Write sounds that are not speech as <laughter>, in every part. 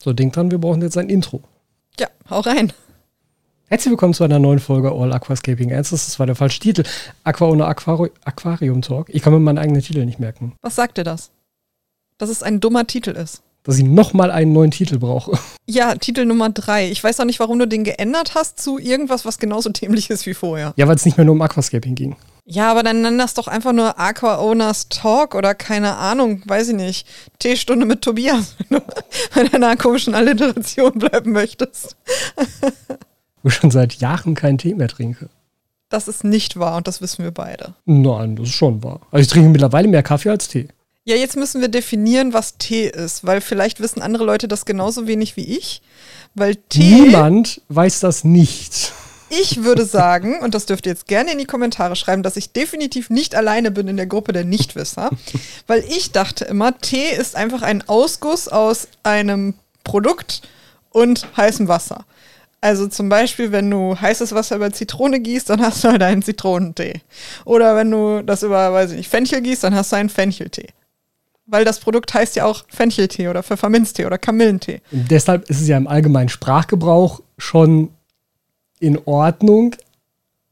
So, denkt dran, wir brauchen jetzt ein Intro. Ja, hau rein. Herzlich willkommen zu einer neuen Folge All Aquascaping Answers. Das war der falsche Titel. Aqua ohne Aquari Aquarium Talk. Ich kann mir meinen eigenen Titel nicht merken. Was sagt dir das? Dass es ein dummer Titel ist. Dass ich nochmal einen neuen Titel brauche. Ja, Titel Nummer drei. Ich weiß auch nicht, warum du den geändert hast zu irgendwas, was genauso dämlich ist wie vorher. Ja, weil es nicht mehr nur um Aquascaping ging. Ja, aber dann nenn das doch einfach nur Aqua Owners Talk oder keine Ahnung, weiß ich nicht. Teestunde mit Tobias, <laughs> wenn du bei deiner komischen Alliteration bleiben möchtest. Wo ich schon seit Jahren keinen Tee mehr trinke. Das ist nicht wahr und das wissen wir beide. Nein, das ist schon wahr. Also ich trinke mittlerweile mehr Kaffee als Tee. Ja, jetzt müssen wir definieren, was Tee ist, weil vielleicht wissen andere Leute das genauso wenig wie ich. Weil Tee. Niemand weiß das nicht. Ich würde sagen, und das dürft ihr jetzt gerne in die Kommentare schreiben, dass ich definitiv nicht alleine bin in der Gruppe der Nichtwisser, <laughs> weil ich dachte immer, Tee ist einfach ein Ausguss aus einem Produkt und heißem Wasser. Also zum Beispiel, wenn du heißes Wasser über Zitrone gießt, dann hast du halt einen Zitronentee. Oder wenn du das über, weiß ich nicht, Fenchel gießt, dann hast du einen Fencheltee. Weil das Produkt heißt ja auch Fencheltee oder Pfefferminztee oder Kamillentee. Und deshalb ist es ja im allgemeinen Sprachgebrauch schon in Ordnung,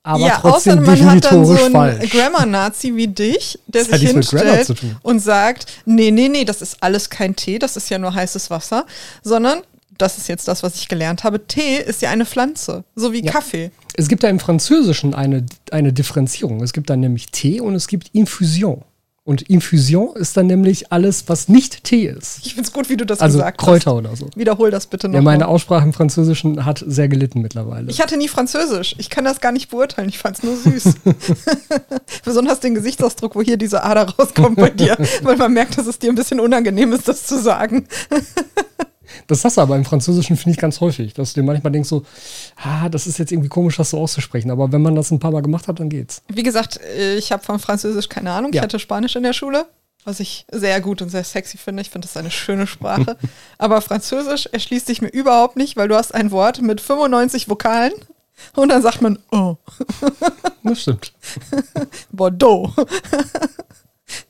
aber ja, trotzdem außer man hat dann so einen. Grammar-Nazi wie dich, der Das sich hinstellt und sagt, nee, nee, nee, das ist alles kein Tee, das ist ja nur heißes Wasser, sondern, das ist jetzt das, was ich gelernt habe, Tee ist ja eine Pflanze, so wie Ja. Kaffee. Es gibt da im Französischen eine, eine Differenzierung. Es gibt dann nämlich Tee und es gibt Infusion. Und Infusion ist dann nämlich alles, was nicht Tee ist. Ich find's gut, wie du das Also gesagt Kräuter hast. oder so. Wiederhol das bitte noch. Ja, meine. Aussprache im Französischen hat sehr gelitten mittlerweile. Ich hatte nie Französisch. Ich kann das gar nicht beurteilen. Ich fand's nur süß. <laughs> Besonders den Gesichtsausdruck, wo hier diese Ader rauskommt bei dir. <laughs> Weil man merkt, dass es dir ein bisschen unangenehm ist, das zu sagen. <laughs> Das hast du aber im Französischen, finde ich, ganz häufig. Dass du dir manchmal denkst so, ah, das ist jetzt irgendwie komisch, das so auszusprechen. Aber wenn man das ein paar Mal gemacht hat, dann geht's. Wie gesagt, äh, ich habe von Französisch keine Ahnung. Ja. Ich hatte Spanisch in der Schule, was ich sehr gut und sehr sexy finde. Ich finde das eine schöne Sprache. <laughs> Aber Französisch erschließt sich mir überhaupt nicht, weil du hast ein Wort mit 95 Vokalen und dann sagt man oh, <laughs> Das stimmt. <laughs> Bordeaux.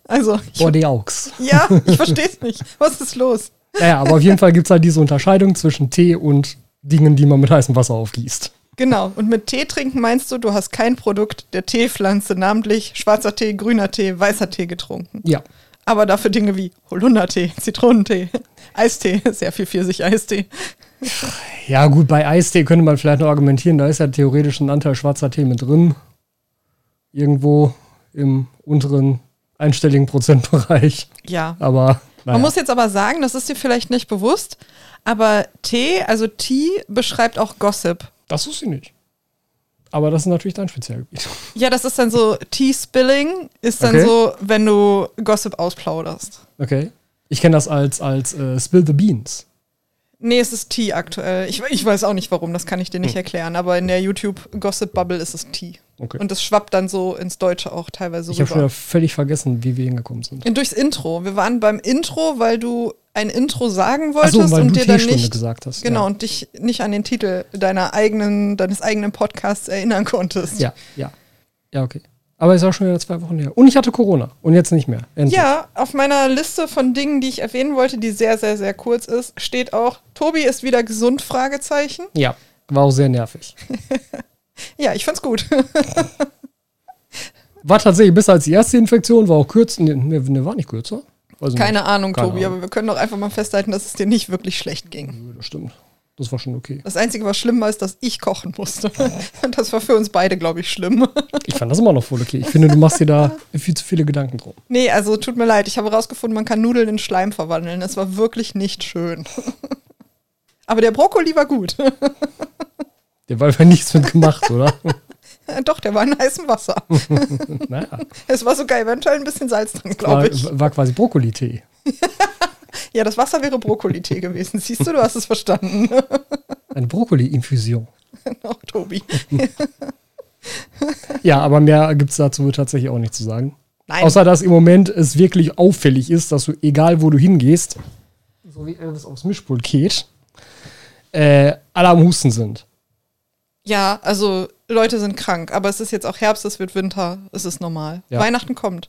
Also, ich, Augs. ja, ich verstehe es nicht. Was ist los? Naja, aber auf jeden Fall gibt es halt diese Unterscheidung zwischen Tee und Dingen, die man mit heißem Wasser aufgießt. Genau. Und mit Tee trinken meinst du, du hast kein Produkt der Teepflanze, namentlich schwarzer Tee, grüner Tee, weißer Tee getrunken. Ja. Aber dafür Dinge wie Holundertee, Zitronentee, Eistee, sehr viel Pfirsich-Eistee. Ja, gut, bei Eistee könnte man vielleicht noch argumentieren, da ist ja theoretisch ein Anteil schwarzer Tee mit drin. Irgendwo im unteren einstelligen Prozentbereich. Ja. Aber naja. Man muss jetzt aber sagen, das ist dir vielleicht nicht bewusst, aber Tee, also Tea, beschreibt auch Gossip. das wusste ich nicht. Aber das ist natürlich dein Spezialgebiet. Ja, das ist dann so, Tea-Spilling ist dann Okay. so, wenn du Gossip ausplauderst. Okay. Ich kenne das als, als äh, Spill the Beans. Nee, es ist Tea aktuell. Ich, ich weiß auch nicht warum, das kann ich dir nicht Hm. erklären, aber in der YouTube-Gossip-Bubble ist es Tea. Okay. Und es schwappt dann so ins Deutsche auch teilweise ich habe schon rüber. wieder völlig vergessen, wie wir hingekommen sind. Und durchs Intro. Wir waren beim Intro, weil du ein Intro sagen wolltest so, und dir dann nicht gesagt hast. genau Ja. und dich nicht an den Titel deiner eigenen deines eigenen Podcasts erinnern konntest. Ja, ja. Ja, okay. Aber ist auch schon wieder zwei Wochen her. Und ich hatte Corona. Und jetzt nicht mehr. Endlich. Ja, auf meiner Liste von Dingen, die ich erwähnen wollte, die sehr sehr sehr kurz ist, steht auch Tobi ist wieder gesund Fragezeichen. Ja. War auch sehr nervig. <laughs> Ja, ich fand's gut. <laughs> War tatsächlich besser als die erste Infektion, war auch kürzer. Ne, ne, war nicht kürzer. Ich Keine nicht. Ahnung, Keine Tobi, Ahnung. aber wir können doch einfach mal festhalten, dass es dir nicht wirklich schlecht ging. Nö, Das stimmt. Das war schon okay. Das Einzige, was schlimm war, ist, dass ich kochen musste. Und <laughs> das war für uns beide, glaube ich, schlimm. Ich fand das immer noch voll okay. Ich finde, du machst dir da viel zu viele Gedanken drum. Nee, also tut mir leid. Ich habe herausgefunden, man kann Nudeln in Schleim verwandeln. Es war wirklich nicht schön. <laughs> Aber der Brokkoli war gut. Der war einfach nichts mit gemacht, oder? <laughs> Doch, der war in heißem Wasser. <laughs> naja. Es war sogar eventuell ein bisschen Salz drin, glaube ich. war quasi Brokkoli-Tee. <laughs> Ja, das Wasser wäre Brokkoli-Tee gewesen. Siehst du, du hast es verstanden. Eine Brokkoli-Infusion. Auch Tobi. Ja, aber mehr gibt es dazu tatsächlich auch nicht zu sagen. Nein. Außer, dass im Moment es wirklich auffällig ist, dass du, egal wo du hingehst, so wie Elvis aufs Mischpult geht, äh, alle am Husten sind. Ja, also Leute sind krank, aber es ist jetzt auch Herbst, es wird Winter, es ist normal. Ja. Weihnachten kommt.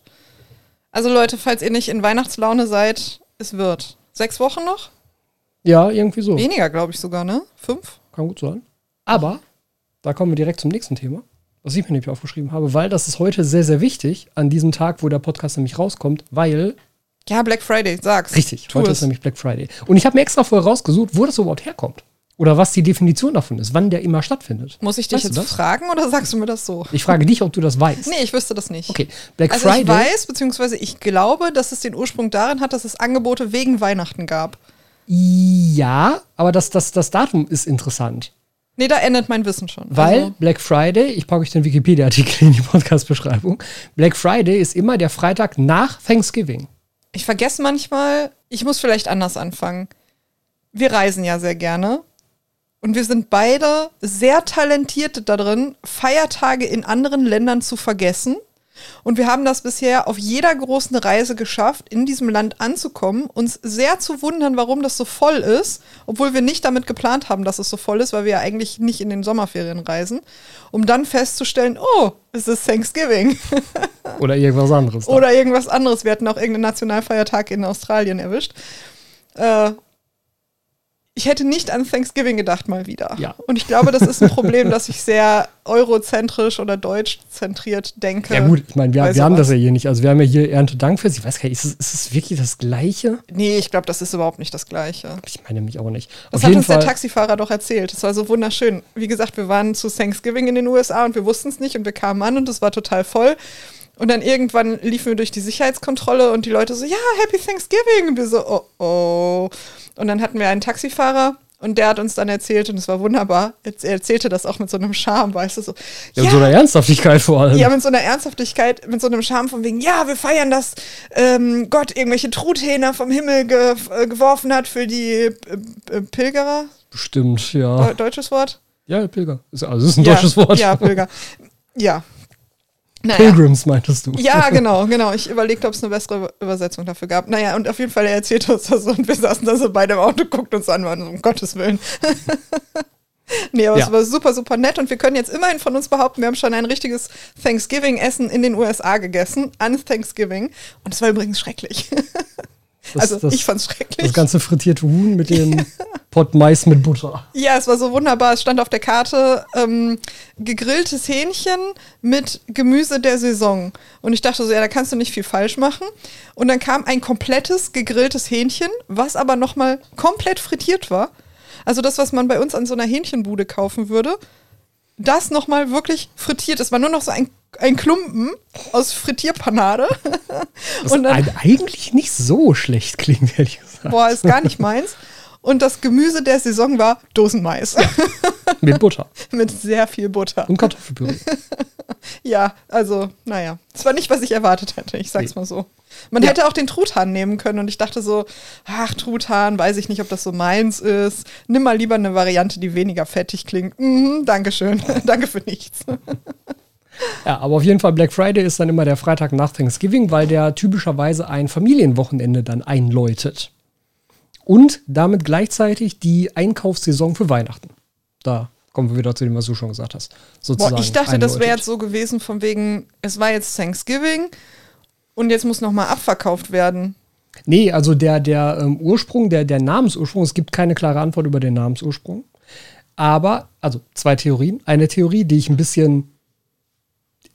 Also Leute, falls ihr nicht in Weihnachtslaune seid, es wird. Sechs Wochen noch? Ja, irgendwie so. Weniger, glaube ich sogar, ne? Fünf? Kann gut sein. Aber da kommen wir direkt zum nächsten Thema, was ich mir nämlich aufgeschrieben habe, weil das ist heute sehr, sehr wichtig an diesem Tag, wo der Podcast nämlich rauskommt, weil. Ja, Black Friday, sag's. Richtig, Tu heute es. ist nämlich Black Friday. Und ich habe mir extra vorher rausgesucht, wo das überhaupt herkommt. Oder was die Definition davon ist, wann der immer stattfindet. Muss ich dich Weißt jetzt fragen oder sagst du mir das so? Ich frage dich, ob du das weißt. Nee, ich wüsste das nicht. Okay, Black Also Friday. ich weiß, beziehungsweise ich glaube, dass es den Ursprung darin hat, dass es Angebote wegen Weihnachten gab. Ja, aber das, das, das Datum ist interessant. Nee, da endet mein Wissen schon. Weil Also, Black Friday, ich packe euch den Wikipedia-Artikel in die Podcast-Beschreibung. Black Friday ist immer der Freitag nach Thanksgiving. ich vergesse manchmal, ich muss vielleicht anders anfangen. Wir reisen ja sehr gerne. Und wir sind beide sehr talentiert darin, Feiertage in anderen Ländern zu vergessen. Und wir haben das bisher auf jeder großen Reise geschafft, in diesem Land anzukommen, uns sehr zu wundern, warum das so voll ist, obwohl wir nicht damit geplant haben, dass es so voll ist, weil wir ja eigentlich nicht in den Sommerferien reisen, um dann festzustellen, oh, es ist Thanksgiving <laughs> Oder irgendwas anderes. oder irgendwas anderes. Wir hatten auch irgendeinen Nationalfeiertag in Australien erwischt. Ich hätte nicht an Thanksgiving gedacht, mal wieder. Ja. Und ich glaube, das ist ein Problem, dass ich sehr eurozentrisch oder deutschzentriert denke. ja gut, ich meine, wir, wir haben das ja hier nicht. Also wir haben ja hier Erntedankfest. Ich weiß gar nicht, ist es, ist es wirklich das Gleiche? Nee, ich glaube, das ist überhaupt nicht das Gleiche. Ich meine mich auch nicht. Das Auf hat uns Fall. der Taxifahrer doch erzählt. Das war so wunderschön. Wie gesagt, wir waren zu Thanksgiving in den USA und wir wussten es nicht und wir kamen an und es war total voll. Und dann irgendwann liefen wir durch die Sicherheitskontrolle und die Leute so, ja, Happy Thanksgiving. Und wir so, oh oh. Und dann hatten wir einen Taxifahrer und der hat uns dann erzählt und es war wunderbar. Er er erzählte das auch mit so einem Charme, weißt du, so. ja, und so einer Ernsthaftigkeit vor allem. Ja, mit so einer Ernsthaftigkeit, mit so einem Charme von wegen, ja, wir feiern, dass ähm, Gott irgendwelche Truthähne vom Himmel ge äh, geworfen hat für die äh, äh, Pilgerer. Bestimmt, ja. Deu- Deutsches Wort? Ja, Pilger. Also, das ist ein ja, deutsches Wort. Ja, Pilger. Ja. Naja. Pilgrims meintest du. Ja, genau, genau. Ich überlegte, ob es eine bessere Übersetzung dafür gab. Naja, und auf jeden Fall, er erzählte uns das so und wir saßen da so beide im Auto, guckten uns an, waren so, um Gottes Willen. <laughs> nee, aber Ja. es war super, super nett und wir können jetzt immerhin von uns behaupten, wir haben schon ein richtiges Thanksgiving-Essen in den USA gegessen, an Thanksgiving. Und es war übrigens schrecklich. <laughs> Das- also, das, ich fand's schrecklich. Das ganze frittierte Huhn mit dem <laughs> Pott Mais mit Butter. Ja, es war so wunderbar. Es stand auf der Karte ähm, gegrilltes Hähnchen mit Gemüse der Saison. Und ich dachte so, ja, da kannst du nicht viel falsch machen. Und dann kam ein komplettes gegrilltes Hähnchen, was aber nochmal komplett frittiert war. Also das, was man bei uns an so einer Hähnchenbude kaufen würde, das nochmal wirklich frittiert. Es war nur noch so ein, ein Klumpen aus Frittierpanade. Das Und dann- eigentlich nicht so schlecht klingt, ehrlich gesagt. Boah, ist gar nicht meins. Und das Gemüse der Saison war Dosenmais. Mit Butter <laughs> mit sehr viel Butter. und Kartoffelpüree. <laughs> Ja, also, naja. Das war nicht, was ich erwartet hätte, ich sag's Nee. mal so. Man Ja. hätte auch den Truthahn nehmen können und ich dachte so, ach, Truthahn, weiß ich nicht, ob das so meins ist. Nimm mal lieber eine Variante, die weniger fettig klingt. Mhm, Dankeschön. <laughs> Danke für nichts. Ja, aber auf jeden Fall Black Friday ist dann immer der Freitag nach Thanksgiving, weil der typischerweise ein Familienwochenende dann einläutet. Und damit gleichzeitig die Einkaufssaison für Weihnachten. Da kommen wir wieder zu dem, was du schon gesagt hast. Sozusagen Boah, ich dachte, das wäre einläutet. jetzt so gewesen von wegen, es war jetzt Thanksgiving und jetzt muss nochmal abverkauft werden. Nee, also der, der ähm, Ursprung, der, der Namensursprung, es gibt keine klare Antwort über den Namensursprung. Aber, also zwei Theorien. Eine Theorie, die ich ein bisschen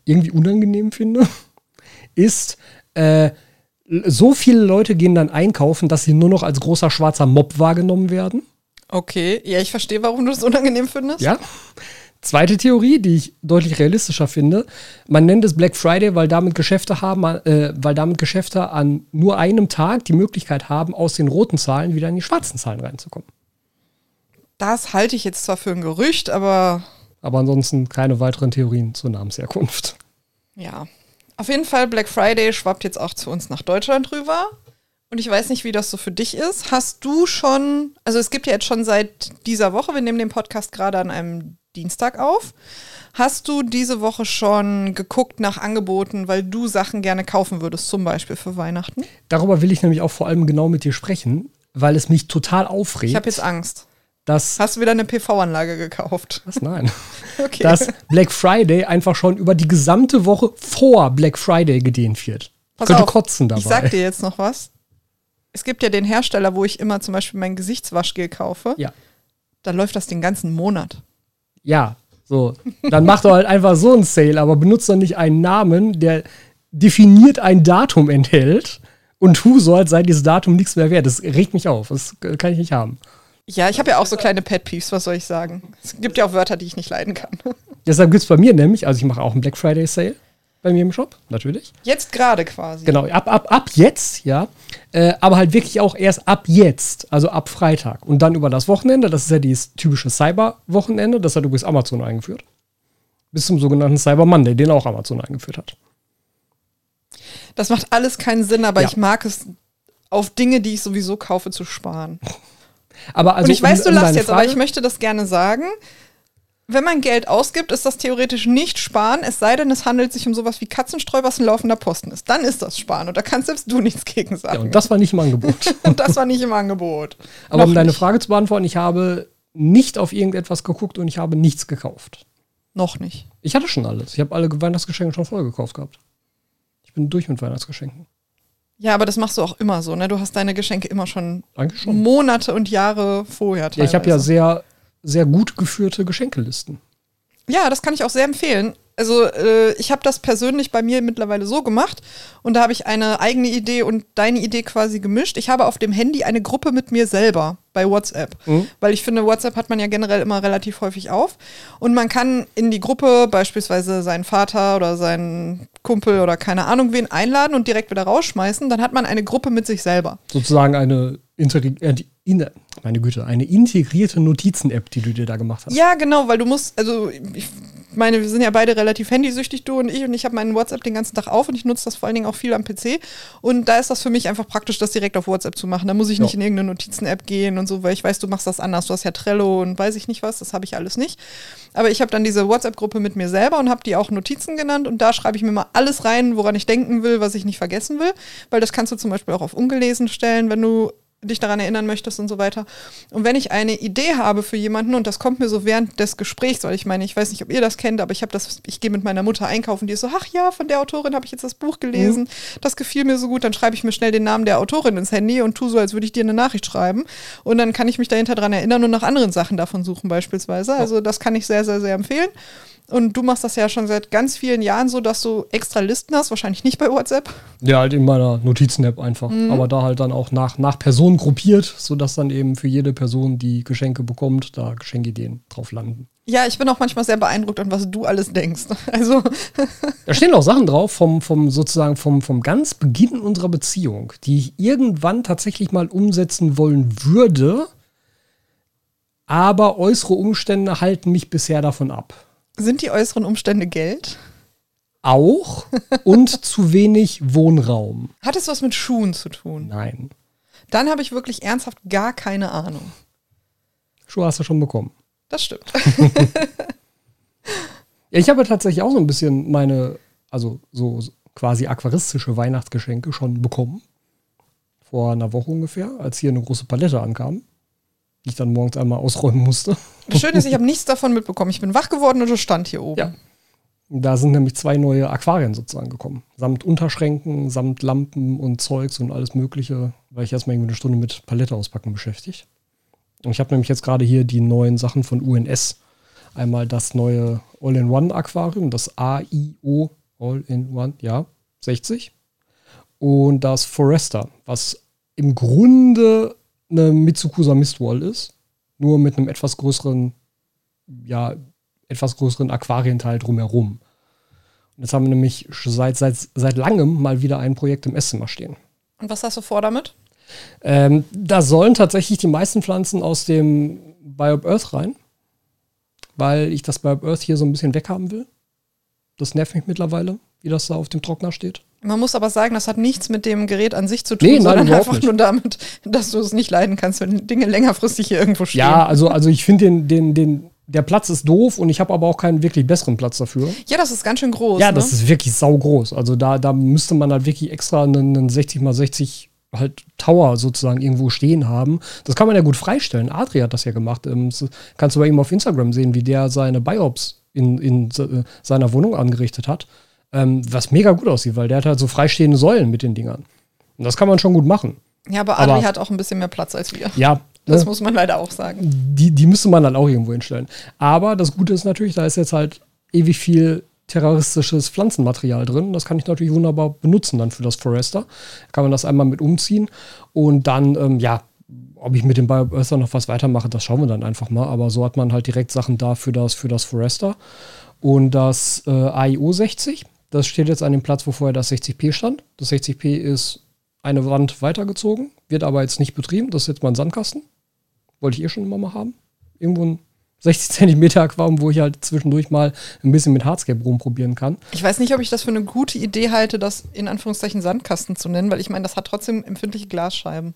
irgendwie unangenehm finde, <laughs> ist, äh, so viele Leute gehen dann einkaufen, dass sie nur noch als großer schwarzer Mob wahrgenommen werden. Okay, ja, ich verstehe, warum du das unangenehm findest. Ja. Zweite Theorie, die ich deutlich realistischer finde, man nennt es Black Friday, weil damit Geschäfte haben, äh, weil damit Geschäfte an nur einem Tag die Möglichkeit haben, aus den roten Zahlen wieder in die schwarzen Zahlen reinzukommen. Das halte ich jetzt zwar für ein Gerücht, aber Aber ansonsten keine weiteren Theorien zur Namensherkunft. Ja. Auf jeden Fall, Black Friday schwappt jetzt auch zu uns nach Deutschland rüber. Und ich weiß nicht, wie das so für dich ist. Hast du schon, also es gibt ja jetzt schon seit dieser Woche, wir nehmen den Podcast gerade an einem Dienstag auf. Hast du diese Woche schon geguckt nach Angeboten, weil du Sachen gerne kaufen würdest, zum Beispiel für Weihnachten? Darüber will ich nämlich auch vor allem genau mit dir sprechen, weil es mich total Ich aufregt, habe jetzt Angst. Dass, Hast du wieder eine PV-Anlage gekauft? was, nein, <laughs> Okay. dass Black Friday einfach schon über die gesamte Woche vor Black Friday gedehnt wird. Pass Könnte auf, kotzen dabei. Ich sag dir jetzt noch was. es gibt ja den Hersteller, wo ich immer zum Beispiel mein Gesichtswaschgel kaufe. Ja. Da läuft das den ganzen Monat. Ja, so. Dann mach doch halt einfach so einen Sale, aber benutzt doch nicht einen Namen, der definiert ein Datum enthält und tu so, als sei dieses Datum nichts mehr wert. Das regt mich auf. Das kann ich nicht haben. Ja, ich habe ja auch so kleine Pet Peeves, was soll ich sagen? Es gibt ja auch Wörter, die ich nicht leiden kann. <laughs> Deshalb gibt es bei mir nämlich, also ich mache auch einen Black Friday Sale bei mir im Shop, natürlich. Jetzt gerade quasi. Genau, ab, ab, ab jetzt, ja. Äh, aber halt wirklich auch erst ab jetzt, also ab Freitag. Und dann über das Wochenende, das ist ja dieses typische Cyber-Wochenende, das hat übrigens Amazon eingeführt. Bis zum sogenannten Cyber Monday, den auch Amazon eingeführt hat. Das macht alles keinen Sinn, aber Ja. ich mag es, auf Dinge, die ich sowieso kaufe, zu sparen. <laughs> Aber also, Und ich weiß, um- du um lachst jetzt, aber Frage- ich möchte das gerne sagen. Wenn man Geld ausgibt, ist das theoretisch nicht sparen, es sei denn, es handelt sich um sowas wie Katzenstreu, was ein laufender Posten ist. Dann ist das sparen und da kannst selbst du nichts gegen sagen. Ja, und das war nicht im Angebot. <laughs> Und das war nicht im Angebot. Aber Noch um deine nicht. Frage zu beantworten, ich habe nicht auf irgendetwas geguckt und ich habe nichts gekauft. Noch nicht. Ich hatte schon alles. Ich habe alle Weihnachtsgeschenke schon voll gekauft gehabt. Ich bin durch mit Weihnachtsgeschenken. Ja, aber das machst du auch immer so, ne? Du hast deine Geschenke immer schon schon. Monate und Jahre vorher Ja, ich habe ja teilweise. sehr, sehr gut geführte Geschenkelisten. Ja, das kann ich auch sehr empfehlen. Also äh, ich habe das persönlich bei mir mittlerweile so gemacht und da habe ich eine eigene Idee und deine Idee quasi gemischt. Ich habe auf dem Handy eine Gruppe mit mir selber bei WhatsApp, Mhm. weil ich finde, WhatsApp hat man ja generell immer relativ häufig auf und man kann in die Gruppe beispielsweise seinen Vater oder seinen Kumpel oder keine Ahnung wen einladen und direkt wieder rausschmeißen. Dann hat man eine Gruppe mit sich selber. Sozusagen eine, Interi äh, in, meine Güte, eine integrierte Notizen-App, die du dir da gemacht hast. Ja, genau, weil du musst, also ich meine, wir sind ja beide relativ handysüchtig, du und ich, und ich habe meinen WhatsApp den ganzen Tag auf und ich nutze das vor allen Dingen auch viel am PC. Und da ist das für mich einfach praktisch, das direkt auf WhatsApp zu machen. Da muss ich nicht Ja. in irgendeine Notizen-App gehen und so, weil ich weiß, du machst das anders. Du hast ja Trello und weiß ich nicht was, das habe ich alles nicht. Aber ich habe dann diese WhatsApp-Gruppe mit mir selber und habe die auch Notizen genannt und da schreibe ich mir mal alles rein, woran ich denken will, was ich nicht vergessen will, weil das kannst du zum Beispiel auch auf ungelesen stellen, wenn du dich daran erinnern möchtest und so weiter. Und wenn ich eine Idee habe für jemanden und das kommt mir so während des Gesprächs, weil ich meine, ich weiß nicht, ob ihr das kennt, aber ich habe das, ich gehe mit meiner Mutter einkaufen, die ist so, ach ja, von der Autorin habe ich jetzt das Buch gelesen, das gefiel mir so gut, dann schreibe ich mir schnell den Namen der Autorin ins Handy und tu so, als würde ich dir eine Nachricht schreiben und dann kann ich mich dahinter dran erinnern und nach anderen Sachen davon suchen beispielsweise. Also das kann ich sehr, sehr, sehr empfehlen. Und du machst das ja schon seit ganz vielen Jahren so, dass du extra Listen hast, wahrscheinlich nicht bei WhatsApp. Ja, halt in meiner Notizen-App einfach. Mhm. Aber da halt dann auch nach, nach Person gruppiert, sodass dann eben für jede Person, die Geschenke bekommt, da Geschenkideen drauf landen. Ja, ich bin auch manchmal sehr beeindruckt an was du alles denkst. <laughs> Also <laughs> Da stehen auch Sachen drauf vom, vom sozusagen vom, vom ganz Beginn unserer Beziehung, die ich irgendwann tatsächlich mal umsetzen wollen würde. Aber äußere Umstände halten mich bisher davon ab. Sind die äußeren Umstände Geld? Auch und <laughs> zu wenig Wohnraum. Hat es was mit Schuhen zu tun? Nein. Dann habe ich wirklich ernsthaft gar keine Ahnung. Schuhe hast du schon bekommen. Das stimmt. <laughs> Ja, ich habe tatsächlich auch so ein bisschen meine, also so quasi aquaristische Weihnachtsgeschenke schon bekommen. Vor einer Woche ungefähr, als hier eine große Palette ankam, die ich dann morgens einmal ausräumen musste. Das Schöne ist, ich <laughs> habe nichts davon mitbekommen. Ich bin wach geworden und es stand hier oben. Ja. Da sind nämlich zwei neue Aquarien sozusagen gekommen. Samt Unterschränken, samt Lampen und Zeugs und alles Mögliche, weil ich erstmal irgendwie eine Stunde mit Palette auspacken beschäftigt. Und ich habe nämlich jetzt gerade hier die neuen Sachen von UNS. Einmal das neue All-in-One-Aquarium, das AIO All-in-One, ja, 60. Und das Forester, was im Grunde eine Mitsukusa Mistwall ist, nur mit einem etwas größeren, ja, etwas größeren Aquarienteil drumherum. Und jetzt haben wir nämlich seit, seit, seit langem mal wieder ein Projekt im Esszimmer stehen. Und was hast du vor damit? Ähm, da sollen tatsächlich die meisten Pflanzen aus dem Biob Earth rein, weil ich das Biob Earth hier so ein bisschen weghaben will. Das nervt mich mittlerweile, wie das da auf dem Trockner steht. Man muss aber sagen, das hat nichts mit dem Gerät an sich zu tun, Nee, nein, sondern einfach nicht. nur damit, dass du es nicht leiden kannst, wenn Dinge längerfristig hier irgendwo stehen. Ja, also, also ich finde den, den, den, der Platz ist doof und ich habe aber auch keinen wirklich besseren Platz dafür. Ja, das ist ganz schön groß. Ja, ne? das ist wirklich saugroß. Also da, da müsste man halt wirklich extra einen, einen 60 mal 60 halt Tower sozusagen irgendwo stehen haben. Das kann man ja gut freistellen. Adri hat das ja gemacht. Ähm, das kannst du bei ihm auf Instagram sehen, wie der seine Biops in, in se- seiner Wohnung angerichtet hat. Ähm, was mega gut aussieht, weil der hat halt so freistehende Säulen mit den Dingern. Und das kann man schon gut machen. Ja, aber Aber- Adri hat auch ein bisschen mehr Platz als wir. Ja, Das ne, muss man leider auch sagen. die, die müsste man dann auch irgendwo hinstellen. Aber das Gute ist natürlich, da ist jetzt halt ewig viel terroristisches Pflanzenmaterial drin. Das kann ich natürlich wunderbar benutzen dann für das Forester. Da kann man das einmal mit umziehen und dann, ähm, ja, ob ich mit dem Bioburster noch was weitermache, das schauen wir dann einfach mal. Aber so hat man halt direkt Sachen da für das, für das Forester. Und das äh, AIO 60, das steht jetzt an dem Platz, wo vorher das 60p stand. Das 60p ist eine Wand weitergezogen, wird aber jetzt nicht betrieben. Das ist jetzt mal ein Sandkasten. Wollte ich eh schon immer mal haben. Irgendwo ein 60 <laughs> Zentimeter Aquarium, wo ich halt zwischendurch mal ein bisschen mit Hardscape rumprobieren kann. Ich weiß nicht, ob ich das für eine gute Idee halte, das in Anführungszeichen Sandkasten zu nennen, weil ich meine, das hat trotzdem empfindliche Glasscheiben.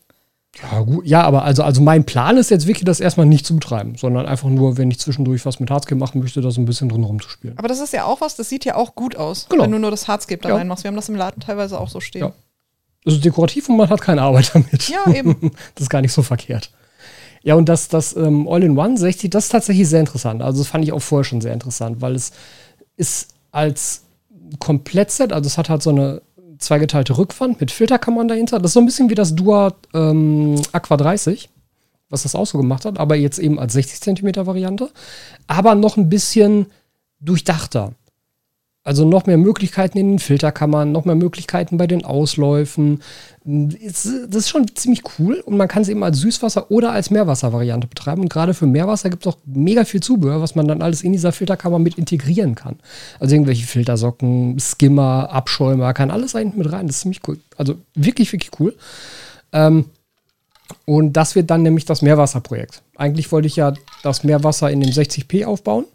Ja, gut. Ja, aber also, also mein Plan ist jetzt wirklich, das erstmal nicht zu betreiben, sondern einfach nur, wenn ich zwischendurch was mit Hardscape machen möchte, das ein bisschen drin rumzuspielen. Aber das ist ja auch was, das sieht ja auch gut aus, Genau. wenn du nur das Hardscape da Ja. reinmachst. Wir haben das im Laden teilweise auch so stehen. Ja. Es ist dekorativ und man hat keine Arbeit damit. Ja, eben. <laughs> das ist gar nicht so verkehrt. Ja, und das, das ähm, All-in-One 60, das ist tatsächlich sehr interessant. Also, das fand ich auch vorher schon sehr interessant, weil es ist als Komplettset, also es hat halt so eine zweigeteilte Rückwand mit Filterkammern dahinter. Das ist so ein bisschen wie das Dua ähm, Aqua 30, was das auch so gemacht hat, aber jetzt eben als 60 Zentimeter Variante. Aber noch ein bisschen durchdachter. Also noch mehr Möglichkeiten in den Filterkammern, noch mehr Möglichkeiten bei den Ausläufen. Das ist schon ziemlich cool und man kann es eben als Süßwasser- oder als Meerwasser-Variante betreiben. Und gerade für Meerwasser gibt es auch mega viel Zubehör, was man dann alles in dieser Filterkammer mit integrieren kann. Also irgendwelche Filtersocken, Skimmer, Abschäumer, kann alles eigentlich mit rein. Das ist ziemlich cool. Also wirklich, wirklich cool. Ähm, und das wird dann nämlich das Meerwasserprojekt. Eigentlich wollte ich ja das Meerwasser in dem 60p aufbauen.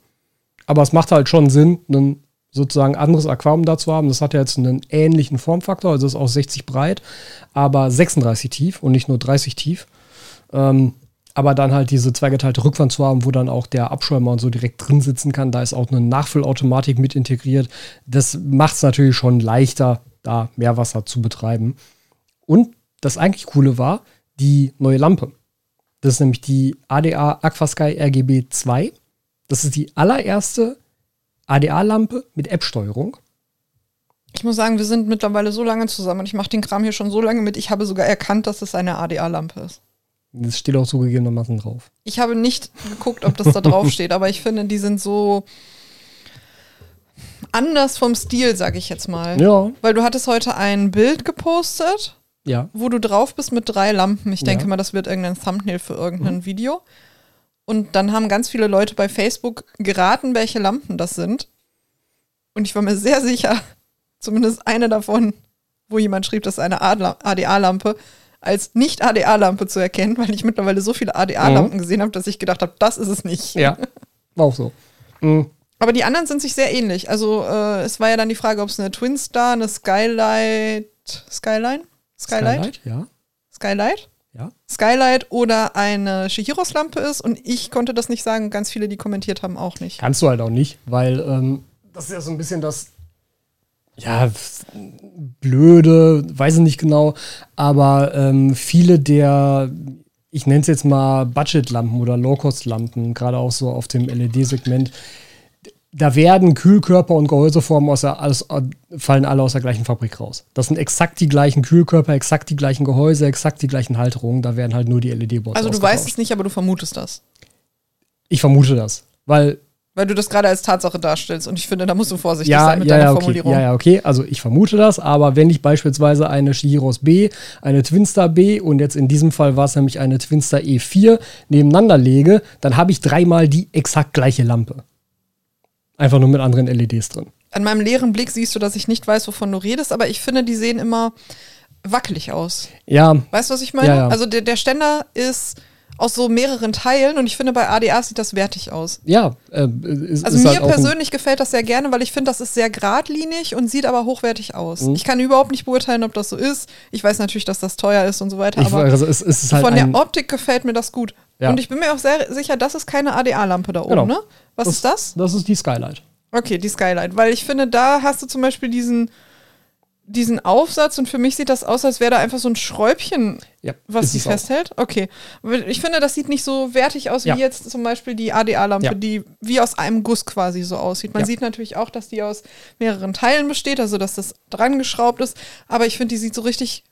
Aber es macht halt schon Sinn, ein sozusagen anderes Aquarium da zu haben. Das hat ja jetzt einen ähnlichen Formfaktor, also ist auch 60 breit, aber 36 tief und nicht nur 30 tief. Ähm, aber dann halt diese zweigeteilte Rückwand zu haben, wo dann auch der Abschäumer und so direkt drin sitzen kann. Da ist auch eine Nachfüllautomatik mit integriert. Das macht es natürlich schon leichter, da Meerwasser zu betreiben. Und das eigentlich Coole war, die neue Lampe. Das ist nämlich die ADA Aquasky RGB 2. Das ist die allererste ADA-Lampe mit App-Steuerung. Ich muss sagen, wir sind mittlerweile so lange zusammen und ich mache den Kram hier schon so lange mit. Ich habe sogar erkannt, dass es eine ADA-Lampe ist. Das steht auch zugegebenermaßen drauf. Ich habe nicht geguckt, ob das da drauf <laughs> steht, aber ich finde, die sind so anders vom Stil, sage ich jetzt mal. Ja, Weil du hattest heute ein Bild gepostet, ja. wo du drauf bist mit drei Lampen. Ich denke Ja. mal, das wird irgendein Thumbnail für irgendein Video. Und dann haben ganz viele Leute bei Facebook geraten, welche Lampen das sind. Und ich war mir sehr sicher, <laughs> zumindest eine davon, wo jemand schrieb, das ist eine ADA-Lampe, als nicht ADA-Lampe zu erkennen, weil ich mittlerweile so viele ADA-Lampen gesehen habe, dass ich gedacht habe, das ist es nicht. Ja, <laughs> war auch so. Mhm. Aber die anderen sind sich sehr ähnlich. Also äh, es war ja dann die Frage, ob es eine Twin Star, eine Skylight, Skyline? Skylight? Ja, Skylight? Ja. Skylight oder eine Shihiros-Lampe ist. Und ich konnte das nicht sagen. Ganz viele, die kommentiert haben, auch nicht. Kannst du halt auch nicht, weil ähm, das ist ja so ein bisschen das, ja, blöde, weiß ich nicht genau, aber ähm, viele der, ich nenne es jetzt mal Budget-Lampen oder Low-Cost-Lampen, gerade auch so auf dem LED-Segment, da werden Kühlkörper und Gehäuseformen aus der, alles, fallen alle aus der gleichen Fabrik raus. Das sind exakt die gleichen Kühlkörper, exakt die gleichen Gehäuse, exakt die gleichen Halterungen. Da werden halt nur die LED-Boards Also du weißt es nicht, aber du vermutest das. Ich vermute das, weil Weil du das gerade als Tatsache darstellst. Und ich finde, da musst du vorsichtig ja, sein mit ja, deiner ja, okay. Formulierung. ja, ja, okay. Also ich vermute das, aber wenn ich beispielsweise eine Shihiros B, eine Twinstar B und jetzt in diesem Fall war es nämlich eine Twinstar E4 nebeneinander lege, dann habe ich dreimal die exakt gleiche Lampe. Einfach nur mit anderen LEDs drin. An meinem leeren Blick siehst du, dass ich nicht weiß, wovon du redest, aber ich finde, die sehen immer wackelig aus. Ja, Weißt du, was ich meine? Ja, ja. Also der, der Ständer ist aus so mehreren Teilen und ich finde, bei ADA sieht das wertig aus. ja. Äh, ist, Also ist mir halt persönlich gefällt das sehr gerne, weil ich finde, das ist sehr geradlinig und sieht aber hochwertig aus. Mhm. Ich kann überhaupt nicht beurteilen, ob das so ist. Ich weiß natürlich, dass das teuer ist und so weiter, ich, aber also es, es ist halt von der Optik gefällt mir das gut. Ja. Und ich bin mir auch sehr sicher, das ist keine ADA-Lampe da oben, Genau. ne? Was ist das? Das ist die Skylight. Okay, die Skylight. Weil ich finde, da hast du zum Beispiel diesen, diesen Aufsatz und für mich sieht das aus, als wäre da einfach so ein Schräubchen, Ja, was sie es auch. festhält. Okay. Ich finde, das sieht nicht so wertig aus wie Ja. jetzt zum Beispiel die ADA-Lampe, Ja. die wie aus einem Guss quasi so aussieht. Man sieht natürlich auch, dass die aus mehreren Teilen besteht, also dass das dran geschraubt ist, aber ich finde, die sieht so richtig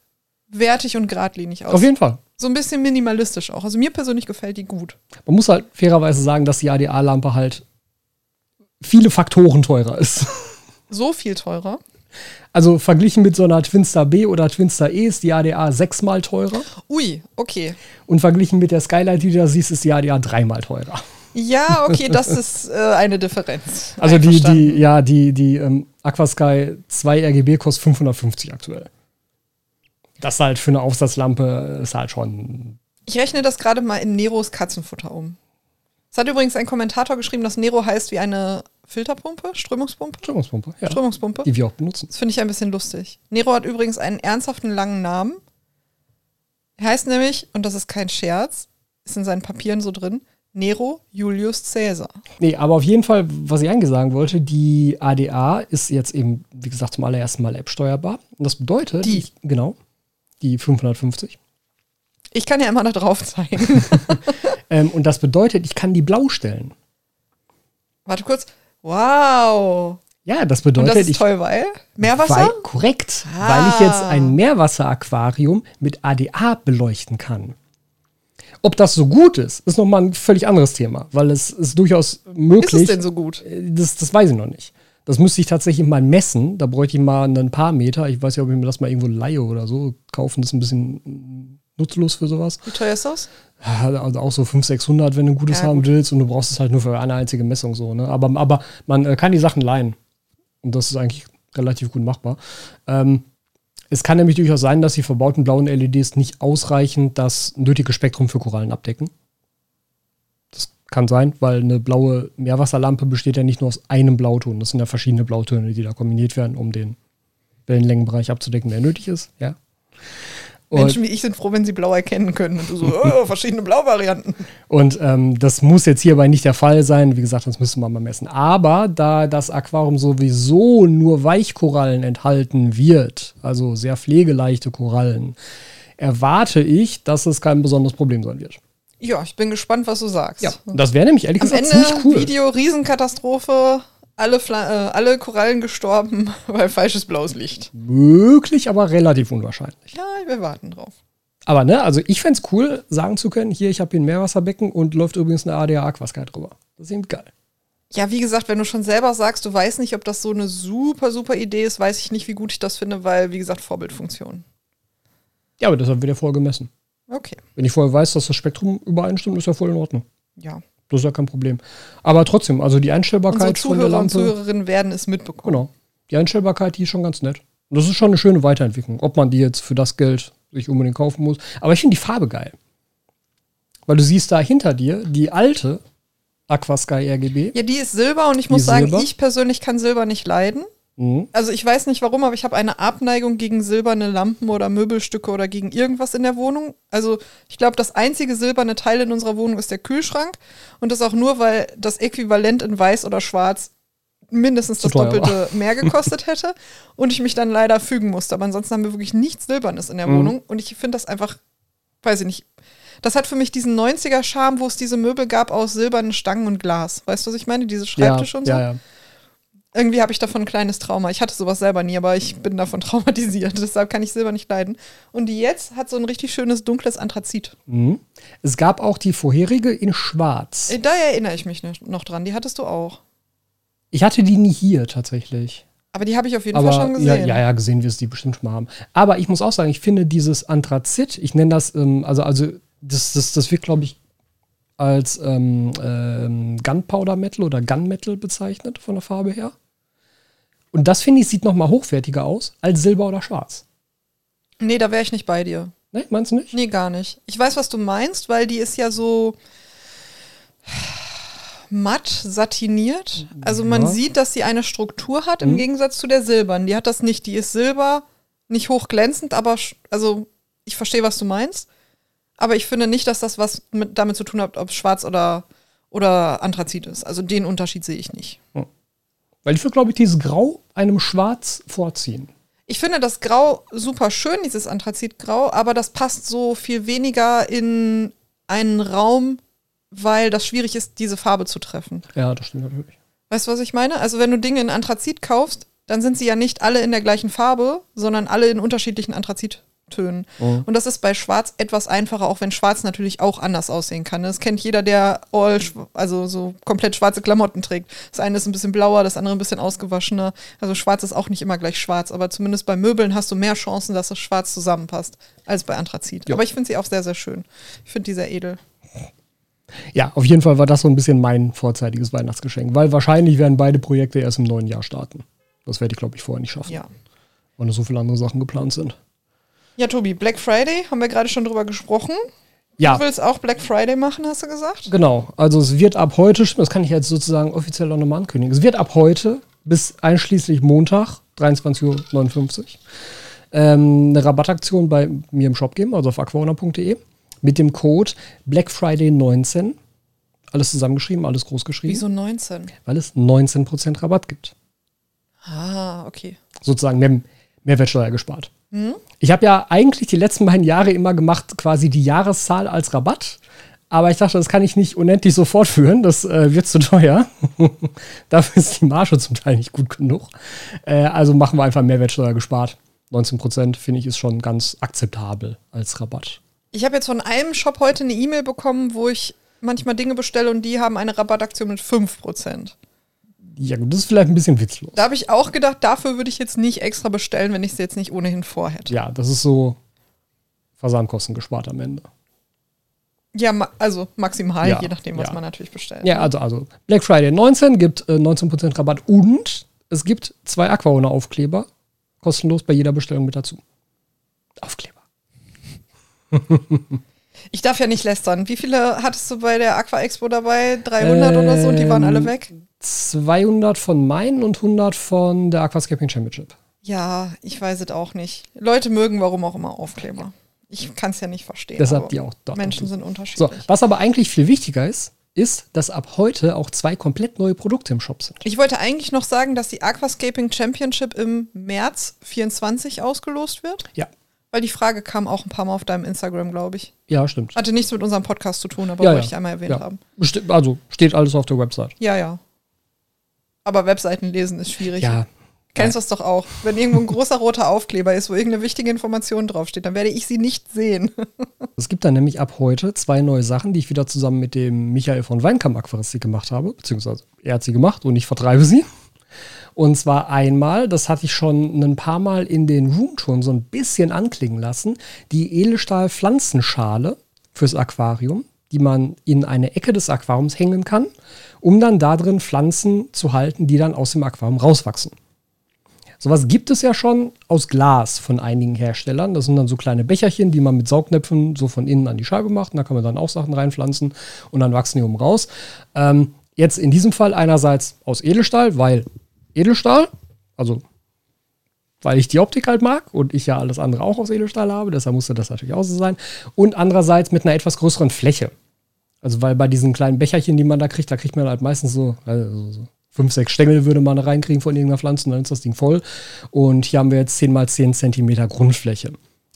wertig und geradlinig aus. Auf jeden Fall. So ein bisschen minimalistisch auch. Also mir persönlich gefällt die gut. Man muss halt fairerweise sagen, dass die ADA-Lampe halt viele Faktoren teurer ist. <laughs> So viel teurer. Also verglichen mit so einer Twinstar B oder Twinstar E ist die ADA sechsmal teurer. Ui, okay. Und verglichen mit der Skylight, die du da siehst, ist die ADA dreimal teurer. Ja, okay, <laughs> das ist äh, eine Differenz. Also die, die, ja, die, die ähm, Aquasky 2 RGB kostet 550 aktuell. Das halt für eine Aufsatzlampe ist halt schon. Ich rechne das gerade mal in Neros Katzenfutter um. Es hat übrigens ein Kommentator geschrieben, dass Nero heißt wie eine Filterpumpe, Strömungspumpe, Strömungspumpe, ja. Strömungspumpe. Die wir auch benutzen. Das finde ich ein bisschen lustig. Nero hat übrigens einen ernsthaften langen Namen. Er heißt nämlich, und das ist kein Scherz, ist in seinen Papieren so drin, Nero Julius Caesar. Nee, aber auf jeden Fall, was ich eigentlich sagen wollte, die ADA ist jetzt eben, wie gesagt, zum allerersten Mal App-steuerbar. Und das bedeutet, Die. Ich, genau, die 550. Ich kann ja immer da drauf zeigen. <laughs> Ähm, und das bedeutet, ich kann die blau stellen. Warte kurz. Wow. Ja, das Und bedeutet, das ist ich. toll, weil? Meerwasser? Weil, korrekt, Ah. weil ich jetzt ein Meerwasseraquarium mit ADA beleuchten kann. Ob das so gut ist, ist nochmal ein völlig anderes Thema, weil es ist durchaus möglich. ist es denn so gut? Äh, Das, das weiß ich noch nicht. Das müsste ich tatsächlich mal messen. Da bräuchte ich mal ein paar Meter. Ich weiß ja, ob ich mir das mal irgendwo leihe oder so. Kaufen ist ein bisschen nutzlos für sowas. Wie teuer ist das? Also auch so 500, 600, wenn du ein gutes Ja, haben gut. willst. Und du brauchst es halt nur für eine einzige Messung so. Ne? Aber, aber man äh, kann die Sachen leihen. Und das ist eigentlich relativ gut machbar. Ähm, es kann nämlich durchaus sein, dass die verbauten blauen LEDs nicht ausreichend das nötige Spektrum für Korallen abdecken. Kann sein, weil eine blaue Meerwasserlampe besteht ja nicht nur aus einem Blauton. Das sind ja verschiedene Blautöne, die da kombiniert werden, um den Wellenlängenbereich abzudecken, der nötig ist. Ja. Und- Menschen wie ich sind froh, wenn sie blau erkennen können. Und du so, <laughs> oh, verschiedene Blauvarianten. Und ähm, das muss jetzt hierbei nicht der Fall sein. Wie gesagt, das müsste man mal messen. Aber da das Aquarium sowieso nur Weichkorallen enthalten wird, also sehr pflegeleichte Korallen, erwarte ich, dass es kein besonderes Problem sein wird. Ja, ich bin gespannt, was du sagst. Ja, das wäre nämlich ehrlich Am gesagt Ende ziemlich cool. Video Riesenkatastrophe, alle, Fla äh, alle Korallen gestorben, <laughs> weil falsches blaues Licht. Möglich, aber relativ unwahrscheinlich. Ja, wir warten drauf. Aber ne, also ich fände es cool, sagen zu können, hier, ich habe hier ein Meerwasserbecken und läuft übrigens eine ADA Aquasky drüber. Das ist eben geil. Ja, wie gesagt, wenn du schon selber sagst, du weißt nicht, ob das so eine super, super Idee ist, weiß ich nicht, wie gut ich das finde, weil, wie gesagt, Vorbildfunktion. Ja, aber deshalb wird ja vorher gemessen. Okay, Wenn ich vorher weiß, dass das Spektrum übereinstimmt, ist ja voll in Ordnung. ja. Das ist ja kein Problem. Aber trotzdem, also die Unsere Einstellbarkeit von der Zuhörer und Lampe. Zuhörerinnen werden es mitbekommen. Genau. Die Einstellbarkeit, die ist schon ganz nett. Und das ist schon eine schöne Weiterentwicklung. Ob man die jetzt für das Geld sich unbedingt kaufen muss. Aber ich finde die Farbe geil. Weil du siehst da hinter dir die alte Aquasky RGB. Ja, die ist Silber und ich muss sagen, Silber? ich persönlich kann Silber nicht leiden. Mhm. Also ich weiß nicht warum, aber ich habe eine Abneigung gegen silberne Lampen oder Möbelstücke oder gegen irgendwas in der Wohnung. Also ich glaube, das einzige silberne Teil in unserer Wohnung ist der Kühlschrank. Und das auch nur, weil das Äquivalent in weiß oder schwarz mindestens das Doppelte mehr <laughs> gekostet hätte. Und ich mich dann leider fügen musste. Aber ansonsten haben wir wirklich nichts Silbernes in der Mhm. Wohnung. Und ich finde das einfach, weiß ich nicht. Das hat für mich diesen 90er-Charme, wo es diese Möbel gab aus silbernen Stangen und Glas. Weißt du, was ich meine? Diese Schreibtische ja, und so. Ja, ja. Irgendwie habe ich davon ein kleines Trauma. Ich hatte sowas selber nie, aber ich bin davon <laughs> traumatisiert. Deshalb kann ich Silber nicht leiden. Und die jetzt hat so ein richtig schönes dunkles Anthrazit. Mhm. Es gab auch die vorherige in Schwarz. Äh, Da erinnere ich mich noch- dran. Die hattest du auch. Ich hatte die nie hier tatsächlich. Aber die habe ich auf jeden Aber Fall schon ja, gesehen. ja, ja, gesehen wir es die bestimmt schon mal haben. Aber ich muss auch sagen, ich finde dieses Anthrazit, ich nenne das, ähm, also, also das, das, das wird, glaube ich, als ähm, ähm, Gunpowder Metal oder Gunmetal bezeichnet von der Farbe her. Und das finde ich sieht noch mal hochwertiger aus als Silber oder Schwarz. Nee, da wäre ich nicht bei dir. Ne, meinst du nicht? Nee, gar nicht. Ich weiß, was du meinst, weil die ist ja so matt satiniert. Also man Ja. sieht, dass sie eine Struktur hat im Mhm. Gegensatz zu der silbernen. Die hat das nicht. Die ist silber, nicht hochglänzend, aber also ich verstehe, was du meinst. Aber ich finde nicht, dass das was mit, damit zu tun hat, ob es schwarz oder, oder Anthrazit ist. Also den Unterschied sehe ich nicht. Weil ich würde, glaube ich, dieses Grau einem Schwarz vorziehen. Ich finde das Grau super schön, dieses Anthrazitgrau, aber das passt so viel weniger in einen Raum, weil das schwierig ist, diese Farbe zu treffen. Ja, das stimmt natürlich. Weißt du, was ich meine? Also wenn du Dinge in Anthrazit kaufst, dann sind sie ja nicht alle in der gleichen Farbe, sondern alle in unterschiedlichen Anthrazittönen. Tönen. Mhm. Und das ist bei Schwarz etwas einfacher, auch wenn Schwarz natürlich auch anders aussehen kann. Das kennt jeder, der all, also so komplett schwarze Klamotten trägt. Das eine ist ein bisschen blauer, das andere ein bisschen ausgewaschener. Also Schwarz ist auch nicht immer gleich schwarz, aber zumindest bei Möbeln hast du mehr Chancen, dass das Schwarz zusammenpasst, als bei Anthrazit. Ja. Aber ich finde sie auch sehr, sehr schön. Ich finde die sehr edel. Ja, auf jeden Fall war das so ein bisschen mein vorzeitiges Weihnachtsgeschenk, weil wahrscheinlich werden beide Projekte erst im neuen Jahr starten. Das werde ich, glaube ich, vorher nicht schaffen. Ja. Weil noch so viele andere Sachen geplant sind. Ja, Tobi, Black Friday, haben wir gerade schon drüber gesprochen. Ja. Du willst auch Black Friday machen, hast du gesagt? Genau. Also es wird ab heute, das kann ich jetzt sozusagen offiziell auch nochmal ankündigen, es wird ab heute bis einschließlich Montag, 23.59 Uhr, ähm, eine Rabattaktion bei mir im Shop geben, also auf aquaona.de, mit dem Code Black Friday 19. Alles zusammengeschrieben, alles groß geschrieben. Wieso 19? Weil es 19% Rabatt gibt. Ah, okay. Sozusagen mehr, Mehrwertsteuer gespart. Ich habe ja eigentlich die letzten beiden Jahre immer gemacht, quasi die Jahreszahl als Rabatt. Aber ich dachte, das kann ich nicht unendlich so fortführen. Das äh, wird zu teuer. <laughs> Dafür ist die Marge zum Teil nicht gut genug. Äh, also machen wir einfach Mehrwertsteuer gespart. 19 Prozent finde ich ist schon ganz akzeptabel als Rabatt. Ich habe jetzt von einem Shop heute eine E-Mail bekommen, wo ich manchmal Dinge bestelle und die haben eine Rabattaktion mit 5 Prozent. Ja, gut, das ist vielleicht ein bisschen witzlos. Da habe ich auch gedacht, dafür würde ich jetzt nicht extra bestellen, wenn ich es jetzt nicht ohnehin vorhätte. Ja, das ist so Versandkosten gespart am Ende. Ja, ma also maximal, Ja, je nachdem, was ja. man natürlich bestellt. Ja, also, also Black Friday 19 gibt äh, 19% Rabatt und es gibt zwei Aquaona-Aufkleber kostenlos bei jeder Bestellung mit dazu. Aufkleber. <laughs> Ich darf ja nicht lästern. Wie viele hattest du bei der Aqua Expo dabei? 300 oder so und die waren alle Ähm, weg? 200 von meinen und 100 von der Aquascaping Championship. Ja, ich weiß es auch nicht. Leute mögen warum auch immer Aufkleber. Ich kann es ja nicht verstehen. Deshalb die auch dort. Menschen sind So, unterschiedlich. was aber eigentlich viel wichtiger ist, ist, dass ab heute auch zwei komplett neue Produkte im Shop sind. Ich wollte eigentlich noch sagen, dass die Aquascaping Championship im März 24 ausgelost wird. Ja. Weil die Frage kam auch ein paar Mal auf deinem Instagram, glaube ich. Ja, stimmt. Hatte nichts mit unserem Podcast zu tun, aber Ja, wollte ja. ich einmal erwähnt Ja. haben. Also steht alles auf der Website. Ja, ja. Aber Webseiten lesen ist schwierig. Ja. Kennst du das doch auch? Wenn irgendwo ein großer roter Aufkleber ist, wo irgendeine wichtige Information draufsteht, dann werde ich sie nicht sehen. <laughs> Es gibt dann nämlich ab heute zwei neue Sachen, die ich wieder zusammen mit dem Michael von Weinkamp Aquaristik gemacht habe, beziehungsweise er hat sie gemacht und ich vertreibe sie. Und zwar einmal, das hatte ich schon ein paar Mal in den Roomtouren so ein bisschen anklingen lassen, die Edelstahl-Pflanzenschale fürs Aquarium, die man in eine Ecke des Aquariums hängen kann, um dann da drin Pflanzen zu halten, die dann aus dem Aquarium rauswachsen. Sowas gibt es ja schon aus Glas von einigen Herstellern. Das sind dann so kleine Becherchen, die man mit Saugnäpfen so von innen an die Scheibe macht. Und da kann man dann auch Sachen reinpflanzen und dann wachsen die oben raus. Ähm, jetzt in diesem Fall einerseits aus Edelstahl, weil Edelstahl, also weil ich die Optik halt mag und ich ja alles andere auch aus Edelstahl habe, deshalb musste das natürlich auch so sein. Und andererseits mit einer etwas größeren Fläche. Also weil bei diesen kleinen Becherchen, die man da kriegt, da kriegt man halt meistens so, also so fünf, sechs Stängel würde man da reinkriegen von irgendeiner Pflanze und dann ist das Ding voll. Und hier haben wir jetzt 10 mal 10 Zentimeter Grundfläche.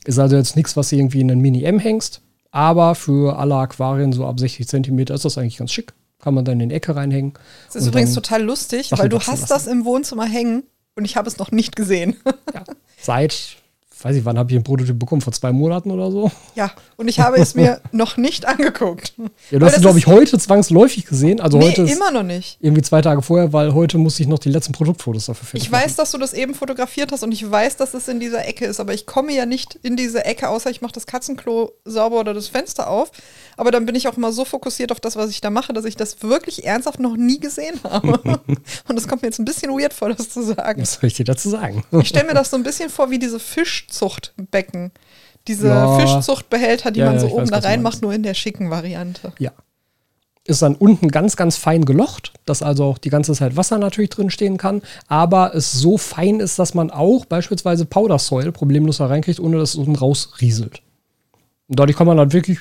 Ist also jetzt nichts, was du irgendwie in einen Mini-M hängst, aber für alle Aquarien so ab 60 Zentimeter ist das eigentlich ganz schick. Kann man dann in die Ecke reinhängen. Das ist übrigens total lustig, weil du hast lassen. das im Wohnzimmer hängen und ich habe es noch nicht gesehen. Ja, seit, weiß ich, wann habe ich den Prototyp bekommen? Vor zwei Monaten oder so? ja, und ich habe es mir <laughs> noch nicht angeguckt. Ja, du hast es, glaube ich, heute zwangsläufig gesehen. Also Nee, heute immer noch nicht. irgendwie zwei Tage vorher, weil heute musste ich noch die letzten Produktfotos dafür fertig Ich weiß, dass du das eben fotografiert hast und ich weiß, dass es in dieser Ecke ist, aber ich komme ja nicht in diese Ecke, außer ich mache das Katzenklo sauber oder das Fenster auf. Aber dann bin ich auch immer so fokussiert auf das, was ich da mache, dass ich das wirklich ernsthaft noch nie gesehen <laughs> habe. und es kommt mir jetzt ein bisschen weird vor, das zu sagen. Was soll ich dir dazu sagen? Ich stelle mir das so ein bisschen vor wie diese Fischzuchtbecken. Diese Ja. Fischzuchtbehälter, die Ja, man so oben weiß, da reinmacht, nur in der schicken Variante. Ja. Ist dann unten ganz, ganz fein gelocht, dass also auch die ganze Zeit Wasser natürlich drin stehen kann, aber es so fein ist, dass man auch beispielsweise Powder Soil problemlos da reinkriegt, ohne dass es unten rausrieselt. Und dadurch kann man halt wirklich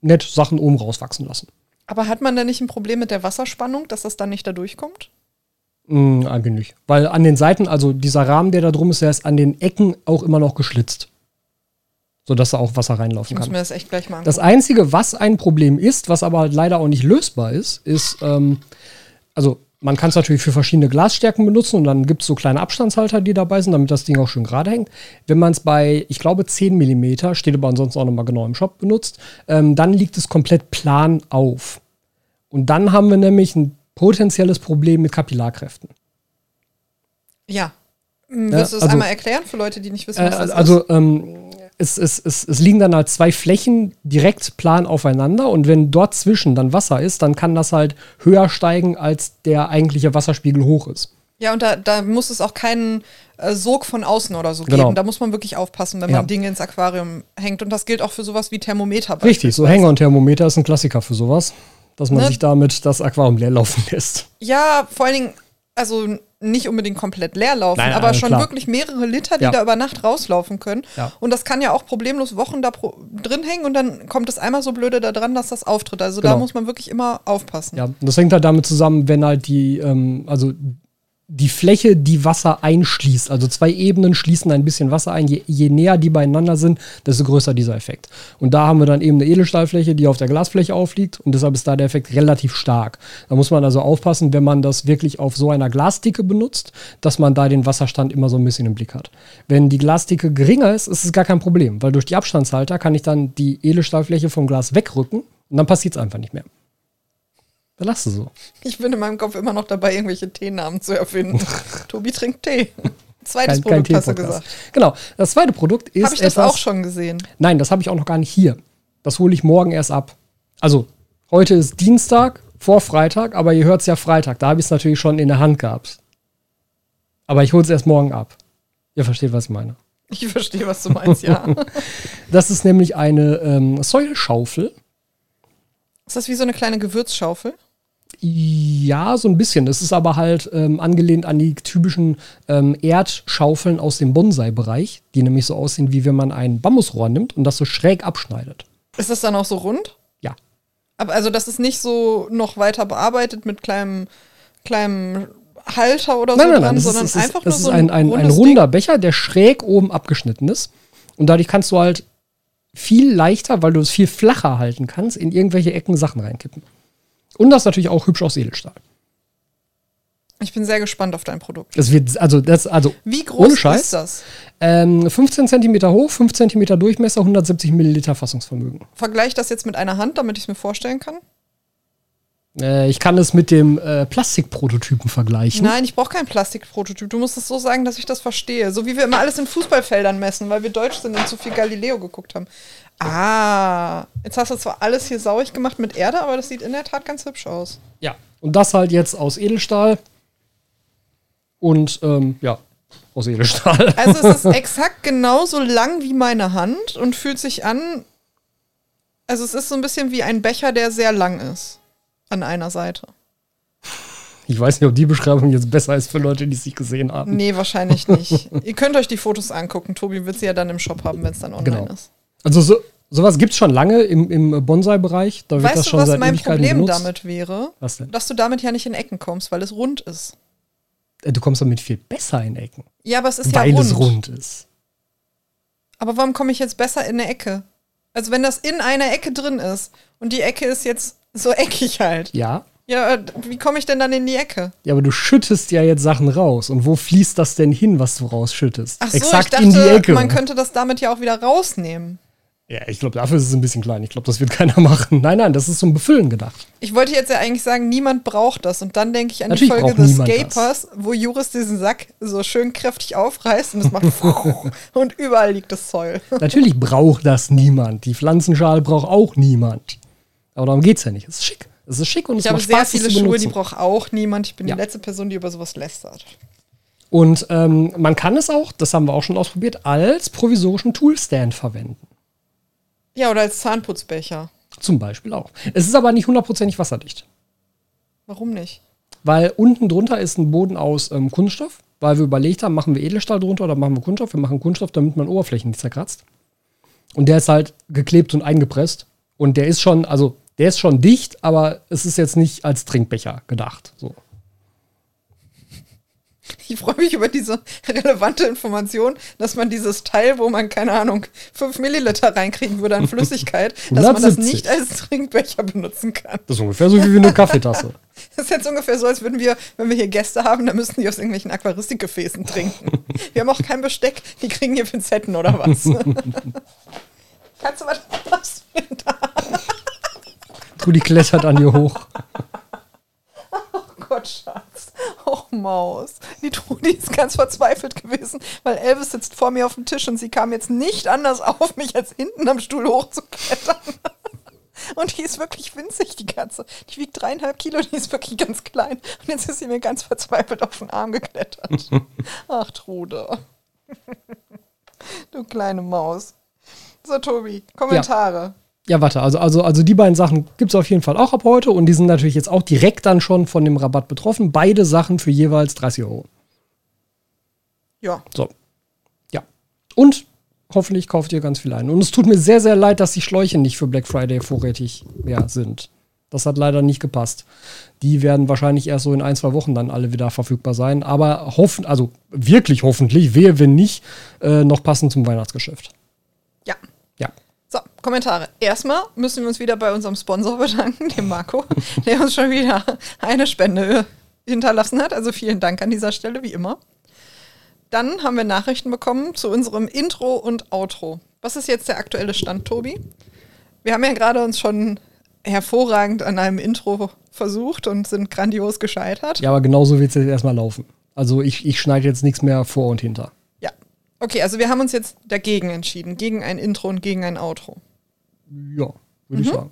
nett Sachen oben rauswachsen lassen. Aber hat man da nicht ein Problem mit der Wasserspannung, dass das dann nicht da durchkommt? Mm, eigentlich nicht. Weil an den Seiten, also dieser Rahmen, der da drum ist, der ist an den Ecken auch immer noch geschlitzt. Sodass da auch Wasser Ich reinlaufen muss kann. mir das echt gleich angucken. Das Einzige, was ein Problem ist, was aber halt leider auch nicht lösbar ist, ist, ähm, also man kann es natürlich für verschiedene Glasstärken benutzen und dann gibt es so kleine Abstandshalter, die dabei sind, damit das Ding auch schön gerade hängt. Wenn man es bei, ich glaube, 10 mm, steht aber ansonsten auch nochmal genau im Shop benutzt, ähm, dann liegt es komplett plan auf. Und dann haben wir nämlich ein potenzielles Problem mit Kapillarkräften. Ja. Hm, Willst du es also- einmal erklären für Leute, die nicht wissen, Äh, was das ist? also ähm, es, es, es, es liegen dann halt zwei Flächen direkt plan aufeinander und wenn dort zwischen dann Wasser ist, dann kann das halt höher steigen, als der eigentliche Wasserspiegel hoch ist. Ja, und da, da muss es auch keinen äh, Sog von außen oder so Genau. geben. Da muss man wirklich aufpassen, wenn Ja. man Dinge ins Aquarium hängt. Und das gilt auch für sowas wie Thermometer. Richtig, so. Hänger und Thermometer ist ein Klassiker für sowas, dass man Ne? sich damit das Aquarium leer laufen <laughs> lässt. Ja, vor allen Dingen, also nicht unbedingt komplett leer laufen, Nein, aber nein, schon klar. wirklich mehrere Liter, die Ja. da über Nacht rauslaufen können. Ja. Und das kann ja auch problemlos Wochen da pro drin hängen und dann kommt es einmal so blöde da dran, dass das auftritt. Also da Genau. muss man wirklich immer aufpassen. Ja, und das hängt halt damit zusammen, wenn halt die, ähm, also die Fläche, die Wasser einschließt, also zwei Ebenen schließen ein bisschen Wasser ein, je, je näher die beieinander sind, desto größer dieser Effekt. Und da haben wir dann eben eine Edelstahlfläche, die auf der Glasfläche aufliegt und deshalb ist da der Effekt relativ stark. Da muss man also aufpassen, wenn man das wirklich auf so einer Glasdicke benutzt, dass man da den Wasserstand immer so ein bisschen im Blick hat. Wenn die Glasdicke geringer ist, ist es gar kein Problem, weil durch die Abstandshalter kann ich dann die Edelstahlfläche vom Glas wegrücken und dann passiert es einfach nicht mehr. Da lass du so. Ich bin in meinem Kopf immer noch dabei, irgendwelche Teenamen zu erfinden. <laughs> Tobi trinkt Tee. Zweites kein, kein Produkt, hast du gesagt. Genau. Das zweite Produkt ist Habe ich das etwas, auch schon gesehen? Nein, das habe ich auch noch gar nicht hier. Das hole ich morgen erst ab. Also, heute ist Dienstag vor Freitag, aber ihr hört es ja Freitag. Da habe ich es natürlich schon in der Hand gehabt. Aber ich hole es erst morgen ab. Ihr versteht, was ich meine. Ich verstehe, was du meinst, ja. <laughs> Das ist nämlich eine ähm, Säulschaufel. Ist das wie so eine kleine Gewürzschaufel? Ja, so ein bisschen. Es ist aber halt ähm, angelehnt an die typischen ähm, Erdschaufeln aus dem Bonsai-Bereich, die nämlich so aussehen, wie wenn man ein Bambusrohr nimmt und das so schräg abschneidet. Ist das dann auch so rund? Ja. Aber also das ist nicht so noch weiter bearbeitet mit kleinem, kleinem Halter oder so Nein, nein, dran, nein. Sondern ist, ist, einfach das nur ist so ein, ein, ein rundes runder Becher, der schräg oben abgeschnitten ist. Und dadurch kannst du halt viel leichter, weil du es viel flacher halten kannst, in irgendwelche Ecken Sachen reinkippen. Und das ist natürlich auch hübsch aus Edelstahl. Ich bin sehr gespannt auf dein Produkt. Das wird, also, das, also Wie Ohne groß Scheiß? ist das? ähm, 15 Zentimeter hoch, 5 Zentimeter Durchmesser, 170 Milliliter Fassungsvermögen. Vergleich das jetzt mit einer Hand, damit ich es mir vorstellen kann. Äh, ich kann es mit dem äh, Plastikprototypen vergleichen. Nein, ich brauche keinen Plastikprototyp. Du musst es so sagen, dass ich das verstehe. So wie wir immer alles in Fußballfeldern messen, weil wir Deutsch sind und zu viel Galileo geguckt haben. Ah, jetzt hast du zwar alles hier sauig gemacht mit Erde, aber das sieht in der Tat ganz hübsch aus. Ja. Und das halt jetzt aus Edelstahl. Und ähm, ja, aus Edelstahl. Also es ist <laughs> exakt genauso lang wie meine Hand und fühlt sich an. Also es ist so ein bisschen wie ein Becher, der sehr lang ist. An einer Seite. Ich weiß nicht, ob die Beschreibung jetzt besser ist für Leute, die es nicht gesehen haben. Nee, wahrscheinlich nicht. <laughs> Ihr könnt euch die Fotos angucken. Tobi wird sie ja dann im Shop haben, wenn es dann online Genau. ist. Also so, sowas gibt es schon lange im, im Bonsai-Bereich. Da wird das Weißt du, schon was mein Problem benutzt. damit wäre? Was denn? Dass du damit ja nicht in Ecken kommst, weil es rund ist. Äh, Du kommst damit viel besser in Ecken, Ja, aber es ist weil ja rund. es rund ist. Aber warum komme ich jetzt besser in eine Ecke? Also wenn das in einer Ecke drin ist und die Ecke ist jetzt so <laughs> eckig halt. Ja. Ja, äh, wie komme ich denn dann in die Ecke? Ja, aber du schüttest ja jetzt Sachen raus. Und wo fließt das denn hin, was du rausschüttest? Ach so, Exakt ich dachte, in die Ecke. man könnte das damit ja auch wieder rausnehmen. Ja, ich glaube, dafür ist es ein bisschen klein. Ich glaube, das wird <laughs> keiner machen. Nein, nein, das ist zum Befüllen gedacht. Ich wollte jetzt ja eigentlich sagen, niemand braucht das. Und dann denke ich an Natürlich die Folge des Gapers, wo Juris diesen Sack so schön kräftig aufreißt und es macht <laughs> und überall liegt das Zeug. <laughs> Natürlich braucht das niemand. Die Pflanzenschale braucht auch niemand. Aber darum geht es ja nicht. Es ist schick. Es ist schick und Ich es habe macht sehr Spaß, viele das zu Schuhe, die braucht auch niemand. Ich bin Ja. die letzte Person, die über sowas lästert. Und ähm, man kann es auch, das haben wir auch schon ausprobiert, als provisorischen Toolstand verwenden. Ja, oder als Zahnputzbecher. Zum Beispiel auch. Es ist aber nicht hundertprozentig wasserdicht. Warum nicht? Weil unten drunter ist ein Boden aus ähm, Kunststoff, weil wir überlegt haben, machen wir Edelstahl drunter oder machen wir Kunststoff. Wir machen Kunststoff, damit man Oberflächen nicht zerkratzt. Und der ist halt geklebt und eingepresst. Und der ist schon, also der ist schon dicht, aber es ist jetzt nicht als Trinkbecher gedacht. So. Ich freue mich über diese relevante Information, dass man dieses Teil, wo man, keine Ahnung, 5 Milliliter reinkriegen würde an <laughs> Flüssigkeit, dass man das 170. nicht als Trinkbecher benutzen kann. Das ist ungefähr so wie eine Kaffeetasse. <laughs> Das ist jetzt ungefähr so, als würden wir, wenn wir hier Gäste haben, dann müssen die aus irgendwelchen Aquaristikgefäßen trinken. <laughs> Wir haben auch kein Besteck, die kriegen hier Pinzetten oder was. Kannst du was, was da? Trudi klettert an ihr hoch. Oh Gott, Schatz. Och, Maus. Die Trudi ist ganz verzweifelt gewesen, weil Elvis sitzt vor mir auf dem Tisch und sie kam jetzt nicht anders auf, mich als hinten am Stuhl hochzuklettern. <laughs> Und die ist wirklich winzig, die Katze. Die wiegt dreieinhalb Kilo, die ist wirklich ganz klein. Und jetzt ist sie mir ganz verzweifelt auf den Arm geklettert. <laughs> Ach, Trude. <laughs> Du kleine Maus. So, Tobi, Kommentare. Ja, warte, also, also, also die beiden Sachen gibt es auf jeden Fall auch ab heute und die sind natürlich jetzt auch direkt dann schon von dem Rabatt betroffen. Beide Sachen für jeweils 30 Euro. Ja. So. Ja. Und hoffentlich kauft ihr ganz viel ein. Und es tut mir sehr, sehr leid, dass die Schläuche nicht für Black Friday vorrätig mehr sind. Das hat leider nicht gepasst. Die werden wahrscheinlich erst so in ein, zwei Wochen dann alle wieder verfügbar sein. Aber hoffen, also wirklich hoffentlich, wehe, wenn nicht, äh, noch passend zum Weihnachtsgeschäft. Kommentare. Erstmal müssen wir uns wieder bei unserem Sponsor bedanken, dem Marco, der uns schon wieder eine Spende hinterlassen hat. Also vielen Dank an dieser Stelle, wie immer. Dann haben wir Nachrichten bekommen zu unserem Intro und Outro. Was ist jetzt der aktuelle Stand, Tobi? Wir haben ja gerade uns schon hervorragend an einem Intro versucht und sind grandios gescheitert. Ja, aber genauso wird es jetzt erstmal laufen. Also ich, ich schneide jetzt nichts mehr vor und hinter. Ja. Okay, also wir haben uns jetzt dagegen entschieden, gegen ein Intro und gegen ein Outro. Ja, würde ich sagen.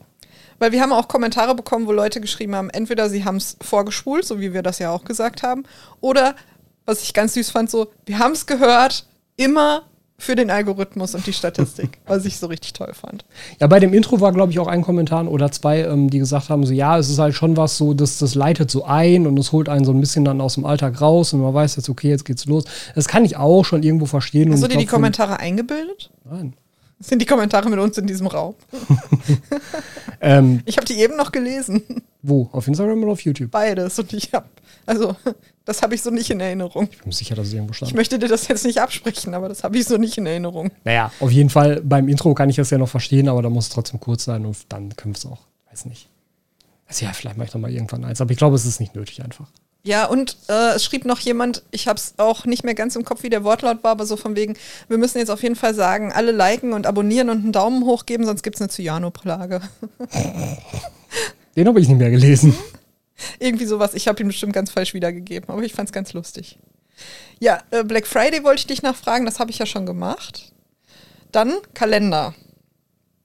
Weil wir haben auch Kommentare bekommen, wo Leute geschrieben haben, entweder sie haben es vorgespult, so wie wir das ja auch gesagt haben, oder, was ich ganz süß fand, so, wir haben es gehört, immer für den Algorithmus und die Statistik, <laughs> was ich so richtig toll fand. Ja, bei dem Intro war, glaube ich, auch ein Kommentar oder zwei, ähm, die gesagt haben, so ja, es ist halt schon was so, das, das leitet so ein und es holt einen so ein bisschen dann aus dem Alltag raus und man weiß jetzt, okay, jetzt geht's los. Das kann ich auch schon irgendwo verstehen. Hast du dir die glaub, Kommentare eingebildet? Nein. Sind die Kommentare mit uns in diesem Raum? <laughs> Ähm, Ich habe die eben noch gelesen. wo? Auf Instagram oder auf YouTube? Beides. Und ich habe, also, das habe ich so nicht in Erinnerung. Ich bin sicher, dass es irgendwo stand. Ich möchte dir das jetzt nicht absprechen, aber das habe ich so nicht in Erinnerung. Naja, auf jeden Fall, beim Intro kann ich das ja noch verstehen, aber da muss es trotzdem kurz sein und dann können wir es auch. Weiß nicht. Also ja, vielleicht mache ich noch mal irgendwann eins, aber ich glaube, es ist nicht nötig einfach. Ja, und äh, es schrieb noch jemand, ich habe es auch nicht mehr ganz im Kopf, wie der Wortlaut war, aber so von wegen, wir müssen jetzt auf jeden Fall sagen, alle liken und abonnieren und einen Daumen hoch geben, sonst gibt es eine Cyano-Plage. <laughs> Den habe ich nicht mehr gelesen. <laughs> Irgendwie sowas. Ich habe ihn bestimmt ganz falsch wiedergegeben, aber ich fand es ganz lustig. Ja, äh, Black Friday wollte ich dich nachfragen, das habe ich ja schon gemacht. Dann Kalender.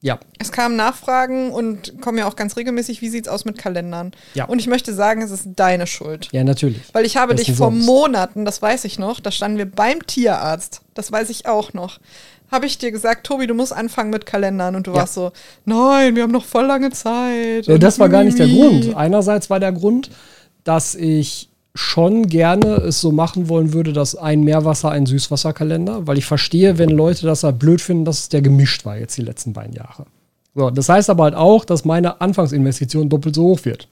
Ja. Es kamen Nachfragen und kommen ja auch ganz regelmäßig, wie sieht's aus mit Kalendern? Ja. Und ich möchte sagen, es ist deine Schuld. Ja, natürlich. Weil ich habe dich vor sonst? Monaten, das weiß ich noch, da standen wir beim Tierarzt, das weiß ich auch noch, habe ich dir gesagt, Tobi, du musst anfangen mit Kalendern und du Ja. warst so, nein, wir haben noch voll lange Zeit. Ja, das war gar nicht der. Grund. Einerseits war der Grund, dass ich schon gerne es so machen wollen würde, dass ein Meerwasser, ein Süßwasserkalender, weil ich verstehe, wenn Leute das halt blöd finden, dass es der gemischt war jetzt die letzten beiden Jahre. So, das heißt aber halt auch, dass meine Anfangsinvestition doppelt so hoch wird.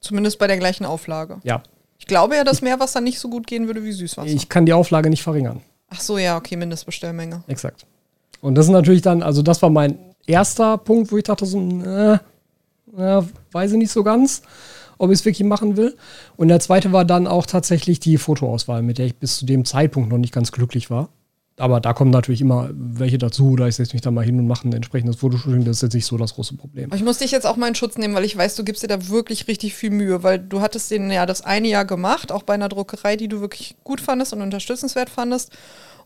Zumindest bei der gleichen Auflage. Ja. Ich glaube ja, dass Meerwasser nicht so gut gehen würde wie Süßwasser. Ich kann die Auflage nicht verringern. Ach so, ja, okay, Mindestbestellmenge. Exakt. Und das ist natürlich dann, also das war mein erster Punkt, wo ich dachte so, äh, äh, weiß ich nicht so ganz, ob ich es wirklich machen will. Und der zweite war dann auch tatsächlich die Fotoauswahl, mit der ich bis zu dem Zeitpunkt noch nicht ganz glücklich war. Aber da kommen natürlich immer welche dazu, oder ich setze mich da mal hin und mache ein entsprechendes Fotoshooting. Das ist jetzt nicht so das große Problem. Ich muss dich jetzt auch mal in Schutz nehmen, weil ich weiß, du gibst dir da wirklich richtig viel Mühe, weil du hattest den ja das eine Jahr gemacht, auch bei einer Druckerei, die du wirklich gut fandest und unterstützenswert fandest.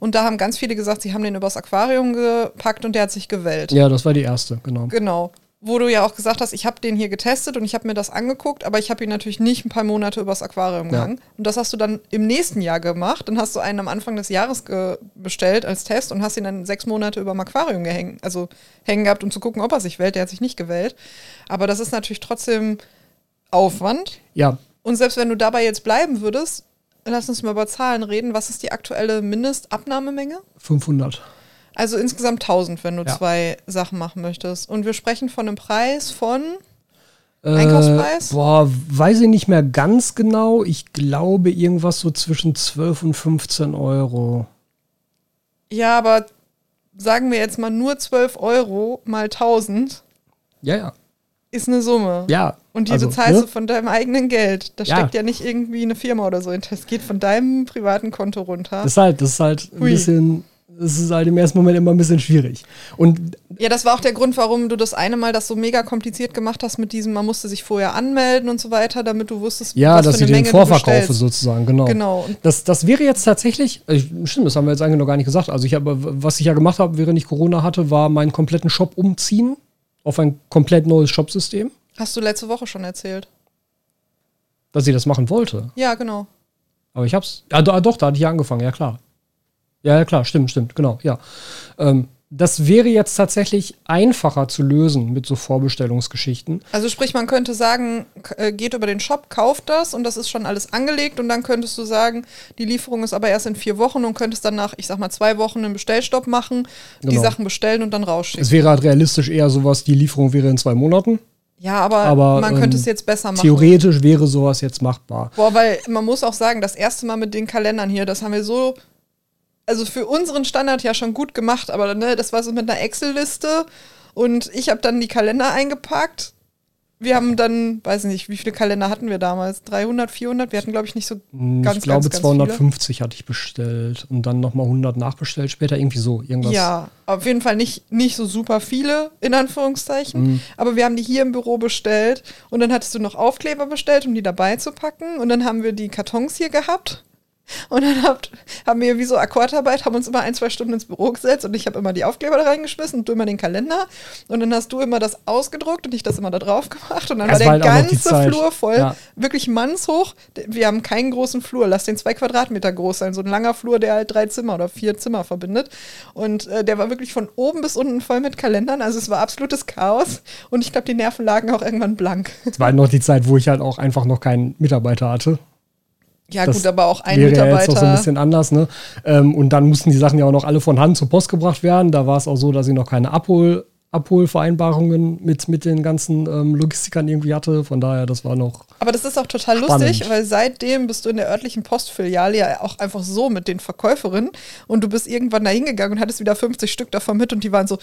Und da haben ganz viele gesagt, sie haben den übers Aquarium gepackt und der hat sich gewellt. Ja, das war die erste, genau. Genau. Wo du ja auch gesagt hast, ich habe den hier getestet und ich habe mir das angeguckt, aber ich habe ihn natürlich nicht ein paar Monate übers Aquarium Ja. gehangen. Und das hast du dann im nächsten Jahr gemacht. Dann hast du einen am Anfang des Jahres bestellt als Test und hast ihn dann sechs Monate über dem Aquarium gehängt, also hängen gehabt, um zu gucken, ob er sich wählt. Der hat sich nicht gewählt. Aber das ist natürlich trotzdem Aufwand. Ja, Und selbst wenn du dabei jetzt bleiben würdest, lass uns mal über Zahlen reden. Was ist die aktuelle Mindestabnahmemenge? 500. Also insgesamt 1000, wenn du Ja. zwei Sachen machen möchtest. Und wir sprechen von einem Preis von. Äh, Einkaufspreis? boah, weiß ich nicht mehr ganz genau. Ich glaube irgendwas so zwischen 12 und 15 Euro. Ja, aber sagen wir jetzt mal nur 12 Euro mal 1000. Ja, ja. ist eine Summe. Ja. Und die also, bezahlst ne? du von deinem eigenen Geld. Da Ja. steckt ja nicht irgendwie eine Firma oder so hinter. Das geht von deinem privaten Konto runter. Das ist halt, das ist halt ein bisschen, das ist halt im ersten Moment immer ein bisschen schwierig. Und Ja, das war auch der Grund, warum du das eine Mal das so mega kompliziert gemacht hast mit diesem, man musste sich vorher anmelden und so weiter, damit du wusstest, ja, was dass für eine den Menge du vorverkaufen bestellst. sozusagen, genau. Genau. Das, das wäre jetzt tatsächlich, äh, stimmt, das haben wir jetzt eigentlich noch gar nicht gesagt. Also ich habe, was ich ja gemacht habe, während ich Corona hatte, war meinen kompletten Shop umziehen auf ein komplett neues Shopsystem, Hast du letzte Woche schon erzählt? dass ich das machen wollte. Ja, genau. Aber ich hab's. Ja, do- doch, da hatte ich ja angefangen, ja klar. Ja, klar, stimmt, stimmt, genau, ja. Ähm, das wäre jetzt tatsächlich einfacher zu lösen mit so Vorbestellungsgeschichten. Also sprich, man könnte sagen, äh, geht über den Shop, kauft das und das ist schon alles angelegt und dann könntest du sagen, die Lieferung ist aber erst in vier Wochen und könntest dann nach, ich sag mal, zwei Wochen einen Bestellstopp machen, die Genau. Sachen bestellen und dann rausschicken. Es wäre halt realistisch eher sowas, die Lieferung wäre in zwei Monaten. Ja, aber, Aber, man könnte ähm, es jetzt besser machen. Theoretisch wäre sowas jetzt machbar. Boah, weil man muss auch sagen, das erste Mal mit den Kalendern hier, das haben wir so, also für unseren Standard ja schon gut gemacht, aber ne, das war so mit einer Excel-Liste und ich habe dann die Kalender eingepackt. Wir haben dann, weiß nicht, wie viele Kalender hatten wir damals? 300, 400? Wir hatten, glaube ich, nicht so ganz, ich glaube, ganz, ganz 250 hatte ich bestellt und dann nochmal 100 nachbestellt, später irgendwie so. Irgendwas. Ja, auf jeden Fall nicht, nicht so super viele, in Anführungszeichen. Mhm. Aber wir haben die hier im Büro bestellt und dann hattest du noch Aufkleber bestellt, um die dabei zu packen. Und dann haben wir die Kartons hier gehabt. Und dann habt, haben wir wie so Akkordarbeit, haben uns immer ein, zwei Stunden ins Büro gesetzt und ich habe immer die Aufkleber da reingeschmissen und du immer den Kalender. Und dann hast du immer das ausgedruckt und ich das immer da drauf gemacht. Und dann Das war war der ganze. Flur voll, Ja. wirklich mannshoch. Wir haben keinen großen Flur, lass den zwei Quadratmeter groß sein. So ein langer Flur, der halt drei Zimmer oder vier Zimmer verbindet. Und äh, der war wirklich von oben bis unten voll mit Kalendern. Also es war absolutes Chaos. Und ich glaube, die Nerven lagen auch irgendwann blank. Es war halt noch die Zeit, wo ich halt auch einfach noch keinen Mitarbeiter hatte. Ja, Das gut, aber auch ein wäre ja Mitarbeiter. jetzt noch so ein bisschen anders, ne? Ähm, und dann mussten die Sachen ja auch noch alle von Hand zur Post gebracht werden. Da war es auch so, dass ich noch keine Abhol Abholvereinbarungen mit, mit den ganzen ähm, Logistikern irgendwie hatte. Von daher, das war noch. Aber das ist auch total Spannend. lustig, weil seitdem bist du in der örtlichen Postfiliale ja auch einfach so mit den Verkäuferinnen und du bist irgendwann da hingegangen und hattest wieder 50 Stück davon mit und die waren so,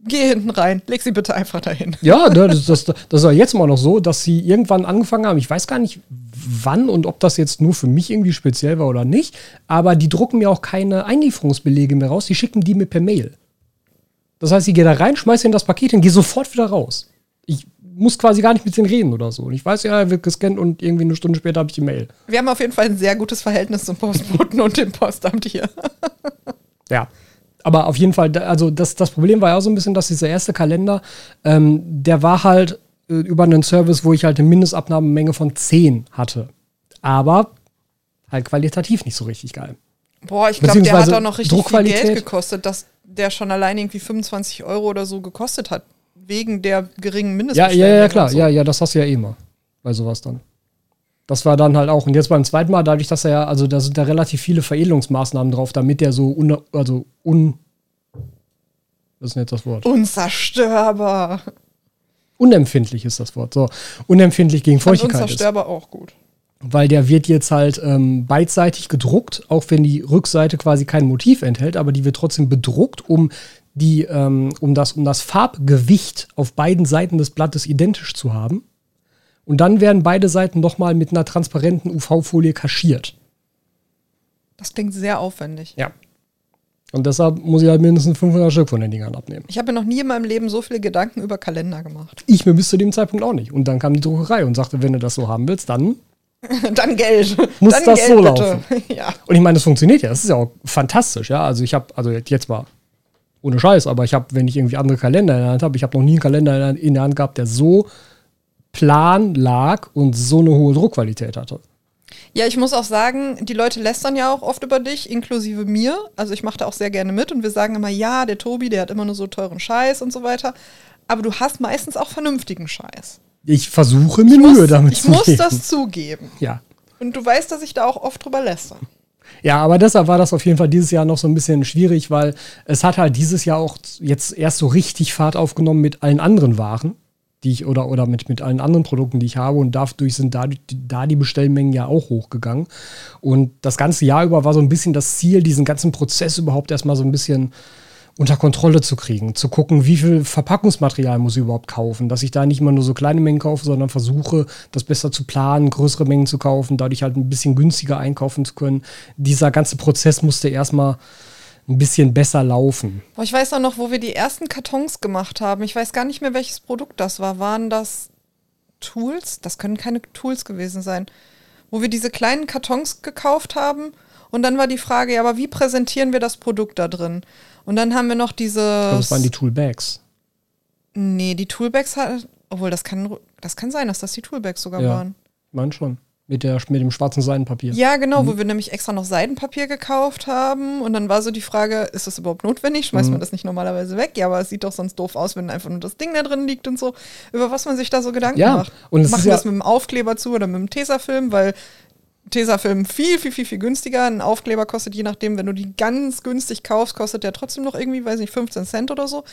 geh hinten rein, leg sie bitte einfach dahin. Ja, das, das, das war jetzt immer noch so, dass sie irgendwann angefangen haben. Ich weiß gar nicht, wann und ob das jetzt nur für mich irgendwie speziell war oder nicht. Aber die drucken mir auch keine Einlieferungsbelege mehr raus. Die schicken die mir per Mail. Das heißt, ich gehe da rein, schmeiße in das Paket und gehe sofort wieder raus. Ich muss quasi gar nicht mit denen reden oder so. Und ich weiß, ja, er wird gescannt und irgendwie eine Stunde später habe ich die Mail. Wir haben auf jeden Fall ein sehr gutes Verhältnis zum Postboten und dem Postamt hier. Ja. Aber auf jeden Fall, also das, das Problem war ja auch so ein bisschen, dass dieser erste Kalender, ähm, der war halt äh, über einen Service, wo ich halt eine Mindestabnahmemenge von 10 hatte. Aber halt qualitativ nicht so richtig geil. Boah, ich glaube, der hat auch noch richtig viel. Geld gekostet, dass der schon allein irgendwie 25 Euro oder so gekostet hat. Wegen der geringen Ja, Mindestbestellmenge. ja, ja, klar. so. Ja, ja, das hast du ja eh immer. Bei sowas dann. Das war dann halt auch. Und jetzt beim zweiten Mal, dadurch, dass er ja, also da sind da relativ viele Veredelungsmaßnahmen drauf, damit der so un, also un, was ist denn jetzt das Wort? Unzerstörbar. Unempfindlich ist das Wort. So, unempfindlich gegen Feuchtigkeit ist. unzerstörbar auch gut. weil der wird jetzt halt ähm, beidseitig gedruckt, auch wenn die Rückseite quasi kein Motiv enthält, aber die wird trotzdem bedruckt, um die, ähm, um das, um das Farbgewicht auf beiden Seiten des Blattes identisch zu haben. Und dann werden beide Seiten nochmal mit einer transparenten UV-Folie kaschiert. Das klingt sehr aufwendig. Ja. Und deshalb muss ich halt mindestens 500 Stück von den Dingern abnehmen. Ich habe mir noch nie in meinem Leben so viele Gedanken über Kalender gemacht. Ich mir bis zu dem Zeitpunkt auch nicht. Und dann kam die Druckerei und sagte, wenn du das so haben willst, dann. <laughs> Dann Geld. Muss Dann das Geld, so laufen? <laughs> Ja. Und ich meine, das funktioniert ja. Das ist ja auch fantastisch, ja. Also ich habe, also jetzt mal ohne Scheiß, aber ich habe, wenn ich irgendwie andere Kalender in der Hand habe, ich habe noch nie einen Kalender in der- in der Hand gehabt, der so plan lag und so eine hohe Druckqualität hatte. Ja, ich muss auch sagen, die Leute lästern ja auch oft über dich, inklusive mir. Also ich mache da auch sehr gerne mit und wir sagen immer, ja, der Tobi, der hat immer nur so teuren Scheiß und so weiter. Aber du hast meistens auch vernünftigen Scheiß. Ich versuche mir Ich Mühe muss, damit ich zu muss geben. das zugeben. Ja. Und du weißt, dass ich da auch oft drüber lästere. Ja, aber deshalb war das auf jeden Fall dieses Jahr noch so ein bisschen schwierig, weil es hat halt dieses Jahr auch jetzt erst so richtig Fahrt aufgenommen mit allen anderen Waren, die ich oder, oder mit, mit allen anderen Produkten, die ich habe. Und dadurch sind da, da die Bestellmengen ja auch hochgegangen. Und das ganze Jahr über war so ein bisschen das Ziel, diesen ganzen Prozess überhaupt erstmal so ein bisschen unter Kontrolle zu kriegen, zu gucken, wie viel Verpackungsmaterial muss ich überhaupt kaufen, dass ich da nicht immer nur so kleine Mengen kaufe, sondern versuche, das besser zu planen, größere Mengen zu kaufen, dadurch halt ein bisschen günstiger einkaufen zu können. Dieser ganze Prozess musste erstmal ein bisschen besser laufen. Boah, ich weiß auch noch, wo wir die ersten Kartons gemacht haben. Ich weiß gar nicht mehr, welches Produkt das war. Waren das Tools? Das können keine Tools gewesen sein. Wo wir diese kleinen Kartons gekauft haben. Und dann war die Frage, ja, aber wie präsentieren wir das Produkt da drin? Und dann haben wir noch diese. Das waren die Toolbags. Nee, die Toolbags hat. Obwohl, das kann, das kann sein, dass das die Toolbags sogar ja, waren. Man schon. Mit, der, mit dem schwarzen Seidenpapier. Ja, genau, mhm. wo wir nämlich extra noch Seidenpapier gekauft haben. Und dann war so die Frage, ist das überhaupt notwendig? Schmeißt mhm. man das nicht normalerweise weg? Ja, aber es sieht doch sonst doof aus, wenn einfach nur das Ding da drin liegt und so. Über was man sich da so Gedanken ja, macht. Und Machen wir ja das mit dem Aufkleber zu oder mit dem Tesafilm? Weil Tesafilm viel, viel, viel, viel günstiger. Ein Aufkleber kostet, je nachdem, wenn du die ganz günstig kaufst, kostet der trotzdem noch irgendwie, weiß nicht, 15 Cent oder so.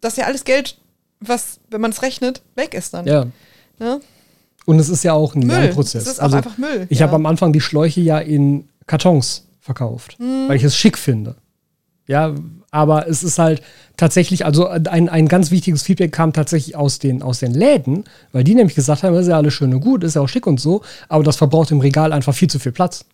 Das ist ja alles Geld, was, wenn man es rechnet, weg ist dann. Ja. ja? Und es ist ja auch ein Lernprozess. Es ist also, einfach Müll. Ich ja. habe am Anfang die Schläuche ja in Kartons verkauft, mhm. weil ich es schick finde. Ja, aber es ist halt tatsächlich, also ein, ein ganz wichtiges Feedback kam tatsächlich aus den, aus den Läden, weil die nämlich gesagt haben, das ist ja alles schön und gut, ist ja auch schick und so, aber das verbraucht im Regal einfach viel zu viel Platz.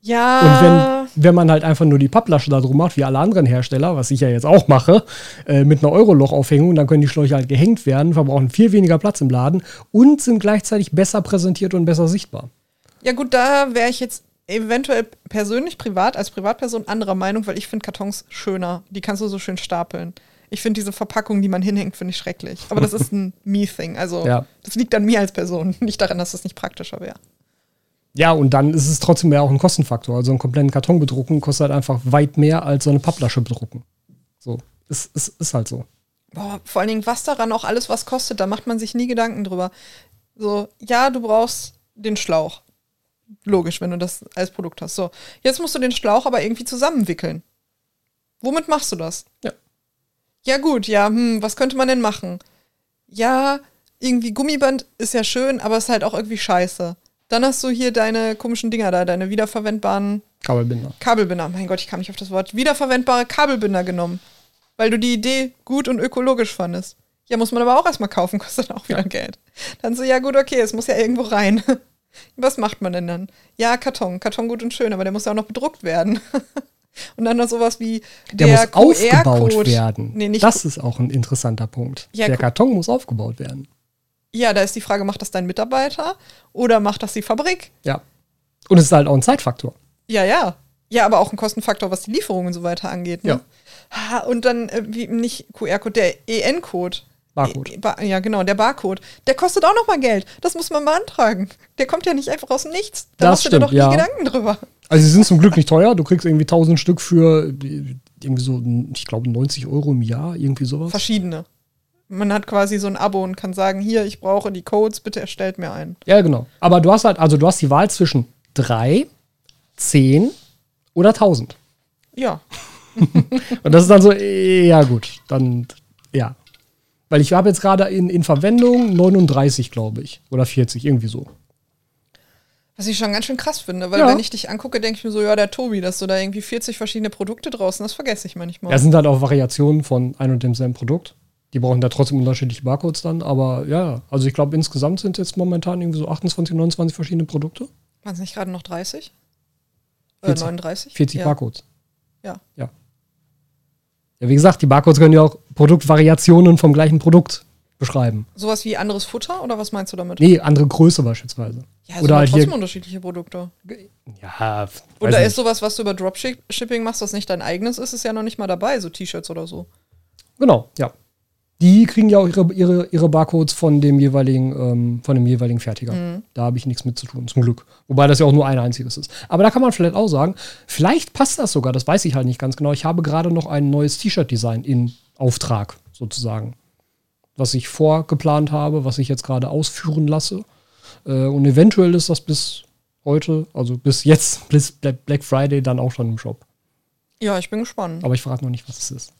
Ja. Und wenn, wenn man halt einfach nur die Papplasche da drum macht, wie alle anderen Hersteller, was ich ja jetzt auch mache, äh, mit einer Euroloch-Aufhängung, dann können die Schläuche halt gehängt werden, verbrauchen viel weniger Platz im Laden und sind gleichzeitig besser präsentiert und besser sichtbar. Ja, gut, da wäre ich jetzt eventuell persönlich, privat, als Privatperson anderer Meinung, weil ich finde Kartons schöner. Die kannst du so schön stapeln. Ich finde diese Verpackung, die man hinhängt, finde ich schrecklich. Aber das ist ein <laughs> Me-Thing. Also, ja. das liegt an mir als Person, nicht daran, dass das nicht praktischer wäre. Ja, und dann ist es trotzdem ja auch ein Kostenfaktor. Also einen kompletten Karton bedrucken kostet halt einfach weit mehr als so eine Papplasche bedrucken. So, ist, ist, ist halt so. Boah, vor allen Dingen, was daran auch alles was kostet, da macht man sich nie Gedanken drüber. So, ja, du brauchst den Schlauch. Logisch, wenn du das als Produkt hast. So, jetzt musst du den Schlauch aber irgendwie zusammenwickeln. Womit machst du das? Ja. Ja, gut, ja, hm, was könnte man denn machen? Ja, irgendwie Gummiband ist ja schön, aber ist halt auch irgendwie scheiße. Dann hast du hier deine komischen Dinger da, deine wiederverwendbaren Kabelbinder. Kabelbinder. Mein Gott, ich kam nicht auf das Wort. Wiederverwendbare Kabelbinder genommen. Weil du die Idee gut und ökologisch fandest. Ja, muss man aber auch erstmal kaufen, <laughs> kostet auch wieder ja. Geld. Dann so, ja gut, okay, es muss ja irgendwo rein. <laughs> Was macht man denn dann? Ja, Karton. Karton gut und schön, aber der muss ja auch noch bedruckt werden. <laughs> und dann noch sowas wie der, der muss aufgebaut werden. Nee, nicht das ist auch ein interessanter Punkt. Ja, der Karton muss aufgebaut werden. Ja, da ist die Frage, macht das dein Mitarbeiter oder macht das die Fabrik? Ja. Und es ist halt auch ein Zeitfaktor. Ja, ja. Ja, aber auch ein Kostenfaktor, was die Lieferungen und so weiter angeht. Ne? Ja. Und dann, äh, wie nicht QR-Code, der EN-Code. Barcode. E ba ja, genau, der Barcode. Der kostet auch nochmal Geld. Das muss man beantragen. Der kommt ja nicht einfach aus dem Nichts. Da das machst stimmt, du dir doch nie ja. Gedanken drüber. Also sie sind zum Glück nicht teuer. Du kriegst irgendwie 1000 Stück für irgendwie so, ich glaube, 90 Euro im Jahr, irgendwie sowas. Verschiedene man hat quasi so ein Abo und kann sagen, hier, ich brauche die Codes, bitte erstellt mir einen. Ja, genau. Aber du hast halt, also du hast die Wahl zwischen drei, zehn oder tausend. Ja. <laughs> und das ist dann so, ja gut, dann, ja. Weil ich habe jetzt gerade in, in Verwendung 39, glaube ich. Oder 40, irgendwie so. Was ich schon ganz schön krass finde, weil ja. wenn ich dich angucke, denke ich mir so, ja, der Tobi, dass du da irgendwie 40 verschiedene Produkte draußen, das vergesse ich manchmal. Ja, sind halt auch Variationen von ein und demselben Produkt. Die brauchen da trotzdem unterschiedliche Barcodes dann, aber ja, also ich glaube, insgesamt sind jetzt momentan irgendwie so 28, 29 verschiedene Produkte. Waren es nicht gerade noch 30? 40, äh, 39? 40 ja. Barcodes. Ja. Ja. Ja, wie gesagt, die Barcodes können ja auch Produktvariationen vom gleichen Produkt beschreiben. Sowas wie anderes Futter oder was meinst du damit? Nee, andere Größe beispielsweise. Ja, also oder halt trotzdem unterschiedliche Produkte. Ja. Oder ist sowas, was du über Dropshipping machst, was nicht dein eigenes ist, ist ja noch nicht mal dabei, so T-Shirts oder so. Genau, ja die kriegen ja auch ihre, ihre, ihre Barcodes von dem jeweiligen, ähm, von dem jeweiligen Fertiger. Mhm. Da habe ich nichts mit zu tun, zum Glück. Wobei das ja auch nur ein einziges ist. Aber da kann man vielleicht auch sagen, vielleicht passt das sogar, das weiß ich halt nicht ganz genau. Ich habe gerade noch ein neues T-Shirt-Design in Auftrag, sozusagen. Was ich vorgeplant habe, was ich jetzt gerade ausführen lasse. Äh, und eventuell ist das bis heute, also bis jetzt, <laughs> bis Black Friday, dann auch schon im Shop. Ja, ich bin gespannt. Aber ich verrate noch nicht, was es ist.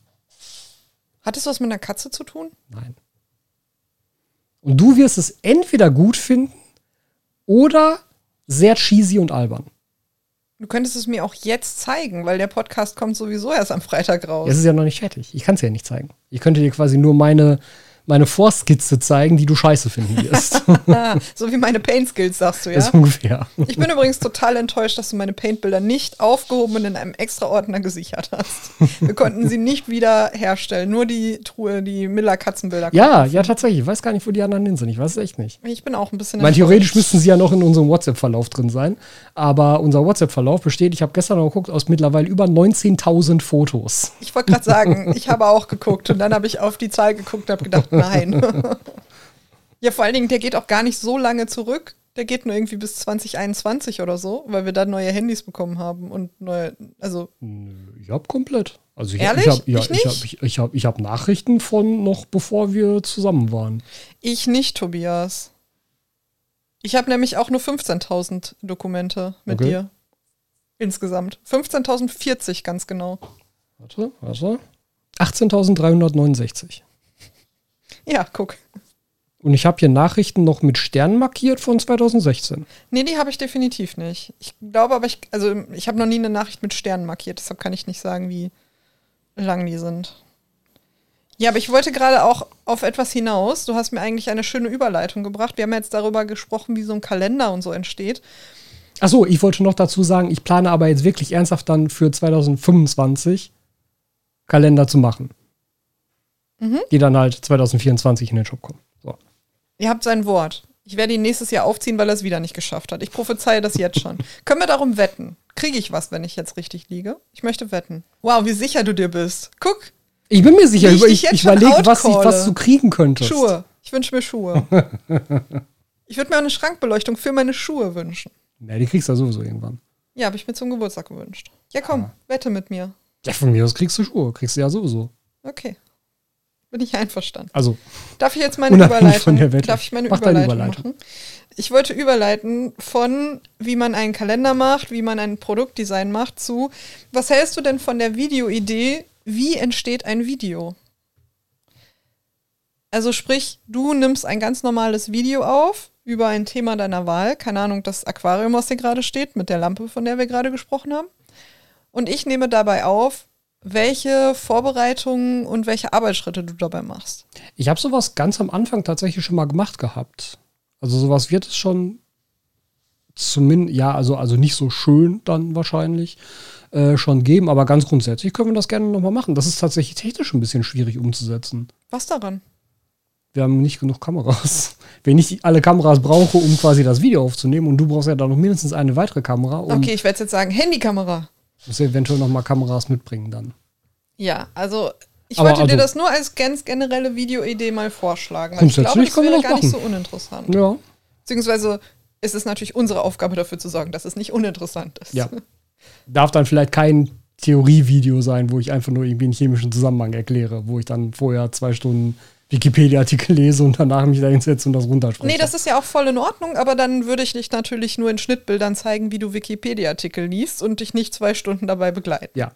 Hat es was mit einer Katze zu tun? Nein. Und du wirst es entweder gut finden oder sehr cheesy und albern. Du könntest es mir auch jetzt zeigen, weil der Podcast kommt sowieso erst am Freitag raus. Es ist ja noch nicht fertig. Ich kann es ja nicht zeigen. Ich könnte dir quasi nur meine, meine Vorskizze zeigen, die du scheiße finden wirst. <laughs> So wie meine Paint-Skills, sagst du, ja? Das ist ungefähr. Ich bin übrigens total enttäuscht, dass du meine Paint-Bilder nicht aufgehoben und in einem extra Ordner gesichert hast. Wir konnten sie nicht wieder herstellen. Nur die Truhe, die Miller-Katzenbilder. Ja, ja, tatsächlich. Ich weiß gar nicht, wo die anderen hin sind. Ich weiß es echt nicht. Ich bin auch ein bisschen Ich meine, theoretisch müssten sie ja noch in unserem WhatsApp-Verlauf drin sein. Aber unser WhatsApp-Verlauf besteht, ich habe gestern noch geguckt, aus mittlerweile über 19.000 Fotos. Ich wollte gerade sagen, ich habe auch geguckt und dann habe ich auf die Zahl geguckt und habe gedacht, nein. <laughs> ja, vor allen Dingen, der geht auch gar nicht so lange zurück. Der geht nur irgendwie bis 2021 oder so, weil wir dann neue Handys bekommen haben und neue, also Ich habe komplett. Also ich, Ehrlich? ich habe ja, Ich ich hab, ich, ich hab, ich hab Nachrichten von noch bevor wir zusammen waren. ich nicht, Tobias. Ich habe nämlich auch nur 15.000 Dokumente mit Okay. dir. Insgesamt. 15.040 ganz genau. Warte, warte. 18.369. <laughs> Ja, guck. Und ich habe hier Nachrichten noch mit Sternen markiert von 2016. Nee, die habe ich definitiv nicht. Ich glaube aber, ich, also ich habe noch nie eine Nachricht mit Sternen markiert, deshalb kann ich nicht sagen, wie lang die sind. Ja, aber ich wollte gerade auch auf etwas hinaus. Du hast mir eigentlich eine schöne Überleitung gebracht. Wir haben jetzt darüber gesprochen, wie so ein Kalender und so entsteht. Achso, ich wollte noch dazu sagen, ich plane aber jetzt wirklich ernsthaft dann für 2025 Kalender zu machen. Mhm. Die dann halt 2024 in den Shop kommen. So. Ihr habt sein Wort. Ich werde ihn nächstes Jahr aufziehen, weil er es wieder nicht geschafft hat. Ich prophezeie das jetzt schon. <laughs> Können wir darum wetten? Kriege ich was, wenn ich jetzt richtig liege? Ich möchte wetten. Wow, wie sicher du dir bist. Guck, Ich bin mir sicher, ich ich, überlege, was, ich- was du kriegen könntest. Schuhe. Ich wünsche mir Schuhe. <laughs> ich würde mir eine Schrankbeleuchtung für meine Schuhe wünschen. Ja, die kriegst du ja sowieso irgendwann. Ja, habe ich mir zum Geburtstag gewünscht. Ja, komm, Ah. wette mit mir. Ja, von mir aus kriegst du Schuhe. Kriegst du ja sowieso. Okay. Bin ich einverstanden. Also, Darf ich jetzt meine Überleitung. Darf ich meine Überleitung, Überleitung. machen? Ich wollte überleiten von, wie man einen Kalender macht, wie man ein Produktdesign macht, zu, was hältst du denn von der Videoidee, wie entsteht ein Video? Also sprich, du nimmst ein ganz normales Video auf über ein Thema deiner Wahl, keine Ahnung, das Aquarium, was hier gerade steht, mit der Lampe, von der wir gerade gesprochen haben. Und ich nehme dabei auf, welche Vorbereitungen und welche Arbeitsschritte du dabei machst. ich habe sowas ganz am Anfang tatsächlich schon mal gemacht gehabt. Also sowas wird es schon zumindest, ja, also, also nicht so schön dann wahrscheinlich äh, schon geben, aber ganz grundsätzlich können wir das gerne nochmal machen. Das ist tatsächlich technisch ein bisschen schwierig umzusetzen. Was daran? Wir haben nicht genug Kameras. <laughs> Wenn ich alle Kameras brauche, um quasi das Video aufzunehmen und du brauchst ja dann noch mindestens eine weitere Kamera und Okay, ich werde jetzt sagen, Handykamera. Musst eventuell noch mal Kameras mitbringen dann. Ja, also ich Aber wollte dir also- das nur als ganz generelle Videoidee mal vorschlagen. Weil ich glaube, das wäre gar nicht so machen. uninteressant. Ja. Beziehungsweise ist es natürlich unsere Aufgabe dafür zu sorgen, dass es nicht uninteressant ist. Ja. <laughs> Darf dann vielleicht kein Theorievideo sein, wo ich einfach nur irgendwie einen chemischen Zusammenhang erkläre, wo ich dann vorher zwei Stunden Wikipedia-Artikel lese und danach mich da hinsetze und das runterspreche. Nee, das ist ja auch voll in Ordnung, aber dann würde ich dich natürlich nur in Schnittbildern zeigen, wie du Wikipedia-Artikel liest und dich nicht zwei Stunden dabei begleiten. ja.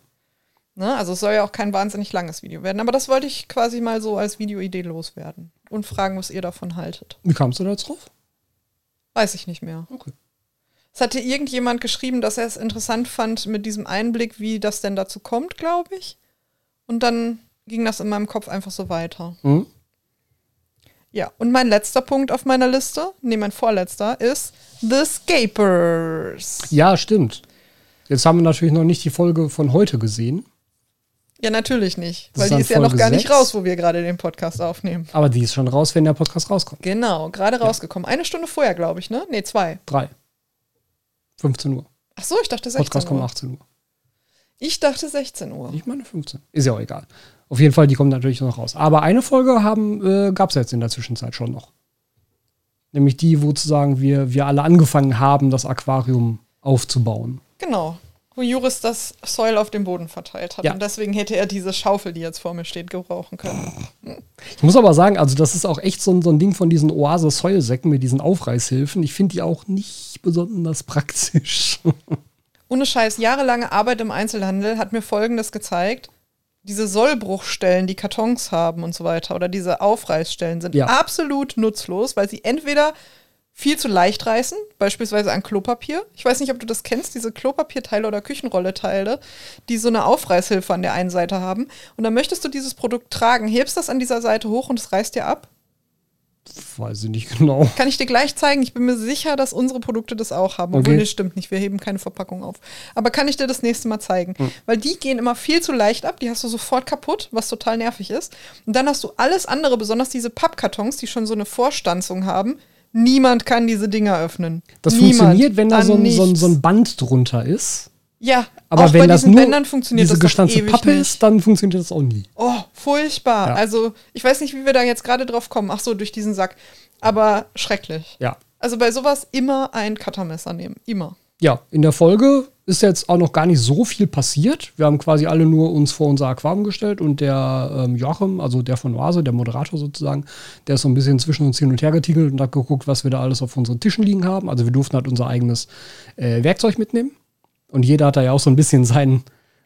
Ne? Also es soll ja auch kein wahnsinnig langes Video werden. Aber das wollte ich quasi mal so als Videoidee loswerden und fragen, was ihr davon haltet. Wie kamst du da jetzt drauf? Weiß ich nicht mehr. Okay. Es hatte irgendjemand geschrieben, dass er es interessant fand mit diesem Einblick, wie das denn dazu kommt, glaube ich. Und dann ging das in meinem Kopf einfach so weiter. Hm? Ja, und mein letzter Punkt auf meiner Liste, nee, mein vorletzter, ist The Scapers. Ja, stimmt. Jetzt haben wir natürlich noch nicht die Folge von heute gesehen, Ja, natürlich nicht, Das weil ist die ist ja noch Folge gar nicht sechs. raus, wo wir gerade den Podcast aufnehmen. aber die ist schon raus, wenn der Podcast rauskommt. Genau, gerade rausgekommen. Eine Stunde vorher, glaube ich, ne? Nee, zwei. Drei. 15 Uhr. Ach so, ich dachte 16 Podcast kommt Uhr. 18 Uhr. Ich dachte 16 Uhr. Ich meine 15. Ist ja auch egal. Auf jeden Fall, die kommt natürlich noch raus. Aber eine Folge haben, äh, gab es jetzt in der Zwischenzeit schon noch. Nämlich die, wo sozusagen wir, wir alle angefangen haben, das Aquarium aufzubauen. Genau. Wo Juris das Soil auf dem Boden verteilt hat. Ja. Und deswegen hätte er diese Schaufel, die jetzt vor mir steht, gebrauchen können. Ich muss aber sagen, also das ist auch echt so ein, so ein Ding von diesen Oase-Säulensäcken mit diesen Aufreißhilfen. Ich finde die auch nicht besonders praktisch. <laughs> Ohne Scheiß, jahrelange Arbeit im Einzelhandel hat mir Folgendes gezeigt. Diese Sollbruchstellen, die Kartons haben und so weiter, oder diese Aufreißstellen sind Ja. absolut nutzlos, weil sie entweder viel zu leicht reißen, beispielsweise an Klopapier. Ich weiß nicht, ob du das kennst, diese Klopapierteile oder Küchenrolleteile, die so eine Aufreißhilfe an der einen Seite haben. Und dann möchtest du dieses Produkt tragen, hebst das an dieser Seite hoch und es reißt dir ab. Weiß ich nicht genau. Kann ich dir gleich zeigen. Ich bin mir sicher, dass unsere Produkte das auch haben. Obwohl, Okay. das stimmt nicht. Wir heben keine Verpackung auf. Aber kann ich dir das nächste Mal zeigen. Weil die gehen immer viel zu leicht ab. Die hast du sofort kaputt, was total nervig ist. Und dann hast du alles andere, besonders diese Pappkartons, die schon so eine Vorstanzung haben. Niemand kann diese Dinger öffnen. Das Niemand. funktioniert, wenn da so ein, so, ein, so ein Band drunter ist. Ja, Aber auch wenn bei das diesen nur Bändern funktioniert diese das gestanzte Pappe nicht. ist, dann funktioniert das auch nie. Oh, furchtbar. Ja. Also, ich weiß nicht, wie wir da jetzt gerade drauf kommen. Ach so, durch diesen Sack. Aber schrecklich. Ja. Also bei sowas immer ein Cuttermesser nehmen. Immer. Ja, in der Folge ist jetzt auch noch gar nicht so viel passiert. Wir haben quasi alle nur uns vor unser Aquarium gestellt und der ähm, Joachim, also der von Oase, der Moderator sozusagen, der ist so ein bisschen zwischen uns hin und her getigelt und hat geguckt, was wir da alles auf unseren Tischen liegen haben. Also wir durften halt unser eigenes äh, Werkzeug mitnehmen. Und jeder hat da ja auch so ein bisschen seinen,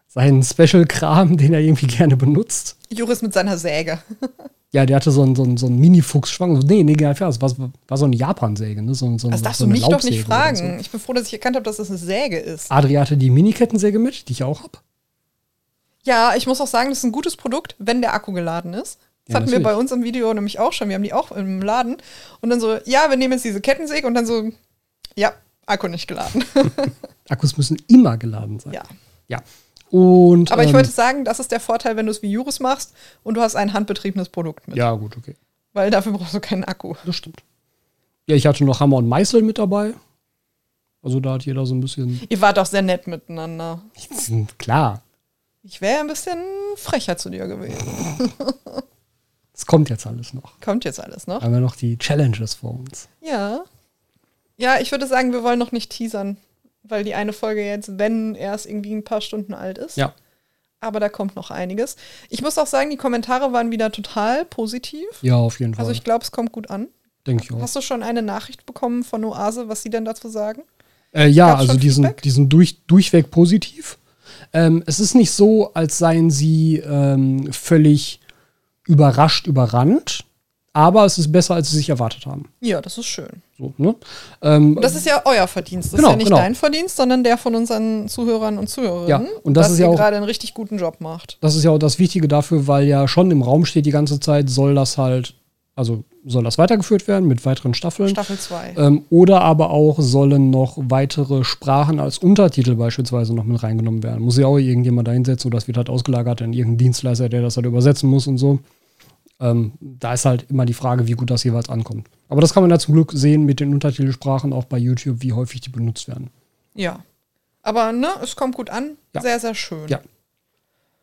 seinen Special-Kram, den er irgendwie <laughs> gerne benutzt. Juris mit seiner Säge. <laughs> Ja, der hatte so einen, so einen, so einen Mini-Fuchsschwang. Nee, nee. Das war, war so eine Japan-Säge. Ne? So, so, Das darfst so du mich doch nicht Laubsäge fragen. Ich bin froh, dass ich erkannt habe, dass das eine Säge ist. So. Adri hatte die Mini-Kettensäge mit, die ich auch habe. Ja, ich muss auch sagen, das ist ein gutes Produkt, wenn der Akku geladen ist. Das Ja, hatten wir natürlich. bei uns im Video nämlich auch schon. Wir haben die auch im Laden. Und dann so, ja, wir nehmen jetzt diese Kettensäge und dann so, ja, Akku nicht geladen. <laughs> Akkus müssen immer geladen sein. ja. Ja. Und, Aber ich ähm, wollte sagen, das ist der Vorteil, wenn du es wie Juris machst und du hast ein handbetriebenes Produkt mit. Ja, gut, okay. Weil dafür brauchst du keinen Akku. Das stimmt. Ja, ich hatte noch Hammer und Meißel mit dabei. Also da hat jeder so ein bisschen. Ihr wart auch sehr nett miteinander. Klar, Ich wäre ein bisschen frecher zu dir gewesen. <laughs> es kommt jetzt alles noch. Kommt jetzt alles noch? Haben wir noch die Challenges vor uns. Ja. Ja, ich würde sagen, wir wollen noch nicht teasern, weil die eine Folge jetzt, wenn erst irgendwie ein paar Stunden alt ist. Ja. Aber da kommt noch einiges. Ich muss auch sagen, die Kommentare waren wieder total positiv. Ja, auf jeden Fall. Also ich glaube, es kommt gut an. denke ich auch. Hast du schon eine Nachricht bekommen von Oase, was sie denn dazu sagen? Äh, ja, Gab's also die sind durch, durchweg positiv. Ähm, es ist nicht so, als seien sie ähm, völlig überrascht, überrannt. Aber es ist besser, als sie sich erwartet haben. Ja, das ist schön. So, ne? ähm, Und das ist ja euer Verdienst. Das Genau, ist ja nicht genau. dein Verdienst, sondern der von unseren Zuhörern und Zuhörerinnen. Ja, und das dass ist ja auch- gerade einen richtig guten Job macht. das ist ja auch das Wichtige dafür, weil ja schon im Raum steht die ganze Zeit, soll das halt, also soll das weitergeführt werden mit weiteren Staffeln. Staffel 2. Ähm, oder aber auch sollen noch weitere Sprachen als Untertitel beispielsweise noch mit reingenommen werden. Muss ja auch irgendjemand da hinsetzen oder das wird halt ausgelagert an irgendeinen Dienstleister, der das halt übersetzen muss und so. Ähm, da ist halt immer die Frage, wie gut das jeweils ankommt. Aber das kann man ja zum Glück sehen mit den Untertitelsprachen auch bei YouTube, wie häufig die benutzt werden. Ja. Aber ne, es kommt gut an. Ja. Sehr, sehr schön. Ja.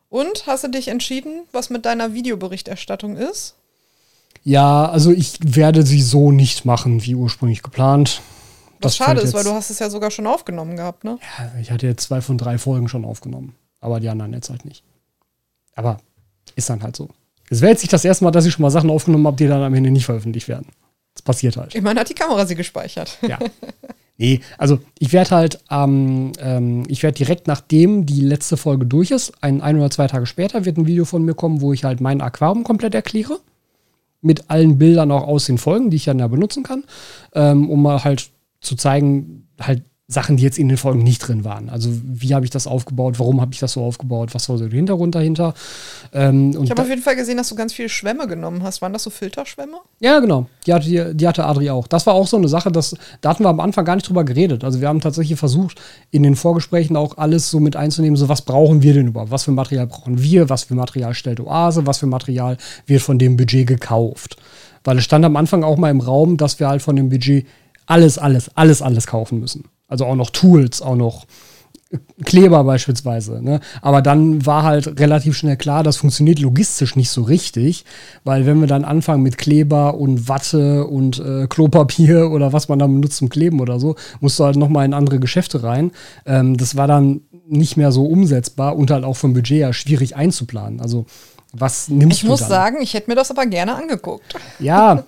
Und hast du dich entschieden, was mit deiner Videoberichterstattung ist? Ja, also ich werde sie so nicht machen, wie ursprünglich geplant. Was Das schade ist, weil du hast es ja sogar schon aufgenommen gehabt, ne? Ja, ich hatte jetzt zwei von drei Folgen schon aufgenommen. Aber die anderen jetzt halt nicht. Aber ist dann halt so. Es wäre jetzt nicht das erste Mal, dass ich schon mal Sachen aufgenommen habe, die dann am Ende nicht veröffentlicht werden. Das passiert halt. Ich meine, hat die Kamera sie gespeichert. Ja. Nee, also ich werde halt, ähm, ähm, ich werde direkt nachdem die letzte Folge durch ist, ein, ein oder zwei Tage später, wird ein Video von mir kommen, wo ich halt mein Aquarium komplett erkläre. Mit allen Bildern auch aus den Folgen, die ich dann ja benutzen kann, ähm, um mal halt zu zeigen, halt Sachen, die jetzt in den Folgen nicht drin waren. Also wie habe ich das aufgebaut, warum habe ich das so aufgebaut, was war so der Hintergrund dahinter. Ähm, Ich habe auf jeden Fall gesehen, dass du ganz viele Schwämme genommen hast. Waren das so Filterschwämme? ja, genau. Die hatte, die, die hatte Adri auch. Das war auch so eine Sache, das, da hatten wir am Anfang gar nicht drüber geredet. Also wir haben tatsächlich versucht, in den Vorgesprächen auch alles so mit einzunehmen, so was brauchen wir denn überhaupt? Was für Material brauchen wir? Was für Material stellt Oase? Was für Material wird von dem Budget gekauft? Weil es stand am Anfang auch mal im Raum, dass wir halt von dem Budget alles, alles, alles, alles kaufen müssen. Also auch noch Tools, auch noch Kleber beispielsweise. Ne? Aber dann war halt relativ schnell klar, das funktioniert logistisch nicht so richtig, weil wenn wir dann anfangen mit Kleber und Watte und äh, Klopapier <laughs> oder was man dann benutzt zum Kleben oder so, musst du halt nochmal in andere Geschäfte rein. Ähm, das war dann nicht mehr so umsetzbar und halt auch vom Budget her schwierig einzuplanen. Also was nimmst Ich du muss dann? sagen, ich hätte mir das aber gerne angeguckt. Ja,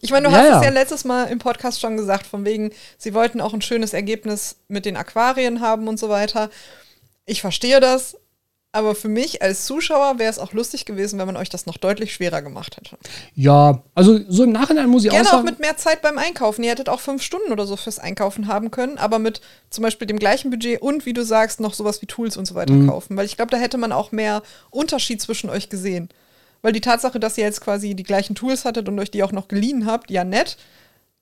Ich meine, du Ja, hast ja. es ja letztes Mal im Podcast schon gesagt, von wegen, sie wollten auch ein schönes Ergebnis mit den Aquarien haben und so weiter. Ich verstehe das, Aber für mich als Zuschauer wäre es auch lustig gewesen, wenn man euch das noch deutlich schwerer gemacht hätte. Ja, also so im Nachhinein muss ich Gerne auch auch sagen. mit mehr Zeit beim Einkaufen. Ihr hättet auch fünf Stunden oder so fürs Einkaufen haben können, aber mit zum Beispiel dem gleichen Budget und wie du sagst, noch sowas wie Tools und so weiter Mhm. kaufen. Weil ich glaube, da hätte man auch mehr Unterschied zwischen euch gesehen. Weil die Tatsache, dass ihr jetzt quasi die gleichen Tools hattet und euch die auch noch geliehen habt, ja nett.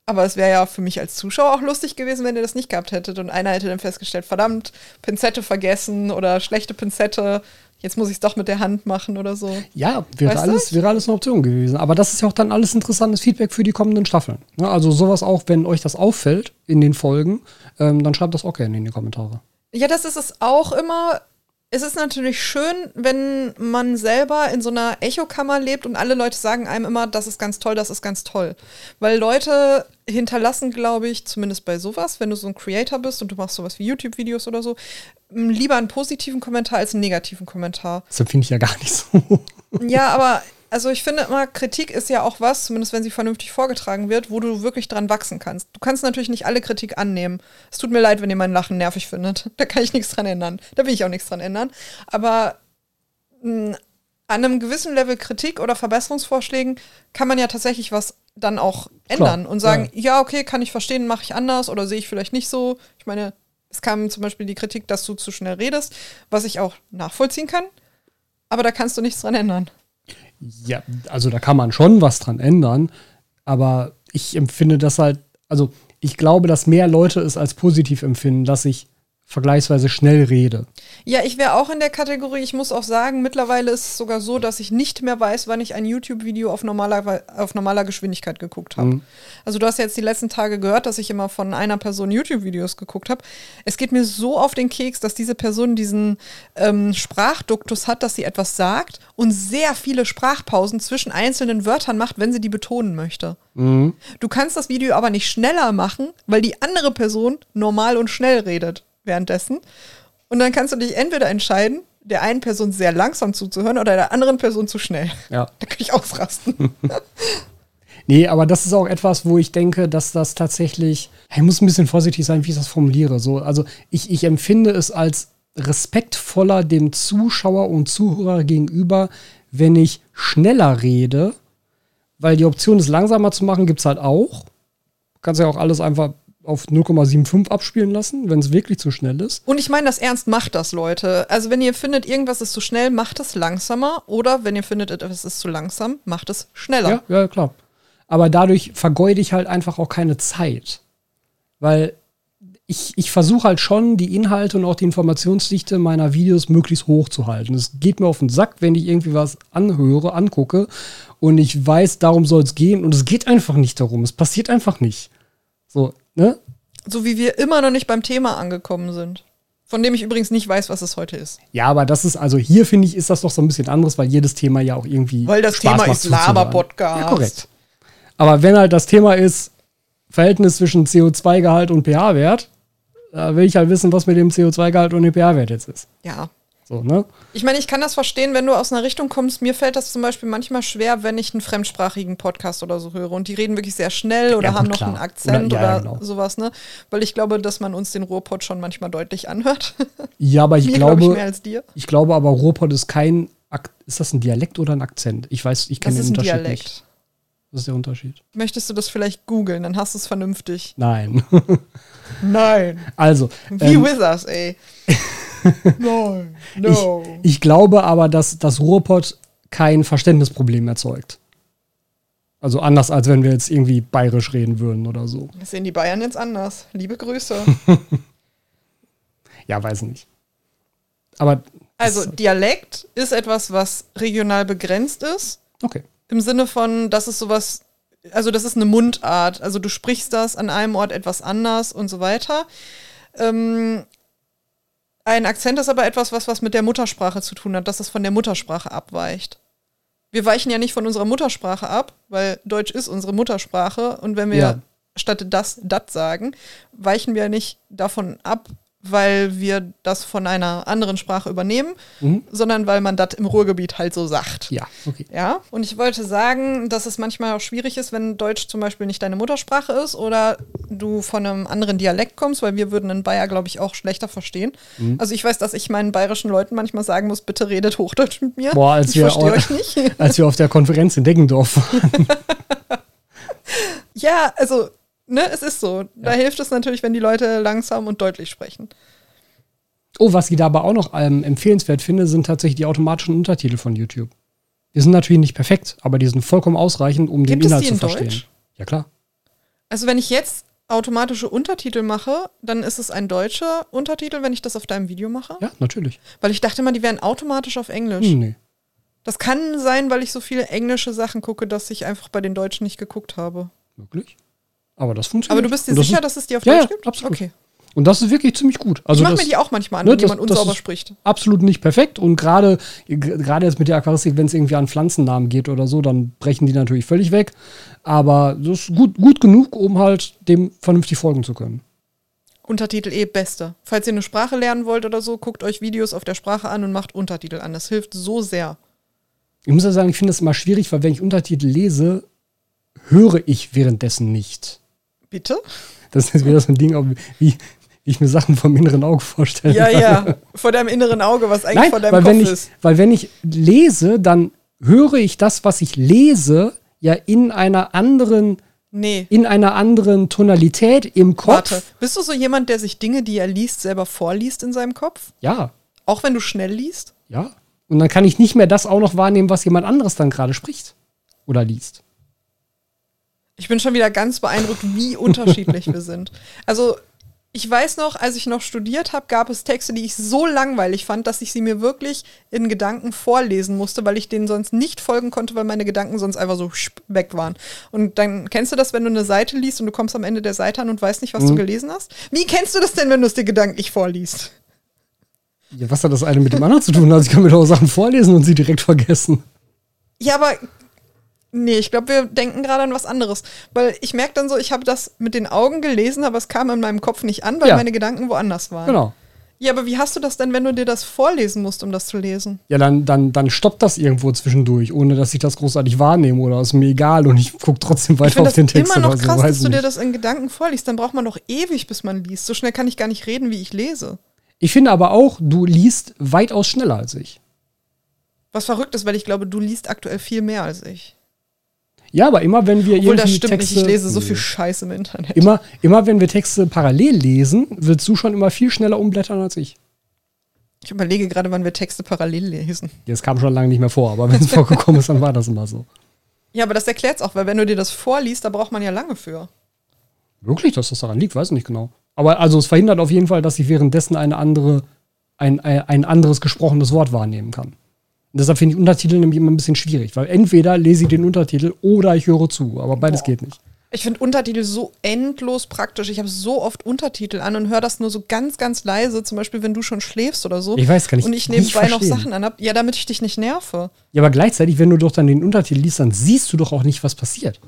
Aber es wäre ja für mich als Zuschauer auch lustig gewesen, wenn ihr das nicht gehabt hättet. Und einer hätte dann festgestellt, verdammt, Pinzette vergessen oder schlechte Pinzette. Jetzt muss ich es doch mit der Hand machen oder so. Ja, wäre Weißt du? alles, wäre alles eine Option gewesen. Aber das ist ja auch dann alles interessantes Feedback für die kommenden Staffeln. Ne? Also sowas auch, wenn euch das auffällt in den Folgen, ähm, dann schreibt das auch gerne in die Kommentare. Ja, das ist es auch immer. Es ist natürlich schön, wenn man selber in so einer Echokammer lebt und alle Leute sagen einem immer, das ist ganz toll, das ist ganz toll. Weil Leute hinterlassen, glaube ich, zumindest bei sowas, wenn du so ein Creator bist und du machst sowas wie YouTube-Videos oder so, lieber einen positiven Kommentar als einen negativen Kommentar. Das empfinde ich ja gar nicht so. Ja, aber also ich finde immer, Kritik ist ja auch was, zumindest wenn sie vernünftig vorgetragen wird, wo du wirklich dran wachsen kannst. Du kannst natürlich nicht alle Kritik annehmen. Es tut mir leid, wenn ihr mein Lachen nervig findet. <laughs> Da kann ich nichts dran ändern. Da will ich auch nichts dran ändern. Aber mh, an einem gewissen Level Kritik oder Verbesserungsvorschlägen kann man ja tatsächlich was dann auch ändern und sagen, ja. okay, kann ich verstehen, mache ich anders oder sehe ich vielleicht nicht so. Ich meine, es kam zum Beispiel die Kritik, dass du zu schnell redest, was ich auch nachvollziehen kann. Aber da kannst du nichts dran ändern. Ja, also da kann man schon was dran ändern, aber ich empfinde das halt, also ich glaube, dass mehr Leute es als positiv empfinden, dass ich vergleichsweise schnell rede. Ja, ich wäre auch in der Kategorie. Ich muss auch sagen, mittlerweile ist es sogar so, dass ich nicht mehr weiß, wann ich ein YouTube-Video auf normaler, auf normaler Geschwindigkeit geguckt habe. Also du hast ja jetzt die letzten Tage gehört, dass ich immer von einer Person YouTube-Videos geguckt habe. Es geht mir so auf den Keks, dass diese Person diesen ähm, Sprachduktus hat, dass sie etwas sagt und sehr viele Sprachpausen zwischen einzelnen Wörtern macht, wenn sie die betonen möchte. Du kannst das Video aber nicht schneller machen, weil die andere Person normal und schnell redet währenddessen. Und dann kannst du dich entweder entscheiden, der einen Person sehr langsam zuzuhören oder der anderen Person zu schnell. Ja. <laughs> Da kann ich ausrasten. <laughs> Nee, aber das ist auch etwas, wo ich denke, dass das tatsächlich, ich muss ein bisschen vorsichtig sein, wie ich das formuliere. So, also ich, ich empfinde es als respektvoller dem Zuschauer und Zuhörer gegenüber, wenn ich schneller rede, weil die Option, es langsamer zu machen, gibt es halt auch. Du kannst ja auch alles einfach auf 0,75 abspielen lassen, wenn es wirklich zu schnell ist. Und ich meine das ernst, macht das, Leute. Also wenn ihr findet, irgendwas ist zu schnell, macht es langsamer. Oder wenn ihr findet, etwas ist zu langsam, macht es schneller. Ja, ja, klar. Aber dadurch vergeude ich halt einfach auch keine Zeit. Weil ich, ich versuche halt schon, die Inhalte und auch die Informationsdichte meiner Videos möglichst hoch zu halten. Es geht mir auf den Sack, wenn ich irgendwie was anhöre, angucke und ich weiß, darum soll es gehen und es geht einfach nicht darum. Es passiert einfach nicht. So, ne? So wie wir immer noch nicht beim Thema angekommen sind. Von dem ich übrigens nicht weiß, was es heute ist. Ja, aber das ist, also hier finde ich, ist das doch so ein bisschen anderes, weil jedes Thema ja auch irgendwie. Weil das Spaß Thema ist. Laber-Podcast. Ja, korrekt. Aber wenn halt das Thema ist, Verhältnis zwischen CO2-Gehalt und pH-Wert, da will ich halt wissen, was mit dem CO2-Gehalt und dem pH-Wert jetzt ist. Ja. So, ne? Ich meine, ich kann das verstehen, wenn du aus einer Richtung kommst. Mir fällt das zum Beispiel manchmal schwer, wenn ich einen fremdsprachigen Podcast oder so höre und die reden wirklich sehr schnell oder Ja, haben noch klar. einen Akzent Oder- oder, ja, genau. sowas, ne? Weil ich glaube, dass man uns den Ruhrpott schon manchmal deutlich anhört. <laughs> Ja, aber ich Mir glaube glaube, ich mehr als dir. ich glaube aber, Ruhrpott ist kein, Ak ist das ein Dialekt oder ein Akzent? Ich weiß, ich kenne den Unterschied Dialekt. nicht. Was ist der Unterschied? Möchtest du das vielleicht googeln, dann hast du es vernünftig. Nein. <laughs> Nein. also, Wie ähm, Withers, ey. Nein. <laughs> No. ich glaube aber, dass das Ruhrpott kein Verständnisproblem erzeugt. Also anders, als wenn wir jetzt irgendwie bayerisch reden würden oder so. Das sehen die Bayern jetzt anders. Liebe Grüße. <laughs> Ja, weiß nicht. Aber Also Dialekt ist etwas, was regional begrenzt ist. okay. Im Sinne von, das ist sowas, also das ist eine Mundart. Also du sprichst das an einem Ort etwas anders und so weiter. Ähm, ein Akzent ist aber etwas, was, was mit der Muttersprache zu tun hat, dass es von der Muttersprache abweicht. Wir weichen ja nicht von unserer Muttersprache ab, weil Deutsch ist unsere Muttersprache. Und wenn wir Ja. statt das, das sagen, weichen wir nicht davon ab, weil wir das von einer anderen Sprache übernehmen, Mhm. sondern weil man das im Ruhrgebiet halt so sagt. Ja, okay. Ja, und ich wollte sagen, dass es manchmal auch schwierig ist, wenn Deutsch zum Beispiel nicht deine Muttersprache ist oder du von einem anderen Dialekt kommst, weil wir würden in Bayer, glaube ich, auch schlechter verstehen. Mhm. Also ich weiß, dass ich meinen bayerischen Leuten manchmal sagen muss, bitte redet Hochdeutsch mit mir. Boah, als ich wir verstehe au- euch nicht. <laughs> Als wir auf der Konferenz in Deggendorf waren. <laughs> ja, also, ne, es ist so. Da hilft es natürlich, wenn die Leute langsam und deutlich sprechen. Oh, was ich da aber auch noch ähm, empfehlenswert finde, sind tatsächlich die automatischen Untertitel von YouTube. Die sind natürlich nicht perfekt, aber die sind vollkommen ausreichend, um den Gibt es Inhalt die zu in verstehen. Deutsch? Ja, klar. Also wenn ich jetzt automatische Untertitel mache, dann ist es ein deutscher Untertitel, wenn ich das auf deinem Video mache? Ja, natürlich. Weil ich dachte immer, die wären automatisch auf Englisch. Hm, nee. Das kann sein, weil ich so viele englische Sachen gucke, dass ich einfach bei den Deutschen nicht geguckt habe. Wirklich? Aber das funktioniert. Aber du bist dir das sicher, ist, dass es die auf Ja, Deutsch ja, gibt? absolut. Okay. Und das ist wirklich ziemlich gut. Also ich mache mir die auch manchmal an, ne, wenn das- jemand unsauber spricht. absolut nicht perfekt und gerade gerade jetzt mit der Aquaristik, wenn es irgendwie an Pflanzennamen geht oder so, dann brechen die natürlich völlig weg. Aber das ist gut, gut genug, um halt dem vernünftig folgen zu können. Untertitel eh beste. Falls ihr eine Sprache lernen wollt oder so, guckt euch Videos auf der Sprache an und macht Untertitel an. Das hilft so sehr. Ich muss ja sagen, ich finde das immer schwierig, weil wenn ich Untertitel lese, höre ich währenddessen nicht. Bitte? Das ist wieder so ein Ding, wie ich mir Sachen vom inneren Auge vorstelle. Ja, ja. <laughs> Vor deinem inneren Auge, was eigentlich Nein, vor deinem weil Kopf wenn, ich, ist. weil wenn ich lese, dann höre ich das, was ich lese, ja in einer anderen, Nee. in einer anderen Tonalität im Kopf. Warte. Bist du so jemand, der sich Dinge, die er liest, selber vorliest in seinem Kopf? Ja, Auch wenn du schnell liest? ja. Und dann kann ich nicht mehr das auch noch wahrnehmen, was jemand anderes dann gerade spricht oder liest. Ich bin schon wieder ganz beeindruckt, wie <laughs> unterschiedlich wir sind. Also, ich weiß noch, als ich noch studiert habe, gab es Texte, die ich so langweilig fand, dass ich sie mir wirklich in Gedanken vorlesen musste, weil ich denen sonst nicht folgen konnte, weil meine Gedanken sonst einfach so weg waren. Und dann kennst du das, wenn du eine Seite liest und du kommst am Ende der Seite an und weißt nicht, was du gelesen hast? Wie kennst du das denn, wenn du es dir gedanklich vorliest? Ja, was hat das eine mit dem anderen zu tun? Also ich kann mir doch Sachen vorlesen und sie direkt vergessen. Ja, aber nee, ich glaube, wir denken gerade an was anderes. Weil ich merke dann so, ich habe das mit den Augen gelesen, aber es kam in meinem Kopf nicht an, weil Ja. meine Gedanken woanders waren. Genau. Ja, aber wie hast du das denn, wenn du dir das vorlesen musst, um das zu lesen? Ja, dann, dann, dann stoppt das irgendwo zwischendurch, ohne dass ich das großartig wahrnehme oder ist mir egal und ich gucke trotzdem Ich weiter finde auf den Text immer noch so. krass, dass du dir das in Gedanken vorliest. Dann braucht man doch ewig, bis man liest. So schnell kann ich gar nicht reden, wie ich lese. Ich finde aber auch, du liest weitaus schneller als ich. Was verrückt ist, weil ich glaube, du liest aktuell viel mehr als ich. Ja, aber immer wenn wir Obwohl, das stimmt Texte, nicht. Ich lese so viel Scheiße im Internet. Immer, immer wenn wir Texte parallel lesen, willst du schon immer viel schneller umblättern als ich. Ich überlege gerade, wann wir Texte parallel lesen. Das kam schon lange nicht mehr vor, aber wenn es <laughs> vorgekommen ist, dann war das immer so. Ja, aber das erklärt es auch, weil wenn du dir das vorliest, da braucht man ja lange für. Wirklich, dass das daran liegt, weiß ich nicht genau. Aber also es verhindert auf jeden Fall, dass ich währenddessen eine andere, ein, ein, ein anderes gesprochenes Wort wahrnehmen kann. Und deshalb finde ich Untertitel nämlich immer ein bisschen schwierig, weil entweder lese ich den Untertitel oder ich höre zu, aber beides Boah. geht nicht. Ich finde Untertitel so endlos praktisch. Ich habe so oft Untertitel an und höre das nur so ganz, ganz leise. Zum Beispiel, wenn du schon schläfst oder so. Ich weiß, kann ich Und ich nicht nebenbei noch. Sachen an hab. Ja, damit ich dich nicht nerve. Ja, aber gleichzeitig, wenn du doch dann den Untertitel liest, dann siehst du doch auch nicht, was passiert.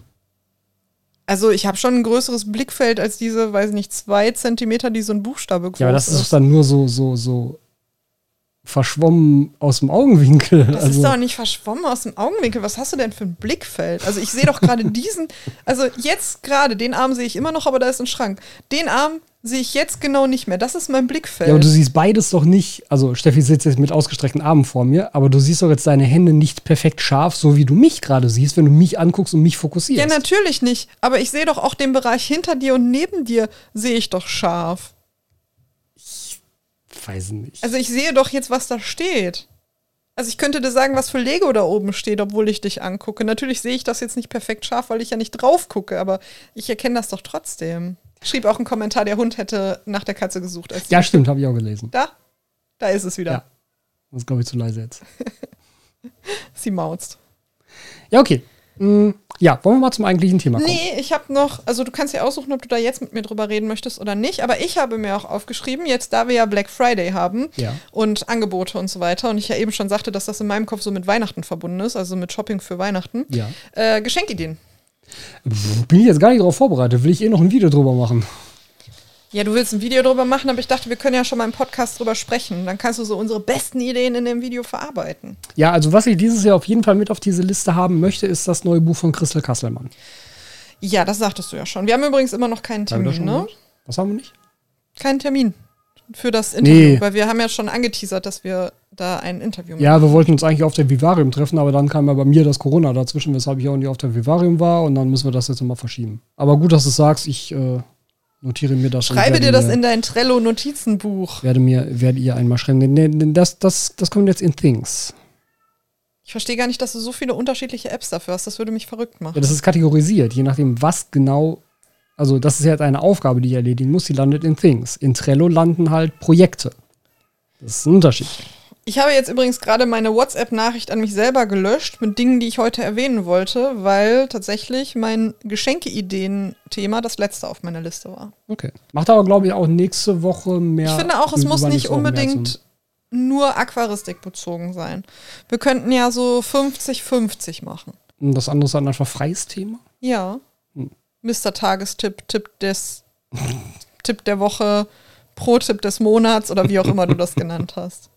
Also ich habe schon ein größeres Blickfeld als diese, weiß nicht, zwei Zentimeter, die so ein Buchstabe groß Ja, aber das ist doch dann nur so, so, so verschwommen aus dem Augenwinkel. Das also, ist doch nicht verschwommen aus dem Augenwinkel. Was hast du denn für ein Blickfeld? Also ich sehe doch gerade <laughs> diesen, also jetzt gerade, den Arm sehe ich immer noch, aber da ist ein Schrank. Den Arm sehe ich jetzt genau nicht mehr. Das ist mein Blickfeld. ja, aber du siehst beides doch nicht. Also, Steffi sitzt jetzt mit ausgestreckten Armen vor mir, aber du siehst doch jetzt deine Hände nicht perfekt scharf, so wie du mich gerade siehst, wenn du mich anguckst und mich fokussierst. ja, natürlich nicht. Aber ich sehe doch auch den Bereich hinter dir und neben dir sehe ich doch scharf. Weiß nicht. Also ich sehe doch jetzt, was da steht. Also ich könnte dir sagen, was für Lego da oben steht, obwohl ich dich angucke. Natürlich sehe ich das jetzt nicht perfekt scharf, weil ich ja nicht drauf gucke, aber ich erkenne das doch trotzdem. Schrieb auch ein Kommentar, der Hund hätte nach der Katze gesucht. Ja, stimmt, habe ich auch gelesen. Da? Da ist es wieder. Ja. Das ist, glaube ich, zu leise jetzt. <laughs> Sie mauzt. Ja, okay. Mm, ja, wollen wir mal zum eigentlichen Thema kommen? Nee, ich habe noch, also du kannst ja aussuchen, ob du da jetzt mit mir drüber reden möchtest oder nicht, aber ich habe mir auch aufgeschrieben, jetzt da wir ja Black Friday haben Ja. und Angebote und so weiter und ich ja eben schon sagte, dass das in meinem Kopf so mit Weihnachten verbunden ist, also mit Shopping für Weihnachten, Ja. äh, Geschenkideen. Bin ich jetzt gar nicht darauf vorbereitet. Will ich eh noch ein Video drüber machen. Ja, du willst ein Video drüber machen, aber ich dachte, wir können ja schon mal im Podcast drüber sprechen. Dann kannst du so unsere besten Ideen in dem Video verarbeiten. Ja, also was ich dieses Jahr auf jeden Fall mit auf diese Liste haben möchte, ist das neue Buch von Christel Kasselmann. Ja, das sagtest du ja schon. Wir haben übrigens immer noch keinen Haben Termin, schon ne? Was haben wir nicht? Keinen Termin für das Interview, Nee. weil wir haben ja schon angeteasert, dass wir da ein Interview machen. Ja, wir wollten uns eigentlich auf der Vivarium treffen, aber dann kam ja bei mir das Corona dazwischen, weshalb ich auch nicht auf der Vivarium war und dann müssen wir das jetzt nochmal verschieben. Aber gut, dass du es sagst, ich äh, notiere mir das. Schreibe dir das mir, in dein Trello-Notizenbuch. Werde mir, werde ihr einmal schreiben. Nee, das, das, das kommt jetzt in Things. Ich verstehe gar nicht, dass du so viele unterschiedliche Apps dafür hast. Das würde mich verrückt machen. Ja, das ist kategorisiert, je nachdem, was genau. Also, das ist jetzt eine Aufgabe, die ich erledigen muss, die landet in Things. In Trello landen halt Projekte. Das ist ein Unterschied. Ich habe jetzt übrigens gerade meine WhatsApp-Nachricht an mich selber gelöscht mit Dingen, die ich heute erwähnen wollte, weil tatsächlich mein Geschenke-Ideen-Thema das letzte auf meiner Liste war. Okay. Macht aber, glaube ich, auch nächste Woche mehr. ich finde auch, es muss nicht unbedingt nur Aquaristik bezogen sein. Wir könnten ja so 50-50 machen. Und das andere ist dann einfach freies Thema. Ja. Hm. Mr. Tagestipp, Tipp des Tipp der Woche, Pro-Tipp des Monats oder wie auch immer du das genannt hast.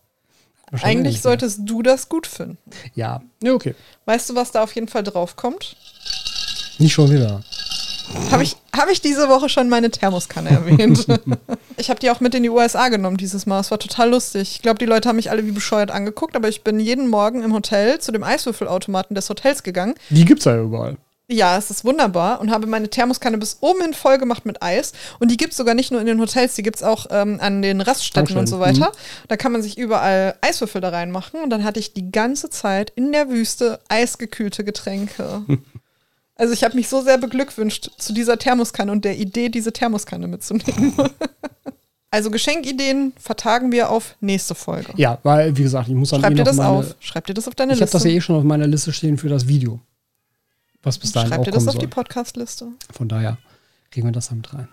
Eigentlich solltest du das gut finden. Ja. ja, okay. Weißt du, was da auf jeden Fall drauf kommt? Nicht schon wieder. Habe ich, hab ich diese Woche schon meine Thermoskanne erwähnt? <laughs> ich habe die auch mit in die USA genommen dieses Mal. Es war total lustig. Ich glaube, die Leute haben mich alle wie bescheuert angeguckt, aber ich bin jeden Morgen im Hotel zu dem Eiswürfelautomaten des Hotels gegangen. Die gibt's ja überall. Ja, es ist wunderbar und habe meine Thermoskanne bis oben hin voll gemacht mit Eis. Und die gibt es sogar nicht nur in den Hotels, die gibt es auch ähm, an den Raststätten und so weiter. Da kann man sich überall Eiswürfel da reinmachen. Und dann hatte ich die ganze Zeit in der Wüste eisgekühlte Getränke. <laughs> Also ich habe mich so sehr beglückwünscht zu dieser Thermoskanne und der Idee, diese Thermoskanne mitzunehmen. <laughs> also Geschenkideen vertagen wir auf nächste Folge. Ja, weil, wie gesagt, ich muss dann Schreib eh dir noch das meine, auf. Schreib dir das auf deine Ich habe Liste. das ja eh schon auf meiner Liste stehen für das Video. Was bis dahin Schreib auch dir das auf die soll. Podcast-Liste. Von daher kriegen wir das damit rein.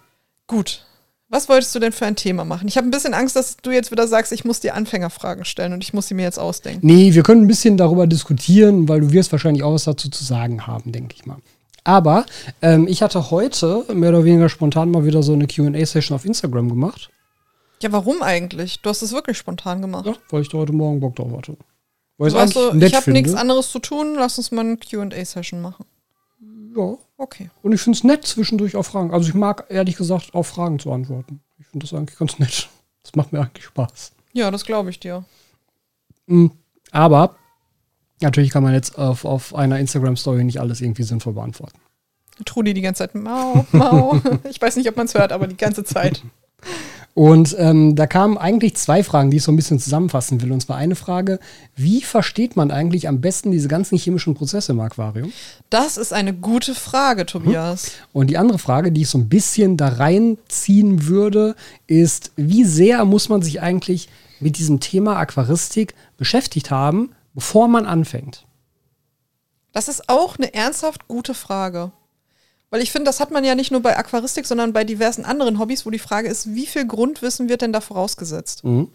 Gut. Was wolltest du denn für ein Thema machen? Ich habe ein bisschen Angst, dass du jetzt wieder sagst, ich muss dir Anfängerfragen stellen und ich muss sie mir jetzt ausdenken. Nee, wir können ein bisschen darüber diskutieren, weil du wirst wahrscheinlich auch was dazu zu sagen haben, denke ich mal. Aber ähm, ich hatte heute mehr oder weniger spontan mal wieder so eine QA-Session auf Instagram gemacht. Ja, warum eigentlich? Du hast es wirklich spontan gemacht. Ja, weil ich da heute Morgen Bock drauf hatte. Weil ich Du es warst so, eigentlich nett ich habe nichts anderes zu tun, lass uns mal eine QA-Session machen. Ja. Okay. Und ich finde es nett, zwischendurch auf Fragen. Also ich mag ehrlich gesagt auf Fragen zu antworten. Ich finde das eigentlich ganz nett. Das macht mir eigentlich Spaß. Ja, das glaube ich dir. Mm, Aber natürlich kann man jetzt auf, auf einer Instagram-Story nicht alles irgendwie sinnvoll beantworten. Trudi die ganze Zeit, mau, mau. <laughs> ich weiß nicht, ob man es hört, aber die ganze Zeit. <laughs> Und ähm, da kamen eigentlich zwei Fragen, die ich so ein bisschen zusammenfassen will. Und zwar eine Frage, wie versteht man eigentlich am besten diese ganzen chemischen Prozesse im Aquarium? Das ist eine gute Frage, Tobias. Und die andere Frage, die ich so ein bisschen da reinziehen würde, ist, wie sehr muss man sich eigentlich mit diesem Thema Aquaristik beschäftigt haben, bevor man anfängt? Das ist auch eine ernsthaft gute Frage. Weil ich finde, das hat man ja nicht nur bei Aquaristik, sondern bei diversen anderen Hobbys, wo die Frage ist, wie viel Grundwissen wird denn da vorausgesetzt? Mhm.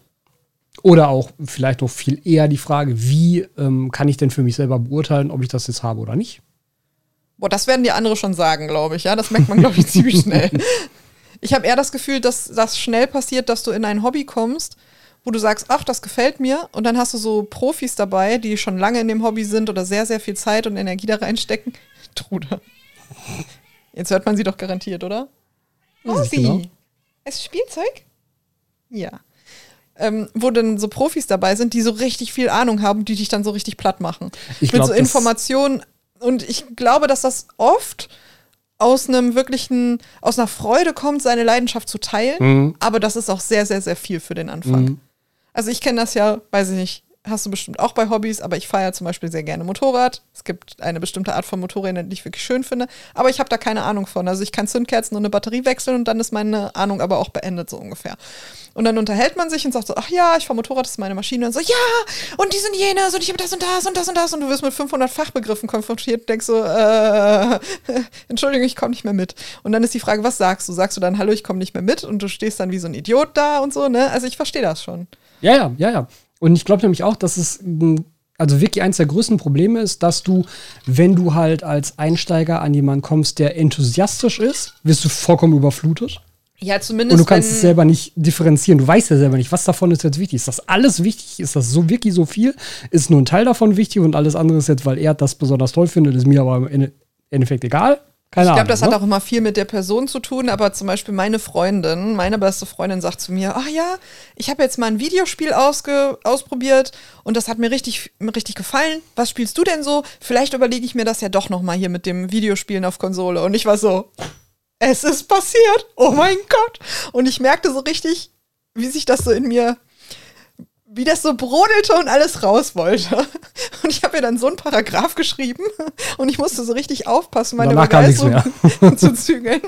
Oder auch vielleicht noch viel eher die Frage, wie ähm, kann ich denn für mich selber beurteilen, ob ich das jetzt habe oder nicht? Boah, das werden die andere schon sagen, glaube ich. Ja, das merkt man, glaube ich, <laughs> ziemlich schnell. Ich habe eher das Gefühl, dass das schnell passiert, dass du in ein Hobby kommst, wo du sagst, ach, das gefällt mir. Und dann hast du so Profis dabei, die schon lange in dem Hobby sind oder sehr, sehr viel Zeit und Energie da reinstecken. <laughs> Trude. Jetzt hört man sie doch garantiert, oder? Rosi, genau. ist Spielzeug? Ja. Ähm, wo dann so Profis dabei sind, die so richtig viel Ahnung haben, die dich dann so richtig platt machen. Ich Mit glaub, so das- Informationen. Und ich glaube, dass das oft aus einem wirklichen, aus einer Freude kommt, seine Leidenschaft zu teilen. Mhm. Aber das ist auch sehr, sehr, sehr viel für den Anfang. Mhm. Also ich kenne das ja, weiß ich nicht, hast du bestimmt auch bei Hobbys, aber ich fahre zum Beispiel sehr gerne Motorrad. Es gibt eine bestimmte Art von Motorrädern, die ich wirklich schön finde, aber ich habe da keine Ahnung von. Also ich kann Zündkerzen und eine Batterie wechseln und dann ist meine Ahnung aber auch beendet, so ungefähr. Und dann unterhält man sich und sagt so, ach ja, ich fahre Motorrad, das ist meine Maschine. Und so, ja, und die sind jenes und ich habe das und das und das und das. Und du wirst mit 500 Fachbegriffen konfrontiert und denkst so, äh, <laughs> Entschuldigung, ich komme nicht mehr mit. Und dann ist die Frage, was sagst du? Sagst du dann, hallo, ich komme nicht mehr mit? Und du stehst dann wie so ein Idiot da und so, ne? Also ich verstehe das schon. Ja, ja, ja, ja. Und ich glaube nämlich auch, dass es also wirklich eins der größten Probleme ist, dass du, wenn du halt als Einsteiger an jemanden kommst, der enthusiastisch ist, wirst du vollkommen überflutet. Ja, zumindest. Und du kannst es selber nicht differenzieren. Du weißt ja selber nicht, was davon ist jetzt wichtig. Ist das alles wichtig? Ist das so wirklich so viel? Ist nur ein Teil davon wichtig und alles andere ist jetzt, weil er das besonders toll findet, ist mir aber im Ende- Endeffekt egal? Keine Ich glaube, das ne? hat auch immer viel mit der Person zu tun, aber zum Beispiel meine Freundin, meine beste Freundin sagt zu mir, ach ja, ich habe jetzt mal ein Videospiel ausprobiert und das hat mir richtig, mir richtig gefallen. Was spielst du denn so? Vielleicht überlege ich mir das ja doch noch mal hier mit dem Videospielen auf Konsole. Und ich war so, es ist passiert. Oh mein Gott. Und ich merkte so richtig, wie sich das so in mir wie das so brodelte und alles raus wollte. Und ich habe ihr dann so einen Paragraph geschrieben und ich musste so richtig aufpassen, meine Danach Begeisterung <laughs> zu zügeln.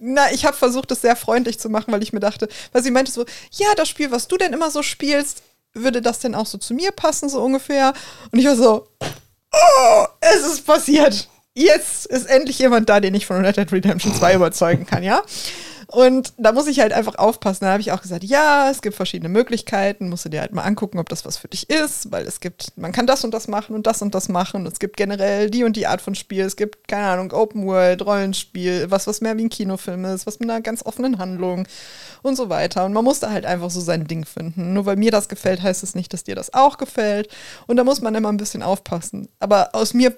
Na, ich habe versucht, es sehr freundlich zu machen, weil ich mir dachte, weil sie meinte so, ja, das Spiel, was du denn immer so spielst, würde das denn auch so zu mir passen, so ungefähr? Und ich war so, oh, es ist passiert. Jetzt ist endlich jemand da, den ich von Red Dead Redemption 2 überzeugen kann, ja? Und da muss ich halt einfach aufpassen. Da habe ich auch gesagt, ja, es gibt verschiedene Möglichkeiten, musst du dir halt mal angucken, ob das was für dich ist, weil es gibt, man kann das und das machen und das und das machen. Es gibt generell die und die Art von Spiel. Es gibt, keine Ahnung, Open World, Rollenspiel, was, was mehr wie ein Kinofilm ist, was mit einer ganz offenen Handlung und so weiter. Und man muss da halt einfach so sein Ding finden. Nur weil mir das gefällt, heißt es nicht, dass dir das auch gefällt. Und da muss man immer ein bisschen aufpassen. Aber aus mir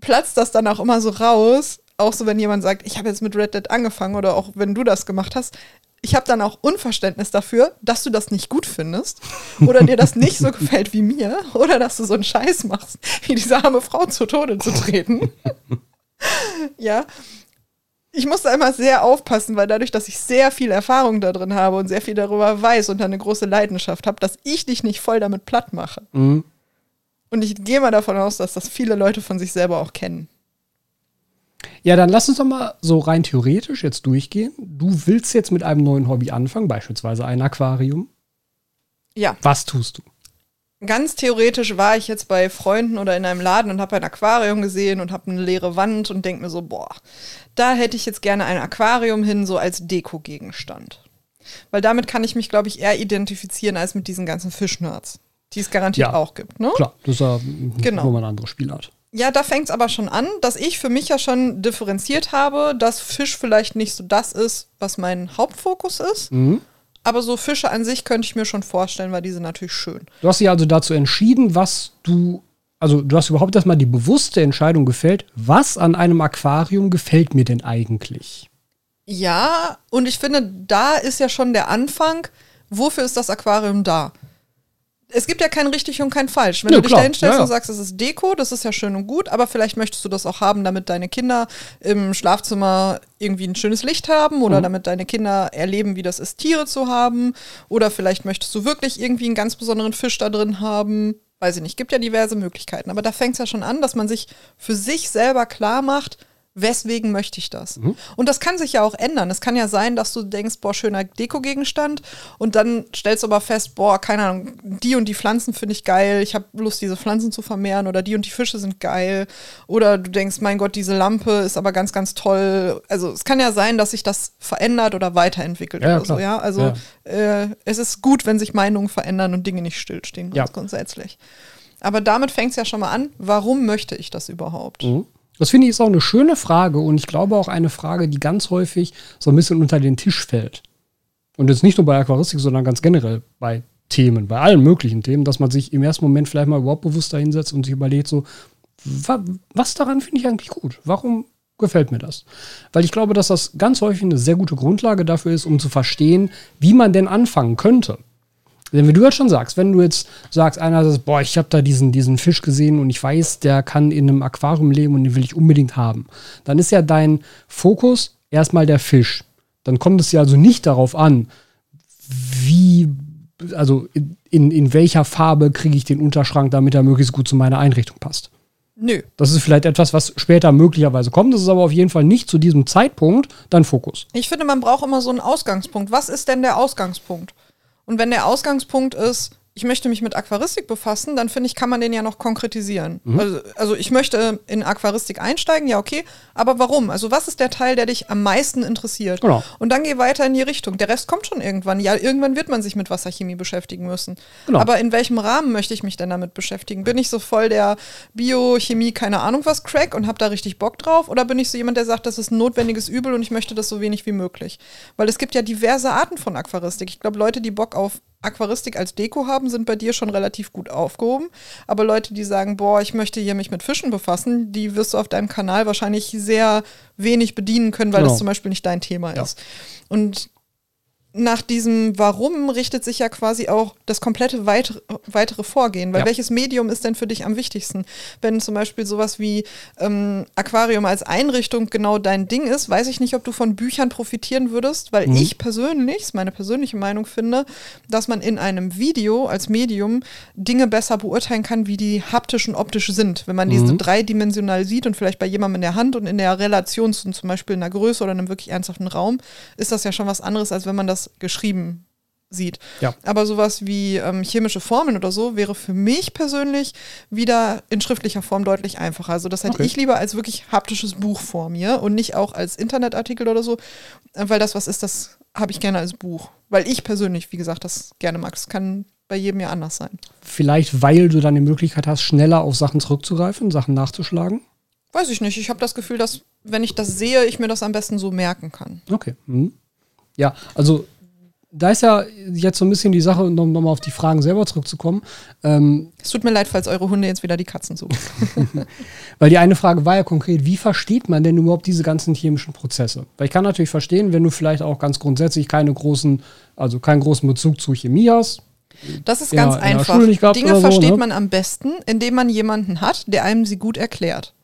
platzt das dann auch immer so raus. Auch so, wenn jemand sagt, ich habe jetzt mit Red Dead angefangen oder auch wenn du das gemacht hast. Ich habe dann auch Unverständnis dafür, dass du das nicht gut findest oder dir das nicht so <laughs> gefällt wie mir oder dass du so einen Scheiß machst, wie diese arme Frau zu Tode zu treten. <laughs> ja. Ich musste immer sehr aufpassen, weil dadurch, dass ich sehr viel Erfahrung da drin habe und sehr viel darüber weiß und eine große Leidenschaft habe, dass ich dich nicht voll damit platt mache. Mhm. Und ich gehe mal davon aus, dass das viele Leute von sich selber auch kennen. Ja, dann lass uns doch mal so rein theoretisch jetzt durchgehen. Du willst jetzt mit einem neuen Hobby anfangen, beispielsweise ein Aquarium. Ja, Was tust du? ganz theoretisch war ich jetzt bei Freunden oder in einem Laden und habe ein Aquarium gesehen und habe eine leere Wand und denke mir so, boah, da hätte ich jetzt gerne ein Aquarium hin, so als Dekogegenstand. Weil damit kann ich mich, glaube ich, eher identifizieren als mit diesen ganzen Fischnerds, die es garantiert Ja. auch gibt. Ne? Klar, das ist ja, Genau. wo man ein anderes Spiel hat. Ja, da fängt es aber schon an, dass ich für mich ja schon differenziert habe, dass Fisch vielleicht nicht so das ist, was mein Hauptfokus ist. Mhm. Aber so Fische an sich könnte ich mir schon vorstellen, weil die sind natürlich schön. Du hast dich also dazu entschieden, was du, also du hast überhaupt erstmal die bewusste Entscheidung gefällt, was an einem Aquarium gefällt mir denn eigentlich? Ja, und ich finde, da ist ja schon der Anfang, wofür ist das Aquarium da? Es gibt ja kein richtig und kein falsch. Wenn Ja, du dich da hinstellst ja. und sagst, es ist Deko, das ist ja schön und gut, aber vielleicht möchtest du das auch haben, damit deine Kinder im Schlafzimmer irgendwie ein schönes Licht haben oder Mhm. damit deine Kinder erleben, wie das ist, Tiere zu haben. Oder vielleicht möchtest du wirklich irgendwie einen ganz besonderen Fisch da drin haben. Weiß ich nicht, gibt ja diverse Möglichkeiten. Aber da fängt es ja schon an, dass man sich für sich selber klar macht, weswegen möchte ich das? Mhm. Und das kann sich ja auch ändern. Es kann ja sein, dass du denkst, boah, schöner Dekogegenstand und dann stellst du aber fest, boah, keine Ahnung, die und die Pflanzen finde ich geil, ich habe Lust, diese Pflanzen zu vermehren oder die und die Fische sind geil oder du denkst, mein Gott, diese Lampe ist aber ganz, ganz toll. Also es kann ja sein, dass sich das verändert oder weiterentwickelt Ja, oder so, ja. Also Äh, es ist gut, wenn sich Meinungen verändern und Dinge nicht stillstehen, Ja. ganz grundsätzlich. Aber damit fängt es ja schon mal an, warum möchte ich das überhaupt? Mhm. Das finde ich ist auch eine schöne Frage und ich glaube auch eine Frage, die ganz häufig so ein bisschen unter den Tisch fällt. Und jetzt nicht nur bei Aquaristik, sondern ganz generell bei Themen, bei allen möglichen Themen, dass man sich im ersten Moment vielleicht mal überhaupt bewusst dahinsetzt und sich überlegt, so, wa was daran finde ich eigentlich gut? Warum gefällt mir das? Weil ich glaube, dass das ganz häufig eine sehr gute Grundlage dafür ist, um zu verstehen, wie man denn anfangen könnte. Denn wie du jetzt schon sagst, wenn du jetzt sagst, einer sagt, boah, ich habe da diesen, diesen Fisch gesehen und ich weiß, der kann in einem Aquarium leben und den will ich unbedingt haben, dann ist ja dein Fokus erstmal der Fisch. Dann kommt es ja also nicht darauf an, wie, also in, in, in welcher Farbe kriege ich den Unterschrank, damit er möglichst gut zu meiner Einrichtung passt. Nö. Das ist vielleicht etwas, was später möglicherweise kommt. Das ist aber auf jeden Fall nicht zu diesem Zeitpunkt dein Fokus. Ich finde, man braucht immer so einen Ausgangspunkt. Was ist denn der Ausgangspunkt? Und wenn der Ausgangspunkt ist, ich möchte mich mit Aquaristik befassen, dann finde ich, kann man den ja noch konkretisieren. Mhm. Also, also, ich möchte in Aquaristik einsteigen, ja, okay, aber warum? Also was ist der Teil, der dich am meisten interessiert? Genau. Und dann geh weiter in die Richtung. Der Rest kommt schon irgendwann. Ja, irgendwann wird man sich mit Wasserchemie beschäftigen müssen. Genau. Aber in welchem Rahmen möchte ich mich denn damit beschäftigen? Bin ich so voll der Biochemie, keine Ahnung was, Crack und habe da richtig Bock drauf? Oder bin ich so jemand, der sagt, das ist ein notwendiges Übel und ich möchte das so wenig wie möglich? Weil es gibt ja diverse Arten von Aquaristik. Ich glaube, Leute, die Bock auf Aquaristik als Deko haben, sind bei dir schon relativ gut aufgehoben. Aber Leute, die sagen, boah, ich möchte hier mich mit Fischen befassen, die wirst du auf deinem Kanal wahrscheinlich sehr wenig bedienen können, weil genau. das zum Beispiel nicht dein Thema ja. ist. Und nach diesem Warum richtet sich ja quasi auch das komplette weitere, weitere Vorgehen. Weil ja. welches Medium ist denn für dich am wichtigsten? Wenn zum Beispiel sowas wie ähm, Aquarium als Einrichtung genau dein Ding ist, weiß ich nicht, ob du von Büchern profitieren würdest, weil mhm. ich persönlich, ist meine persönliche Meinung finde, dass man in einem Video als Medium Dinge besser beurteilen kann, wie die haptisch und optisch sind. Wenn man mhm. diese dreidimensional sieht und vielleicht bei jemandem in der Hand und in der Relation zu zum Beispiel einer Größe oder einem wirklich ernsthaften Raum, ist das ja schon was anderes, als wenn man das das geschrieben sieht. Ja. Aber sowas wie ähm, chemische Formeln oder so wäre für mich persönlich wieder in schriftlicher Form deutlich einfacher. Also das hätte okay. ich lieber als wirklich haptisches Buch vor mir und nicht auch als Internetartikel oder so, äh, weil das was ist, das habe ich gerne als Buch. Weil ich persönlich, wie gesagt, das gerne mag. Das kann bei jedem ja anders sein. Vielleicht, weil du dann die Möglichkeit hast, schneller auf Sachen zurückzugreifen, Sachen nachzuschlagen? Weiß ich nicht. Ich habe das Gefühl, dass, wenn ich das sehe, ich mir das am besten so merken kann. Okay. Mhm. Ja, also da ist ja jetzt so ein bisschen die Sache, um nochmal auf die Fragen selber zurückzukommen. Ähm, es tut mir leid, falls eure Hunde jetzt wieder die Katzen suchen. <laughs> <laughs> Weil die eine Frage war ja konkret, wie versteht man denn überhaupt diese ganzen chemischen Prozesse? Weil ich kann natürlich verstehen, wenn du vielleicht auch ganz grundsätzlich keine großen, also keinen großen Bezug zu Chemie hast. Das ist ganz einfach. Dinge so, versteht ne? man am besten, indem man jemanden hat, der einem sie gut erklärt.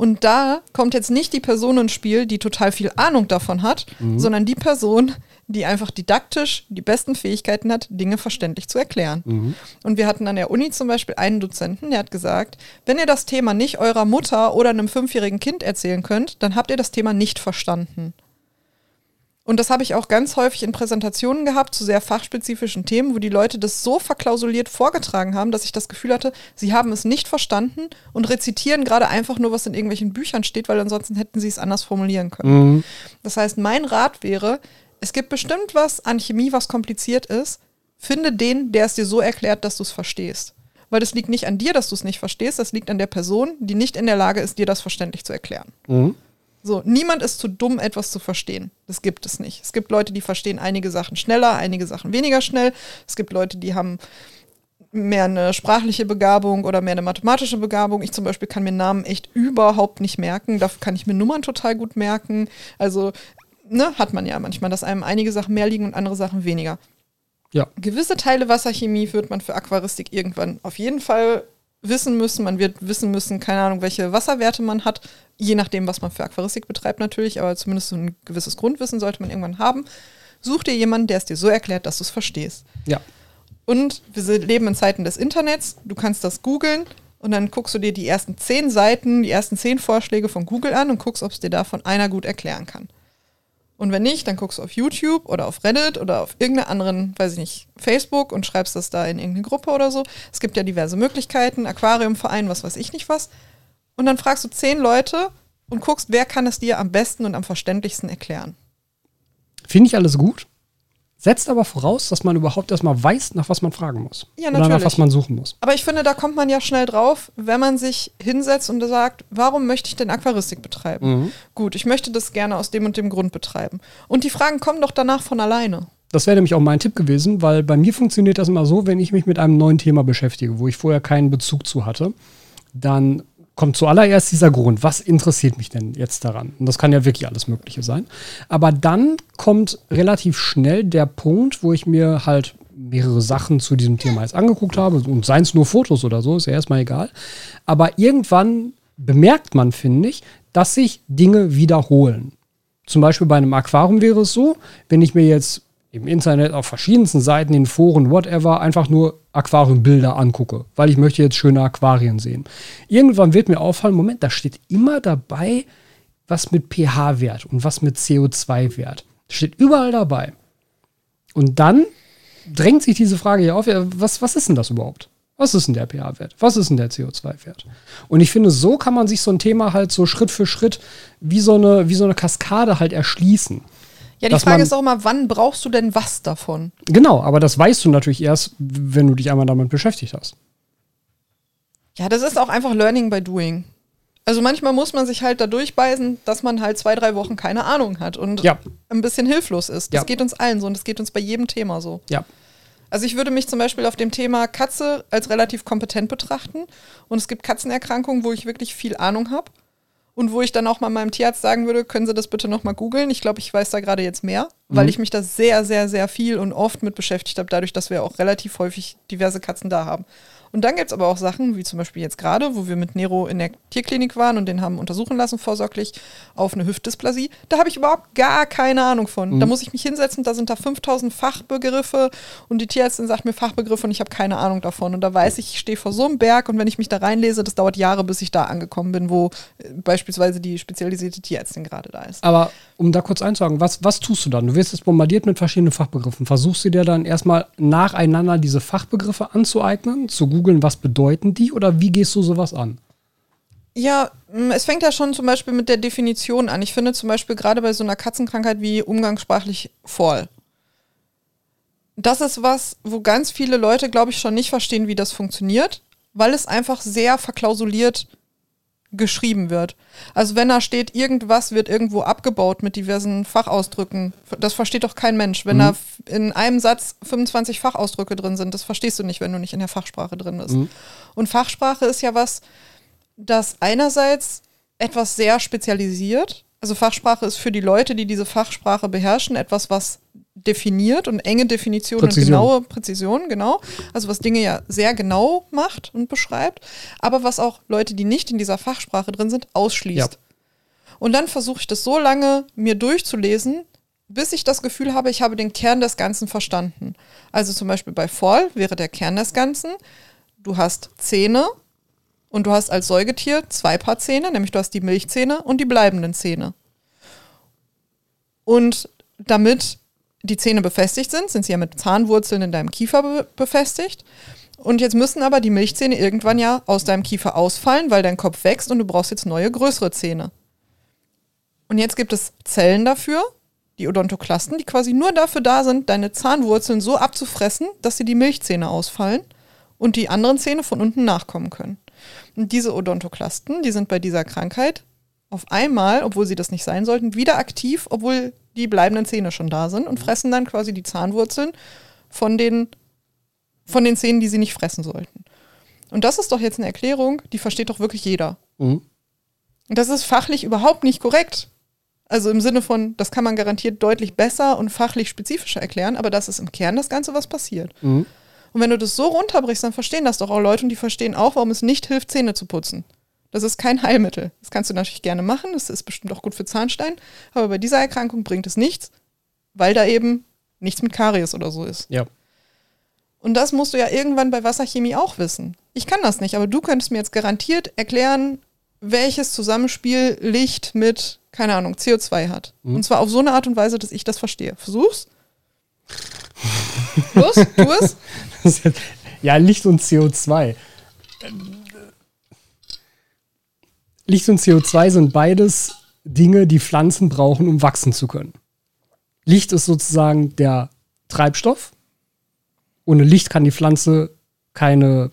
Und da kommt jetzt nicht die Person ins Spiel, die total viel Ahnung davon hat, mhm. sondern die Person, die einfach didaktisch die besten Fähigkeiten hat, Dinge verständlich zu erklären. Mhm. Und wir hatten an der Uni zum Beispiel einen Dozenten, der hat gesagt, wenn ihr das Thema nicht eurer Mutter oder einem fünfjährigen Kind erzählen könnt, dann habt ihr das Thema nicht verstanden. Und das habe ich auch ganz häufig in Präsentationen gehabt zu sehr fachspezifischen Themen, wo die Leute das so verklausuliert vorgetragen haben, dass ich das Gefühl hatte, sie haben es nicht verstanden und rezitieren gerade einfach nur, was in irgendwelchen Büchern steht, weil ansonsten hätten sie es anders formulieren können. Mhm. Das heißt, mein Rat wäre, es gibt bestimmt was an Chemie, was kompliziert ist. Finde den, der es dir so erklärt, dass du es verstehst. Weil das liegt nicht an dir, dass du es nicht verstehst, das liegt an der Person, die nicht in der Lage ist, dir das verständlich zu erklären. Mhm. So, niemand ist zu dumm, etwas zu verstehen. Das gibt es nicht. Es gibt Leute, die verstehen einige Sachen schneller, einige Sachen weniger schnell. Es gibt Leute, die haben mehr eine sprachliche Begabung oder mehr eine mathematische Begabung. Ich zum Beispiel kann mir Namen echt überhaupt nicht merken. Dafür kann ich mir Nummern total gut merken. Also ne, hat man ja manchmal, dass einem einige Sachen mehr liegen und andere Sachen weniger. Ja. Gewisse Teile Wasserchemie wird man für Aquaristik irgendwann auf jeden Fall wissen müssen. Man wird wissen müssen, keine Ahnung, welche Wasserwerte man hat, je nachdem, was man für Aquaristik betreibt natürlich, aber zumindest so ein gewisses Grundwissen sollte man irgendwann haben. Such dir jemanden, der es dir so erklärt, dass du es verstehst. Ja. Und wir leben in Zeiten des Internets. Du kannst das googeln und dann guckst du dir die ersten zehn Seiten, die ersten zehn Vorschläge von Google an und guckst, ob es dir davon einer gut erklären kann. Und wenn nicht, dann guckst du auf YouTube oder auf Reddit oder auf irgendeiner anderen, weiß ich nicht, Facebook und schreibst das da in irgendeine Gruppe oder so. Es gibt ja diverse Möglichkeiten, Aquariumverein, was weiß ich nicht was. Und dann fragst du zehn Leute und guckst, wer kann es dir am besten und am verständlichsten erklären. Finde ich alles gut. Setzt aber voraus, dass man überhaupt erstmal weiß, nach was man fragen muss. Ja, natürlich. Oder nach was man suchen muss. Aber ich finde, da kommt man ja schnell drauf, wenn man sich hinsetzt und sagt, warum möchte ich denn Aquaristik betreiben? Mhm. Gut, ich möchte das gerne aus dem und dem Grund betreiben. Und die Fragen kommen doch danach von alleine. Das wäre nämlich auch mein Tipp gewesen, weil bei mir funktioniert das immer so, wenn ich mich mit einem neuen Thema beschäftige, wo ich vorher keinen Bezug zu hatte, dann kommt zuallererst dieser Grund, was interessiert mich denn jetzt daran? Und das kann ja wirklich alles Mögliche sein. Aber dann kommt relativ schnell der Punkt, wo ich mir halt mehrere Sachen zu diesem Thema jetzt angeguckt habe und seien es nur Fotos oder so, ist ja erstmal egal. Aber irgendwann bemerkt man, finde ich, dass sich Dinge wiederholen. Zum Beispiel bei einem Aquarium wäre es so, wenn ich mir jetzt im Internet auf verschiedensten Seiten, in Foren, whatever, einfach nur Aquariumbilder angucke, weil ich möchte jetzt schöne Aquarien sehen. Irgendwann wird mir auffallen, Moment, da steht immer dabei, was mit pH-Wert und was mit CO2-Wert. Steht überall dabei. Und dann drängt sich diese Frage ja auf, ja, was, was ist denn das überhaupt? Was ist denn der pH-Wert? Was ist denn der CO2-Wert? Und ich finde, so kann man sich so ein Thema halt so Schritt für Schritt wie so eine, wie so eine Kaskade halt erschließen. Ja, die Frage ist auch immer, wann brauchst du denn was davon? Genau, aber das weißt du natürlich erst, wenn du dich einmal damit beschäftigt hast. Ja, das ist auch einfach Learning by Doing. Also manchmal muss man sich halt da durchbeißen, dass man halt zwei, drei Wochen keine Ahnung hat und ja. ein bisschen hilflos ist. Das Ja. geht uns allen so und das geht uns bei jedem Thema so. Ja. Also ich würde mich zum Beispiel auf dem Thema Katze als relativ kompetent betrachten. Und es gibt Katzenerkrankungen, wo ich wirklich viel Ahnung habe. Und wo ich dann auch mal meinem Tierarzt sagen würde, können Sie das bitte nochmal googeln. Ich glaube, ich weiß da gerade jetzt mehr, weil ich mich da sehr, sehr, sehr viel und oft mit beschäftigt habe, dadurch, dass wir auch relativ häufig diverse Katzen da haben. Und dann gibt es aber auch Sachen, wie zum Beispiel jetzt gerade, wo wir mit Nero in der Tierklinik waren und den haben untersuchen lassen, vorsorglich auf eine Hüftdysplasie. Da habe ich überhaupt gar keine Ahnung von. Da muss ich mich hinsetzen, da sind da 5000 Fachbegriffe und die Tierärztin sagt mir Fachbegriffe und ich habe keine Ahnung davon. Und da weiß ich, ich stehe vor so einem Berg und wenn ich mich da reinlese, das dauert Jahre, bis ich da angekommen bin, wo äh, beispielsweise die spezialisierte Tierärztin gerade da ist. Aber um da kurz einzuhaken, was, was tust du dann? Du wirst jetzt bombardiert mit verschiedenen Fachbegriffen. Versuchst du dir dann erstmal nacheinander diese Fachbegriffe anzueignen, zu googeln, was bedeuten die oder wie gehst du sowas an? Ja, mh, es fängt ja schon zum Beispiel mit der Definition an. Ich finde zum Beispiel gerade bei so einer Katzenkrankheit wie umgangssprachlich Fall. Das ist was, wo ganz viele Leute, glaube ich, schon nicht verstehen, wie das funktioniert, weil es einfach sehr verklausuliert geschrieben wird. Also wenn da steht, irgendwas wird irgendwo abgebaut mit diversen Fachausdrücken, das versteht doch kein Mensch. Wenn da f- in einem Satz 25 Fachausdrücke drin sind, das verstehst du nicht, wenn du nicht in der Fachsprache drin bist. Und Fachsprache ist ja was, das einerseits etwas sehr spezialisiert, also Fachsprache ist für die Leute, die diese Fachsprache beherrschen, etwas, was definiert und enge Definitionen und genaue Präzision, genau. Also was Dinge ja sehr genau macht und beschreibt, aber was auch Leute, die nicht in dieser Fachsprache drin sind, ausschließt. Ja. Und dann versuche ich das so lange mir durchzulesen, bis ich das Gefühl habe, ich habe den Kern des Ganzen verstanden. Also zum Beispiel bei Fall wäre der Kern des Ganzen, du hast Zähne und du hast als Säugetier zwei Paar Zähne, nämlich du hast die Milchzähne und die bleibenden Zähne. Und damit die Zähne befestigt sind, sind sie ja mit Zahnwurzeln in deinem Kiefer be befestigt. Und jetzt müssen aber die Milchzähne irgendwann ja aus deinem Kiefer ausfallen, weil dein Kopf wächst und du brauchst jetzt neue, größere Zähne. Und jetzt gibt es Zellen dafür, die Odontoklasten, die quasi nur dafür da sind, deine Zahnwurzeln so abzufressen, dass sie die Milchzähne ausfallen und die anderen Zähne von unten nachkommen können. Und diese Odontoklasten, die sind bei dieser Krankheit auf einmal, obwohl sie das nicht sein sollten, wieder aktiv, obwohl die bleibenden Zähne schon da sind und fressen dann quasi die Zahnwurzeln von den, von den Zähnen, die sie nicht fressen sollten. Und das ist doch jetzt eine Erklärung, die versteht doch wirklich jeder. Mhm. Und das ist fachlich überhaupt nicht korrekt. Also im Sinne von, das kann man garantiert deutlich besser und fachlich spezifischer erklären, aber das ist im Kern das Ganze, was passiert. Mhm. Und wenn du das so runterbrichst, dann verstehen das doch auch Leute und die verstehen auch, warum es nicht hilft, Zähne zu putzen. Das ist kein Heilmittel. Das kannst du natürlich gerne machen, das ist bestimmt auch gut für Zahnstein, aber bei dieser Erkrankung bringt es nichts, weil da eben nichts mit Karies oder so ist. Ja. Und das musst du ja irgendwann bei Wasserchemie auch wissen. Ich kann das nicht, aber du könntest mir jetzt garantiert erklären, welches Zusammenspiel Licht mit, keine Ahnung, CO2 hat. Und zwar auf so eine Art und Weise, dass ich das verstehe. Versuch's. Los, tu es. <laughs> Ja, Licht und CO2. Licht und CO2 sind beides Dinge, die Pflanzen brauchen, um wachsen zu können. Licht ist sozusagen der Treibstoff. Ohne Licht kann die Pflanze keine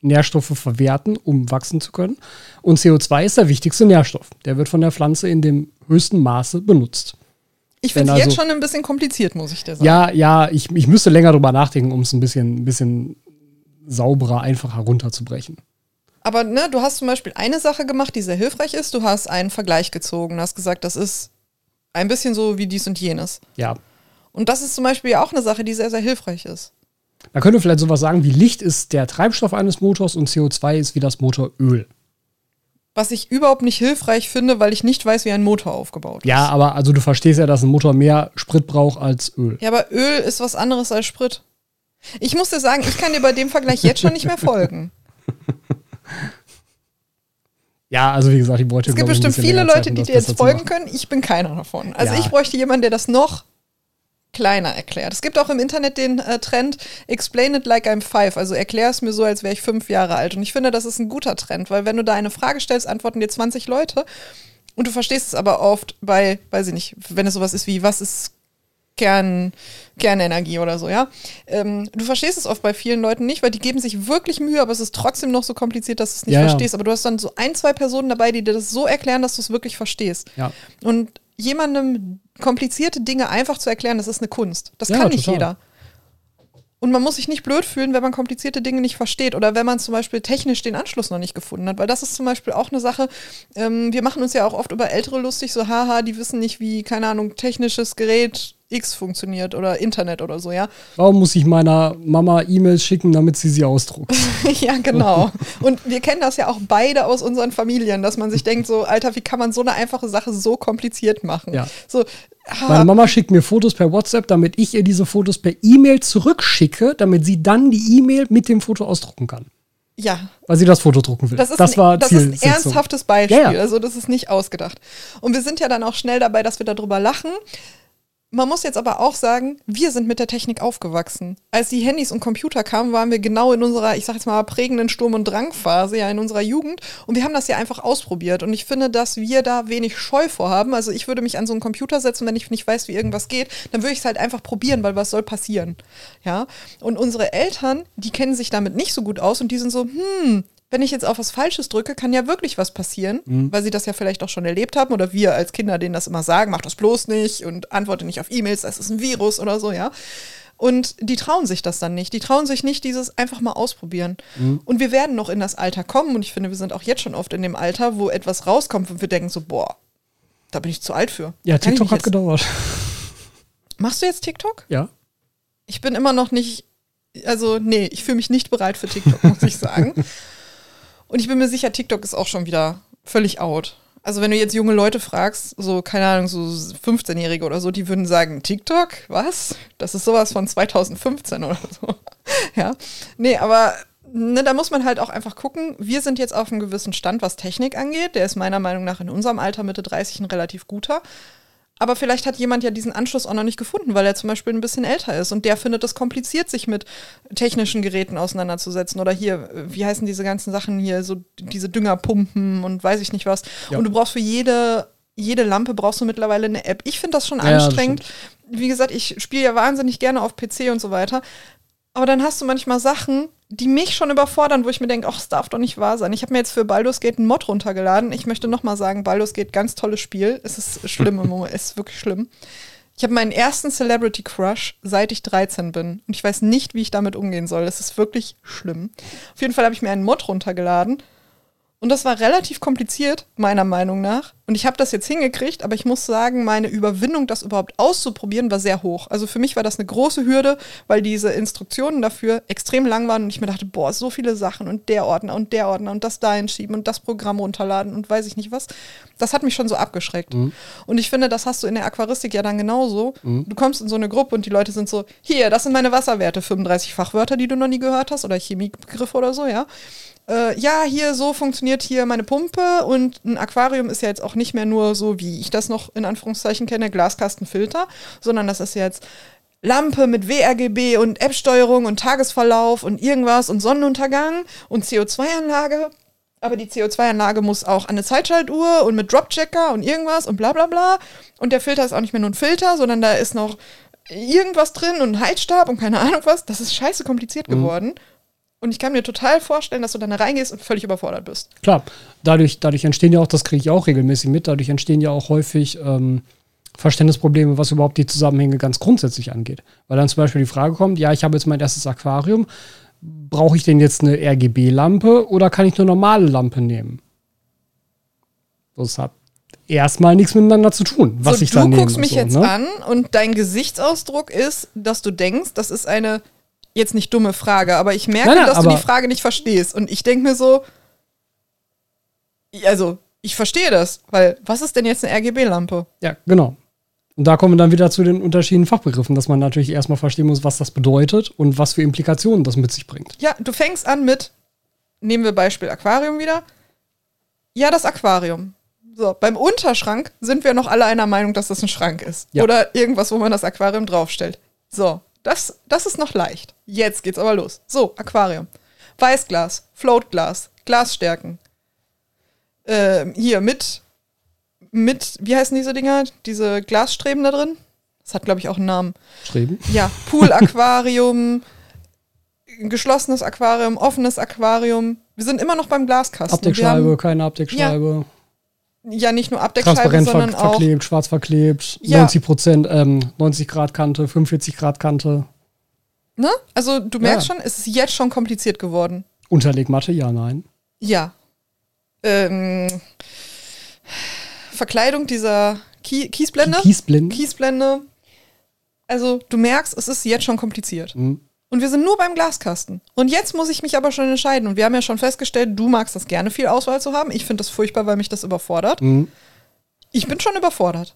Nährstoffe verwerten, um wachsen zu können. Und CO2 ist der wichtigste Nährstoff. Der wird von der Pflanze in dem höchsten Maße benutzt. Ich finde es jetzt also- schon ein bisschen kompliziert, muss ich dir sagen. Ja, ja, ich, ich müsste länger drüber nachdenken, um es ein bisschen, ein bisschen sauberer, einfacher runterzubrechen. Aber ne, du hast zum Beispiel eine Sache gemacht, die sehr hilfreich ist. Du hast einen Vergleich gezogen. Du hast gesagt, das ist ein bisschen so wie dies und jenes. Ja. Und das ist zum Beispiel ja auch eine Sache, die sehr, sehr hilfreich ist. Man könnte vielleicht sowas sagen wie Licht ist der Treibstoff eines Motors und CO2 ist wie das Motoröl. Was ich überhaupt nicht hilfreich finde, weil ich nicht weiß, wie ein Motor aufgebaut ist. Ja, aber also du verstehst ja, dass ein Motor mehr Sprit braucht als Öl. Ja, aber Öl ist was anderes als Sprit. Ich muss dir sagen, ich kann dir bei dem Vergleich jetzt schon nicht mehr folgen. <laughs> Ja, also wie gesagt, ich wollte Es gibt bestimmt viele länger Zeit, Leute, um die dir jetzt folgen können. Ich bin keiner davon. Also Ja. ich bräuchte jemanden, der das noch kleiner erklärt. Es gibt auch im Internet den äh, Trend Explain it like I'm five. Also erklär es mir so, als wäre ich fünf Jahre alt. Und ich finde, das ist ein guter Trend, weil wenn du da eine Frage stellst, antworten dir 20 Leute. Und du verstehst es aber oft bei, weiß ich nicht, wenn es sowas ist wie, was ist Kern, Kernenergie oder so, ja. Ähm, du verstehst es oft bei vielen Leuten nicht, weil die geben sich wirklich Mühe, aber es ist trotzdem noch so kompliziert, dass du es nicht Ja, ja. verstehst. Aber du hast dann so ein, zwei Personen dabei, die dir das so erklären, dass du es wirklich verstehst. Ja. Und jemandem komplizierte Dinge einfach zu erklären, das ist eine Kunst. Das Ja, kann nicht total. jeder. Und man muss sich nicht blöd fühlen, wenn man komplizierte Dinge nicht versteht oder wenn man zum Beispiel technisch den Anschluss noch nicht gefunden hat. Weil das ist zum Beispiel auch eine Sache, ähm, wir machen uns ja auch oft über Ältere lustig, so haha, die wissen nicht, wie, keine Ahnung, technisches Gerät X funktioniert oder Internet oder so, ja. Warum muss ich meiner Mama E-Mails schicken, damit sie sie ausdruckt? <laughs> ja, genau. Und wir kennen das ja auch beide aus unseren Familien, dass man sich denkt, so, Alter, wie kann man so eine einfache Sache so kompliziert machen? Ja. So, ah, Meine Mama schickt mir Fotos per WhatsApp, damit ich ihr diese Fotos per E-Mail zurückschicke, damit sie dann die E-Mail mit dem Foto ausdrucken kann. ja, Weil sie das Foto drucken will. Das ist, ein, war das ist ein ernsthaftes Beispiel. Ja, ja. Also, das ist nicht ausgedacht. Und wir sind ja dann auch schnell dabei, dass wir darüber lachen. Man muss jetzt aber auch sagen, wir sind mit der Technik aufgewachsen. Als die Handys und Computer kamen, waren wir genau in unserer, ich sag jetzt mal, prägenden Sturm- und Drangphase, ja, in unserer Jugend. Und wir haben das ja einfach ausprobiert. Und ich finde, dass wir da wenig Scheu vorhaben. Also ich würde mich an so einen Computer setzen, wenn ich nicht weiß, wie irgendwas geht, dann würde ich es halt einfach probieren, weil was soll passieren? Ja. Und unsere Eltern, die kennen sich damit nicht so gut aus und die sind so, hm, wenn ich jetzt auf was Falsches drücke, kann ja wirklich was passieren, weil sie das ja vielleicht auch schon erlebt haben oder wir als Kinder denen das immer sagen, mach das bloß nicht und antworte nicht auf E-Mails, das ist ein Virus oder so, ja. Und die trauen sich das dann nicht. Die trauen sich nicht, dieses einfach mal ausprobieren. Und wir werden noch in das Alter kommen und ich finde, wir sind auch jetzt schon oft in dem Alter, wo etwas rauskommt und wir denken so, boah, da bin ich zu alt für. Ja, Kann TikTok hat gedauert. Machst du jetzt TikTok? Ja. Ich bin immer noch nicht, also nee, ich fühle mich nicht bereit für TikTok, muss ich sagen. <laughs> Und ich bin mir sicher, TikTok ist auch schon wieder völlig out. Also wenn du jetzt junge Leute fragst, so, keine Ahnung, so 15-Jährige oder so, die würden sagen, TikTok? Was? Das ist sowas von 2015 oder so. <laughs> ja. Nee, aber ne, da muss man halt auch einfach gucken. Wir sind jetzt auf einem gewissen Stand, was Technik angeht. Der ist meiner Meinung nach in unserem Alter Mitte 30 ein relativ guter. Aber vielleicht hat jemand ja diesen Anschluss auch noch nicht gefunden, weil er zum Beispiel ein bisschen älter ist und der findet es kompliziert, sich mit technischen Geräten auseinanderzusetzen. Oder hier, äh, wie heißen diese ganzen Sachen hier, so diese Düngerpumpen und weiß ich nicht was. Ja. Und du brauchst für jede, jede Lampe brauchst du mittlerweile eine App. Ich finde das schon Ja, das anstrengend. Wie gesagt, ich spiele ja wahnsinnig gerne auf PC und so weiter. Aber dann hast du manchmal Sachen, die mich schon überfordern, wo ich mir denke, ach, es darf doch nicht wahr sein. Ich habe mir jetzt für Baldur's Gate einen Mod runtergeladen. Ich möchte noch mal sagen, Baldur's Gate, ganz tolles Spiel. Es ist schlimm im <laughs> Moment, es ist wirklich schlimm. Ich habe meinen ersten Celebrity Crush, seit ich 13 bin. Und ich weiß nicht, wie ich damit umgehen soll. Es ist wirklich schlimm. Auf jeden Fall habe ich mir einen Mod runtergeladen. Und das war relativ kompliziert, meiner Meinung nach. Und ich habe das jetzt hingekriegt, aber ich muss sagen, meine Überwindung, das überhaupt auszuprobieren, war sehr hoch. Also für mich war das eine große Hürde, weil diese Instruktionen dafür extrem lang waren und ich mir dachte, boah, so viele Sachen und der Ordner und der Ordner und das da hinschieben und das Programm runterladen und weiß ich nicht was. Das hat mich schon so abgeschreckt. Und ich finde, das hast du in der Aquaristik ja dann genauso. Du kommst in so eine Gruppe und die Leute sind so, hier, das sind meine Wasserwerte, 35 Fachwörter, die du noch nie gehört hast oder Chemiebegriffe oder so, ja äh, ja, hier so funktioniert hier meine Pumpe und ein Aquarium ist ja jetzt auch nicht mehr nur so, wie ich das noch in Anführungszeichen kenne, Glaskastenfilter, sondern das ist jetzt Lampe mit WRGB und App-Steuerung und Tagesverlauf und irgendwas und Sonnenuntergang und CO2-Anlage. Aber die CO2-Anlage muss auch an eine Zeitschaltuhr und mit Dropchecker und irgendwas und bla bla bla. Und der Filter ist auch nicht mehr nur ein Filter, sondern da ist noch irgendwas drin und ein Heizstab und keine Ahnung was. Das ist scheiße kompliziert geworden. Und ich kann mir total vorstellen, dass du dann da reingehst und völlig überfordert bist. Klar, dadurch, dadurch entstehen ja auch, das kriege ich auch regelmäßig mit, dadurch entstehen ja auch häufig ähm, Verständnisprobleme, was überhaupt die Zusammenhänge ganz grundsätzlich angeht. Weil dann zum Beispiel die Frage kommt, ja, ich habe jetzt mein erstes Aquarium, brauche ich denn jetzt eine RGB-Lampe oder kann ich eine normale Lampe nehmen? Das hat erstmal nichts miteinander zu tun, was so, ich da du nehme. guckst mich so, jetzt ne? an und dein Gesichtsausdruck ist, dass du denkst, das ist eine jetzt nicht dumme Frage, aber ich merke, Nein, nein, dass du die Frage nicht verstehst. Und ich denke mir so, also, ich verstehe das, weil was ist denn jetzt eine RGB-Lampe? Ja, genau. Und da kommen wir dann wieder zu den unterschiedlichen Fachbegriffen, dass man natürlich erstmal verstehen muss, was das bedeutet und was für Implikationen das mit sich bringt. Ja, du fängst an mit, nehmen wir Beispiel Aquarium wieder. Ja, das Aquarium. So, beim Unterschrank sind wir noch alle einer Meinung, dass das ein Schrank ist. Ja. Oder irgendwas, wo man das Aquarium draufstellt. So, das, das ist noch leicht. Jetzt geht's aber los. So, Aquarium. Weißglas, Floatglas, Glasstärken. Ähm, hier mit, mit, wie heißen diese Dinger? Diese Glasstreben da drin? Das hat, glaube ich, auch einen Namen. Streben. Ja, Pool-Aquarium, <laughs> geschlossenes Aquarium, offenes Aquarium. Wir sind immer noch beim Glaskasten. Haben keine Abdeckscheibe. ja nicht nur Abdeckscheibe, Transparent ver sondern auch verklebt, schwarz verklebt, Ja. 90 Prozent, ähm, 90 Grad Kante, 45 Grad Kante. Ne? Also du merkst Ja. schon, es ist jetzt schon kompliziert geworden. Unterlegmatte, ja, nein. Ja. Ähm, Verkleidung dieser Kie Kiesblende. Kiesblind. Kiesblende. Also du merkst, es ist jetzt schon kompliziert. Mhm. Und wir sind nur beim Glaskasten. Und jetzt muss ich mich aber schon entscheiden. Und wir haben ja schon festgestellt, du magst das gerne, viel Auswahl zu haben. Ich finde das furchtbar, weil mich das überfordert. Mhm. Ich bin schon überfordert.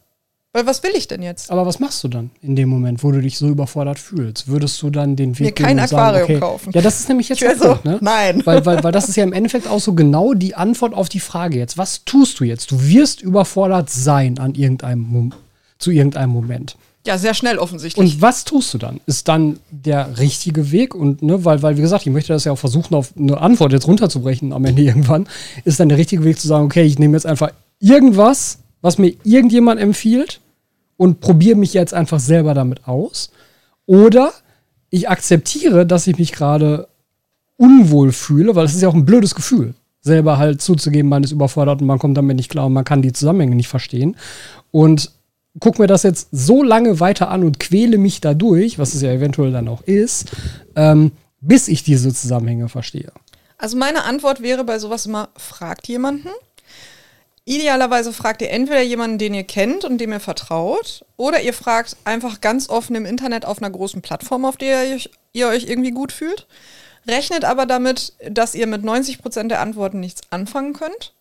Weil was will ich denn jetzt? Aber was machst du dann in dem Moment, wo du dich so überfordert fühlst? Würdest du dann den Weg Mir kein sagen, Aquarium okay, kaufen. Ja, das ist nämlich jetzt der so, Punkt, ne? nein. Weil, weil, weil das ist ja im Endeffekt auch so genau die Antwort auf die Frage jetzt. Was tust du jetzt? Du wirst überfordert sein an irgendeinem zu irgendeinem Moment. Ja, sehr schnell offensichtlich. Und was tust du dann? Ist dann der richtige Weg? Und ne, weil, weil, wie gesagt, ich möchte das ja auch versuchen, auf eine Antwort jetzt runterzubrechen am Ende <laughs> irgendwann, ist dann der richtige Weg zu sagen, okay, ich nehme jetzt einfach irgendwas, was mir irgendjemand empfiehlt und probiere mich jetzt einfach selber damit aus. Oder ich akzeptiere, dass ich mich gerade unwohl fühle, weil es ist ja auch ein blödes Gefühl, selber halt zuzugeben, man ist überfordert und man kommt damit nicht klar und man kann die Zusammenhänge nicht verstehen. Und guck mir das jetzt so lange weiter an und quäle mich dadurch, was es ja eventuell dann auch ist, ähm, bis ich diese Zusammenhänge verstehe. Also meine Antwort wäre bei sowas immer, fragt jemanden. Idealerweise fragt ihr entweder jemanden, den ihr kennt und dem ihr vertraut, oder ihr fragt einfach ganz offen im Internet auf einer großen Plattform, auf der ihr euch, ihr euch irgendwie gut fühlt. Rechnet aber damit, dass ihr mit 90% der Antworten nichts anfangen könnt.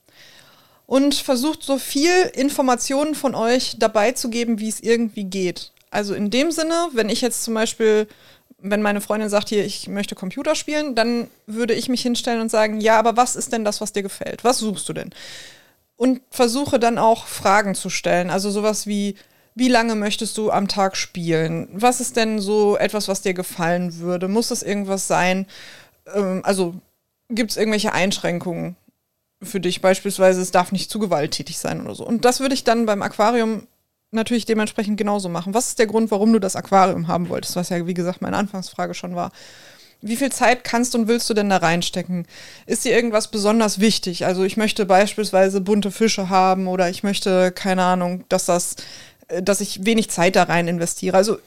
Und versucht so viel Informationen von euch dabei zu geben, wie es irgendwie geht. Also in dem Sinne, wenn ich jetzt zum Beispiel wenn meine Freundin sagt, hier, ich möchte Computer spielen, dann würde ich mich hinstellen und sagen, ja, aber was ist denn das, was dir gefällt? Was suchst du denn? Und versuche dann auch Fragen zu stellen. Also sowas wie, wie lange möchtest du am Tag spielen? Was ist denn so etwas, was dir gefallen würde? Muss das irgendwas sein? Ähm, also gibt es irgendwelche Einschränkungen für dich? Beispielsweise, es darf nicht zu gewalttätig sein oder so. Und das würde ich dann beim Aquarium natürlich dementsprechend genauso machen. Was ist der Grund, warum du das Aquarium haben wolltest? Was ja, wie gesagt, meine Anfangsfrage schon war. Wie viel Zeit kannst und willst du denn da reinstecken? Ist dir irgendwas besonders wichtig? Also ich möchte beispielsweise bunte Fische haben oder ich möchte, keine Ahnung, dass das, äh, dass ich wenig Zeit da rein investiere. Also,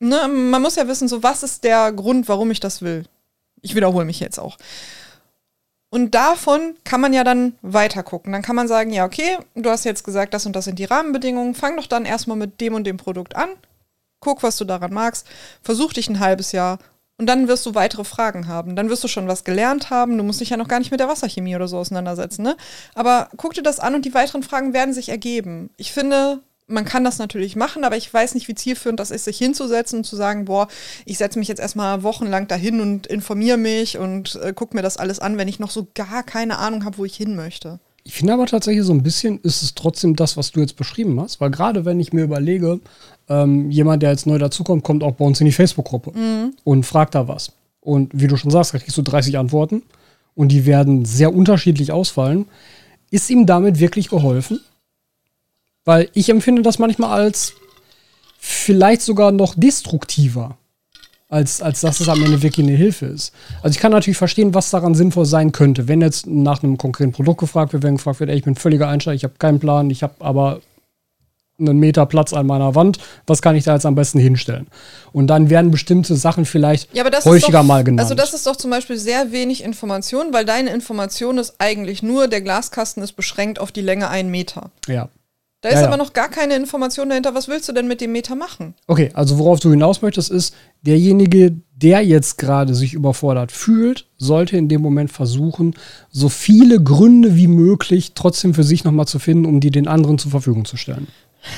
ne, man muss ja wissen, so was ist der Grund, warum ich das will? Ich wiederhole mich jetzt auch. Und davon kann man ja dann weiter gucken. Dann kann man sagen, ja, okay, du hast jetzt gesagt, das und das sind die Rahmenbedingungen. Fang doch dann erstmal mit dem und dem Produkt an. Guck, was du daran magst. Versuch dich ein halbes Jahr. Und dann wirst du weitere Fragen haben. Dann wirst du schon was gelernt haben. Du musst dich ja noch gar nicht mit der Wasserchemie oder so auseinandersetzen. Ne? Aber guck dir das an und die weiteren Fragen werden sich ergeben. Ich finde, man kann das natürlich machen, aber ich weiß nicht, wie zielführend das ist, sich hinzusetzen und zu sagen, boah, ich setze mich jetzt erstmal wochenlang dahin und informiere mich und äh, gucke mir das alles an, wenn ich noch so gar keine Ahnung habe, wo ich hin möchte. Ich finde aber tatsächlich so ein bisschen ist es trotzdem das, was du jetzt beschrieben hast, weil gerade wenn ich mir überlege, ähm, jemand, der jetzt neu dazukommt, kommt auch bei uns in die Facebook-Gruppe und fragt da was. Und wie du schon sagst, da kriegst du 30 Antworten und die werden sehr unterschiedlich ausfallen. Ist ihm damit wirklich geholfen? Weil ich empfinde das manchmal als vielleicht sogar noch destruktiver, als, als dass es am Ende wirklich eine Hilfe ist. Also ich kann natürlich verstehen, was daran sinnvoll sein könnte. Wenn jetzt nach einem konkreten Produkt gefragt wird, wenn gefragt wird, ey, ich bin völliger Einsteiger, ich habe keinen Plan, ich habe aber einen Meter Platz an meiner Wand, was kann ich da jetzt am besten hinstellen? Und dann werden bestimmte Sachen vielleicht Ja, aber das häufiger doch, mal genannt. Also das ist doch zum Beispiel sehr wenig Information, weil deine Information ist eigentlich nur, der Glaskasten ist beschränkt auf die Länge einen Meter. ja. Da ist Ja, aber noch gar keine Information dahinter. Was willst du denn mit dem Meter machen? Okay, also worauf du hinaus möchtest, ist, derjenige, der jetzt gerade sich überfordert fühlt, sollte in dem Moment versuchen, so viele Gründe wie möglich trotzdem für sich nochmal zu finden, um die den anderen zur Verfügung zu stellen.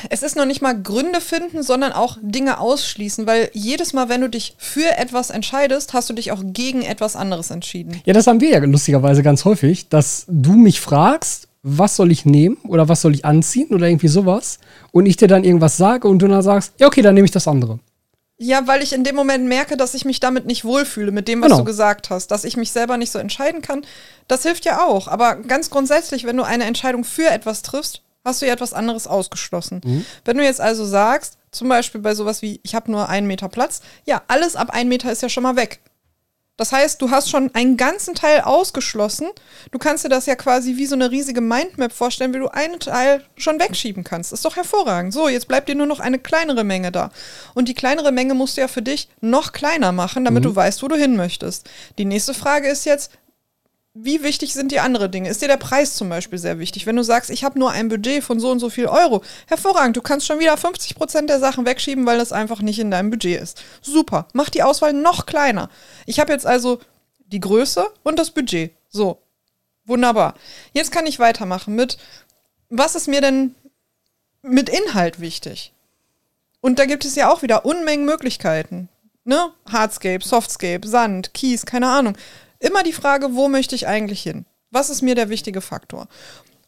Es ist noch nicht mal Gründe finden, sondern auch Dinge ausschließen, weil jedes Mal, wenn du dich für etwas entscheidest, hast du dich auch gegen etwas anderes entschieden. Ja, das haben wir ja lustigerweise ganz häufig, dass du mich fragst was soll ich nehmen oder was soll ich anziehen oder irgendwie sowas und ich dir dann irgendwas sage und du dann sagst, ja, okay, dann nehme ich das andere. Ja, weil ich in dem Moment merke, dass ich mich damit nicht wohlfühle, mit dem, was Genau. du gesagt hast, dass ich mich selber nicht so entscheiden kann. Das hilft ja auch. Aber ganz grundsätzlich, wenn du eine Entscheidung für etwas triffst, hast du ja etwas anderes ausgeschlossen. Wenn du jetzt also sagst, zum Beispiel bei sowas wie, ich habe nur einen Meter Platz, ja, alles ab einen Meter ist ja schon mal weg. Das heißt, du hast schon einen ganzen Teil ausgeschlossen. Du kannst dir das ja quasi wie so eine riesige Mindmap vorstellen, wie du einen Teil schon wegschieben kannst. Ist doch hervorragend. So, jetzt bleibt dir nur noch eine kleinere Menge da. Und die kleinere Menge musst du ja für dich noch kleiner machen, damit du weißt, wo du hin möchtest. Die nächste Frage ist jetzt, wie wichtig sind die anderen Dinge? Ist dir der Preis zum Beispiel sehr wichtig? Wenn du sagst, ich habe nur ein Budget von so und so viel Euro, hervorragend, du kannst schon wieder 50% der Sachen wegschieben, weil das einfach nicht in deinem Budget ist. Super, mach die Auswahl noch kleiner. Ich habe jetzt also die Größe und das Budget. So, wunderbar. Jetzt kann ich weitermachen mit, was ist mir denn mit Inhalt wichtig? Und da gibt es ja auch wieder Unmengen Möglichkeiten. Ne? Hardscape, Softscape, Sand, Kies, keine Ahnung. Immer die Frage, wo möchte ich eigentlich hin? Was ist mir der wichtige Faktor?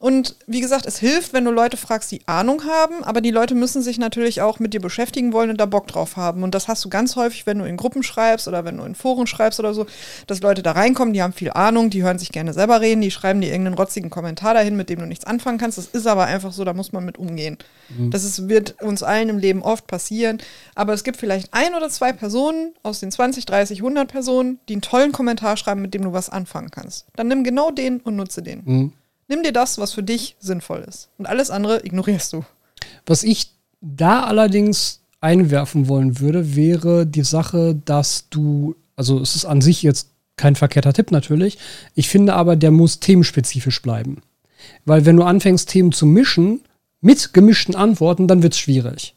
Und wie gesagt, es hilft, wenn du Leute fragst, die Ahnung haben, aber die Leute müssen sich natürlich auch mit dir beschäftigen wollen und da Bock drauf haben. Und das hast du ganz häufig, wenn du in Gruppen schreibst oder wenn du in Foren schreibst oder so, dass Leute da reinkommen, die haben viel Ahnung, die hören sich gerne selber reden, die schreiben dir irgendeinen rotzigen Kommentar dahin, mit dem du nichts anfangen kannst. Das ist aber einfach so, da muss man mit umgehen. Das ist, wird uns allen im Leben oft passieren. Aber es gibt vielleicht ein oder zwei Personen aus den 20, 30, 100 Personen, die einen tollen Kommentar schreiben, mit dem du was anfangen kannst. Dann nimm genau den und nutze den. Nimm dir das, was für dich sinnvoll ist. Und alles andere ignorierst du. Was ich da allerdings einwerfen wollen würde, wäre die Sache, dass du, also es ist an sich jetzt kein verkehrter Tipp natürlich, ich finde aber, der muss themenspezifisch bleiben. Weil wenn du anfängst, Themen zu mischen, mit gemischten Antworten, dann wird es schwierig.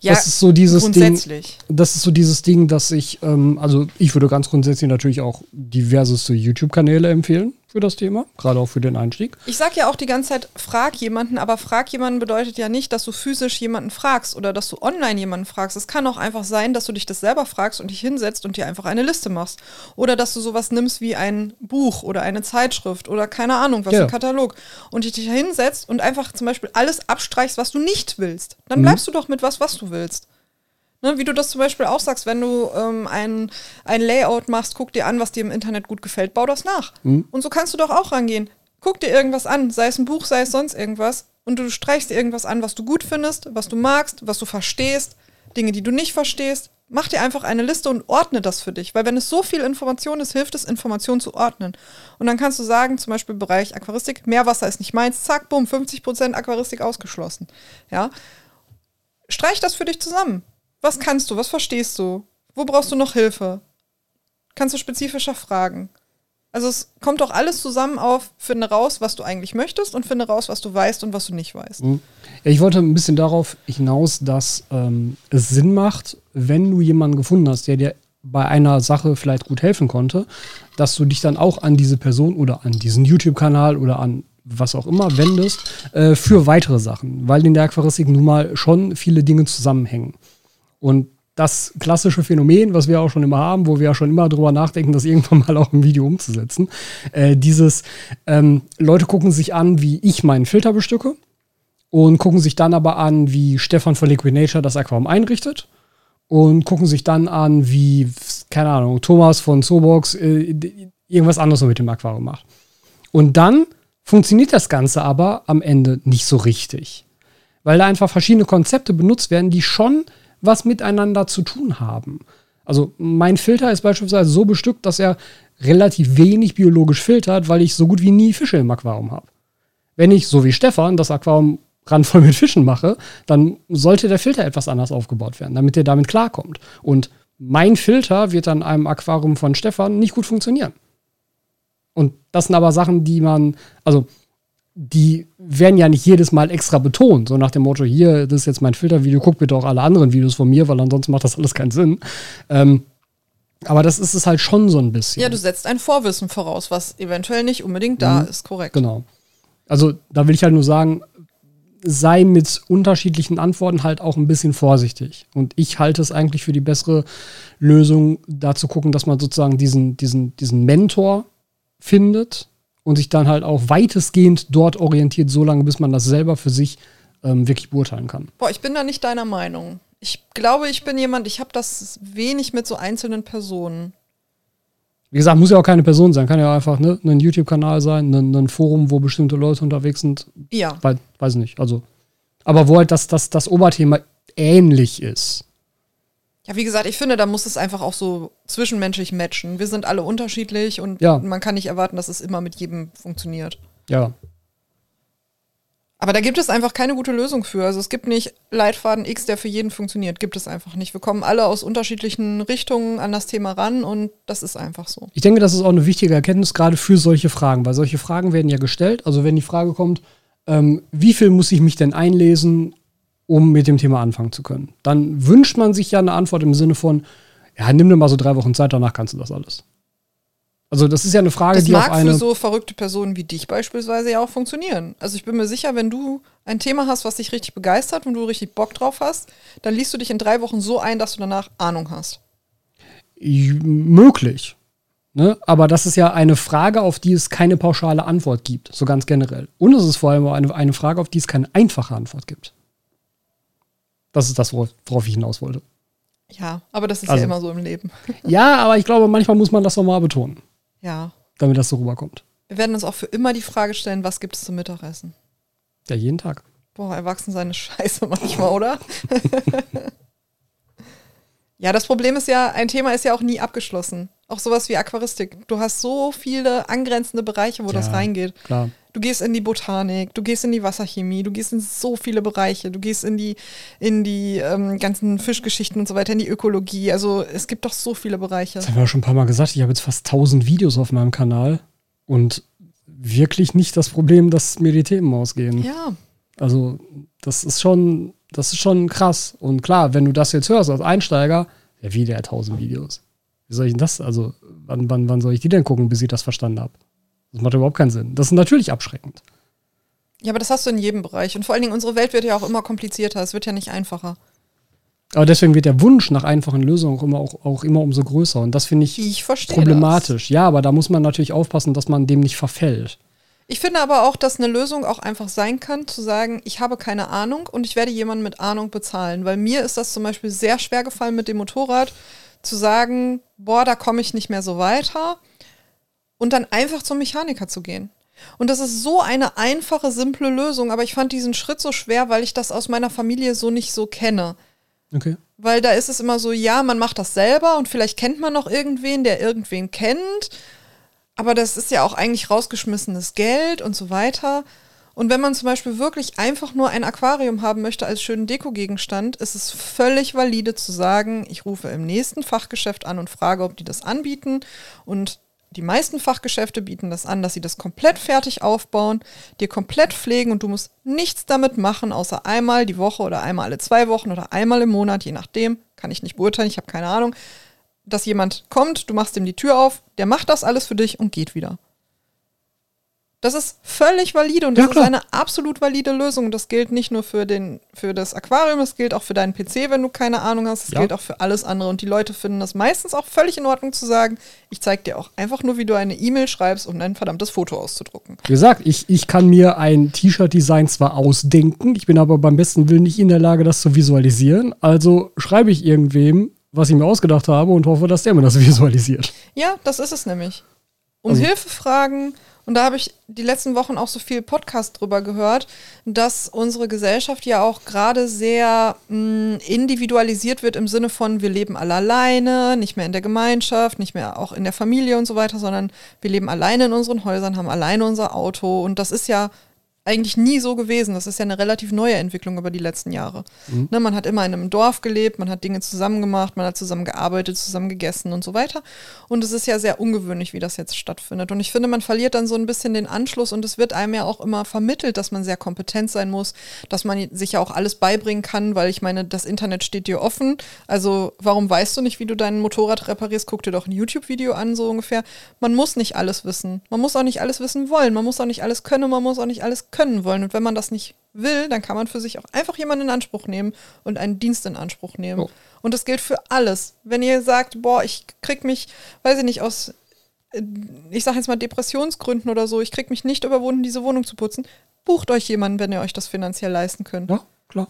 Ja, das ist so dieses Ding, das ist so dieses Ding, dass ich, ähm, also ich würde ganz grundsätzlich natürlich auch diverseste YouTube-Kanäle empfehlen für das Thema, gerade auch für den Einstieg. Ich sag ja auch die ganze Zeit, frag jemanden, aber frag jemanden bedeutet ja nicht, dass du physisch jemanden fragst oder dass du online jemanden fragst. Es kann auch einfach sein, dass du dich das selber fragst und dich hinsetzt und dir einfach eine Liste machst. Oder dass du sowas nimmst wie ein Buch oder eine Zeitschrift oder keine Ahnung, was Ja. ein Katalog und dich hinsetzt und einfach zum Beispiel alles abstreichst, was du nicht willst. Dann bleibst du doch mit was, was du willst. Ne, wie du das zum Beispiel auch sagst, wenn du ähm, ein, ein Layout machst, guck dir an, was dir im Internet gut gefällt, bau das nach. Und so kannst du doch auch rangehen. Guck dir irgendwas an, sei es ein Buch, sei es sonst irgendwas, und du streichst dir irgendwas an, was du gut findest, was du magst, was du verstehst, Dinge, die du nicht verstehst. Mach dir einfach eine Liste und ordne das für dich, weil wenn es so viel Information ist, hilft es, Informationen zu ordnen. Und dann kannst du sagen, zum Beispiel Bereich Aquaristik, Meerwasser ist nicht meins, zack, bumm, 50% Aquaristik ausgeschlossen. Ja, streich das für dich zusammen. Was kannst du? Was verstehst du? Wo brauchst du noch Hilfe? Kannst du spezifischer fragen? Also es kommt doch alles zusammen auf, finde raus, was du eigentlich möchtest und finde raus, was du weißt und was du nicht weißt. Ja, ich wollte ein bisschen darauf hinaus, dass ähm, es Sinn macht, wenn du jemanden gefunden hast, der dir bei einer Sache vielleicht gut helfen konnte, dass du dich dann auch an diese Person oder an diesen YouTube-Kanal oder an was auch immer wendest äh, für weitere Sachen, weil in der Aquaristik nun mal schon viele Dinge zusammenhängen. Und das klassische Phänomen, was wir auch schon immer haben, wo wir ja schon immer drüber nachdenken, das irgendwann mal auch im Video umzusetzen, äh, dieses ähm, Leute gucken sich an, wie ich meinen Filter bestücke und gucken sich dann aber an, wie Stefan von Liquid Nature das Aquarium einrichtet und gucken sich dann an, wie, keine Ahnung, Thomas von Sobox äh, irgendwas anderes mit dem Aquarium macht. Und dann funktioniert das Ganze aber am Ende nicht so richtig. Weil da einfach verschiedene Konzepte benutzt werden, die schon was miteinander zu tun haben. Also mein Filter ist beispielsweise so bestückt, dass er relativ wenig biologisch filtert, weil ich so gut wie nie Fische im Aquarium habe. Wenn ich, so wie Stefan, das Aquarium randvoll mit Fischen mache, dann sollte der Filter etwas anders aufgebaut werden, damit er damit klarkommt. Und mein Filter wird an einem Aquarium von Stefan nicht gut funktionieren. Und das sind aber Sachen, die man, also die werden ja nicht jedes Mal extra betont, so nach dem Motto, hier, das ist jetzt mein Filtervideo, guck bitte auch alle anderen Videos von mir, weil ansonsten macht das alles keinen Sinn. Ähm, aber das ist es halt schon so ein bisschen. Ja, du setzt ein Vorwissen voraus, was eventuell nicht unbedingt da ist, korrekt. Genau. Also da will ich halt nur sagen, sei mit unterschiedlichen Antworten halt auch ein bisschen vorsichtig. Und ich halte es eigentlich für die bessere Lösung, da zu gucken, dass man sozusagen diesen, diesen, diesen Mentor findet und sich dann halt auch weitestgehend dort orientiert, so lange, bis man das selber für sich ähm, wirklich beurteilen kann. Boah, ich bin da nicht deiner Meinung. Ich glaube, ich bin jemand, ich habe das wenig mit so einzelnen Personen. Wie gesagt, muss ja auch keine Person sein, kann ja einfach ne, ein YouTube-Kanal sein, ein, ein, Forum, wo bestimmte Leute unterwegs sind. Ja. Weiß, weiß nicht. Also, aber wo halt das, das, das Oberthema ähnlich ist. Ja, wie gesagt, ich finde, da muss es einfach auch so zwischenmenschlich matchen. Wir sind alle unterschiedlich und Ja. man kann nicht erwarten, dass es immer mit jedem funktioniert. Ja. Aber da gibt es einfach keine gute Lösung für. Also es gibt nicht Leitfaden X, der für jeden funktioniert. Gibt es einfach nicht. Wir kommen alle aus unterschiedlichen Richtungen an das Thema ran und das ist einfach so. Ich denke, das ist auch eine wichtige Erkenntnis, gerade für solche Fragen, weil solche Fragen werden ja gestellt. Also, wenn die Frage kommt, ähm, wie viel muss ich mich denn einlesen, um mit dem Thema anfangen zu können? Dann wünscht man sich ja eine Antwort im Sinne von, ja, nimm dir mal so drei Wochen Zeit, danach kannst du das alles. Also, das ist ja eine Frage, Das die auf mag eine. für so verrückte Personen wie dich beispielsweise ja auch funktionieren. Also ich bin mir sicher, wenn du ein Thema hast, was dich richtig begeistert und du richtig Bock drauf hast, dann liest du dich in drei Wochen so ein, dass du danach Ahnung hast. möglich. Ne? Aber das ist ja eine Frage, auf die es keine pauschale Antwort gibt, so ganz generell. Und es ist vor allem auch eine, eine Frage, auf die es keine einfache Antwort gibt. Das ist das, worauf, ich hinaus wollte. Ja, aber das ist Also- ja immer so im Leben. <laughs> Ja, aber ich glaube, manchmal muss man das nochmal betonen, Ja. damit das so rüberkommt. Wir werden uns auch für immer die Frage stellen, was gibt es zum Mittagessen? Ja, jeden Tag. Boah, Erwachsensein ist scheiße manchmal, oder? <laughs> ja, das Problem ist ja, ein Thema ist ja auch nie abgeschlossen. Auch sowas wie Aquaristik. Du hast so viele angrenzende Bereiche, wo das Ja. reingeht. Klar. Du gehst in die Botanik, du gehst in die Wasserchemie, du gehst in so viele Bereiche, du gehst in die, in die ähm, ganzen Fischgeschichten und so weiter, in die Ökologie. Also es gibt doch so viele Bereiche. Das haben wir auch schon ein paar Mal gesagt. Ich habe jetzt fast 1000 Videos auf meinem Kanal und wirklich nicht das Problem, dass mir die Themen ausgehen. Ja, Also, das ist schon, das ist schon krass. Und klar, wenn du das jetzt hörst als Einsteiger, ja, wie der 1000 Videos. Wie soll ich denn das? Also, wann, wann, wann soll ich die denn gucken, bis ich das verstanden habe? Das macht überhaupt keinen Sinn. Das ist natürlich abschreckend. ja, aber das hast du in jedem Bereich. Und vor allen Dingen, unsere Welt wird ja auch immer komplizierter. Es wird ja nicht einfacher. Aber deswegen wird der Wunsch nach einfachen Lösungen auch immer, auch, auch immer umso größer. Und das finde ich Ich problematisch. Ja, aber da muss man natürlich aufpassen, dass man dem nicht verfällt. Ich finde aber auch, dass eine Lösung auch einfach sein kann, zu sagen, ich habe keine Ahnung und ich werde jemanden mit Ahnung bezahlen. Weil mir ist das zum Beispiel sehr schwer gefallen mit dem Motorrad, zu sagen, boah, da komme ich nicht mehr so weiter und dann einfach zum Mechaniker zu gehen. Und das ist so eine einfache, simple Lösung, aber ich fand diesen Schritt so schwer, weil ich das aus meiner Familie so nicht so kenne. Okay. Weil da ist es immer so, ja, man macht das selber und vielleicht kennt man noch irgendwen, der irgendwen kennt. Aber das ist ja auch eigentlich rausgeschmissenes Geld und so weiter. Und wenn man zum Beispiel wirklich einfach nur ein Aquarium haben möchte als schönen Dekogegenstand, ist es völlig valide zu sagen, ich rufe im nächsten Fachgeschäft an und frage, ob die das anbieten. Und die meisten Fachgeschäfte bieten das an, dass sie das komplett fertig aufbauen, dir komplett pflegen und du musst nichts damit machen, außer einmal die Woche oder einmal alle zwei Wochen oder einmal im Monat, je nachdem. Kann ich nicht beurteilen, ich habe keine Ahnung. Dass jemand kommt, du machst ihm die Tür auf, der macht das alles für dich und geht wieder. Das ist völlig valide und das Ja, ist eine absolut valide Lösung. Das gilt nicht nur für, den, für das Aquarium, das gilt auch für deinen PC, wenn du keine Ahnung hast. Das Ja. gilt auch für alles andere. Und die Leute finden das meistens auch völlig in Ordnung zu sagen, ich zeige dir auch einfach nur, wie du eine E-Mail schreibst, um ein verdammtes Foto auszudrucken. Wie gesagt, ich, ich kann mir ein T-Shirt-Design zwar ausdenken, ich bin aber beim besten Willen nicht in der Lage, das zu visualisieren. Also schreibe ich irgendwem, was ich mir ausgedacht habe und hoffe, dass der mir das <laughs> visualisiert. Ja, das ist es nämlich. Um Also- Hilfe fragen. Und da habe ich die letzten Wochen auch so viel Podcast drüber gehört, dass unsere Gesellschaft ja auch gerade sehr mh, individualisiert wird im Sinne von, wir leben alle alleine, nicht mehr in der Gemeinschaft, nicht mehr auch in der Familie und so weiter, sondern wir leben alleine in unseren Häusern, haben alleine unser Auto. Und das ist ja eigentlich nie so gewesen. Das ist ja eine relativ neue Entwicklung über die letzten Jahre. Ne, man hat immer in einem Dorf gelebt, man hat Dinge zusammen gemacht, man hat zusammen gearbeitet, zusammen gegessen und so weiter. Und es ist ja sehr ungewöhnlich, wie das jetzt stattfindet. Und ich finde, man verliert dann so ein bisschen den Anschluss und es wird einem ja auch immer vermittelt, dass man sehr kompetent sein muss, dass man sich ja auch alles beibringen kann, weil ich meine, das Internet steht dir offen. Also warum weißt du nicht, wie du dein Motorrad reparierst? Guck dir doch ein YouTube-Video an, so ungefähr. Man muss nicht alles wissen. Man muss auch nicht alles wissen wollen. Man muss auch nicht alles können. Man muss auch nicht alles können wollen. Und wenn man das nicht will, dann kann man für sich auch einfach jemanden in Anspruch nehmen und einen Dienst in Anspruch nehmen. Oh. Und das gilt für alles. Wenn ihr sagt, boah, ich krieg mich, weiß ich nicht, aus äh, ich sage jetzt mal Depressionsgründen oder so, ich kriege mich nicht überwunden, diese Wohnung zu putzen, bucht euch jemanden, wenn ihr euch das finanziell leisten könnt. Ja, klar.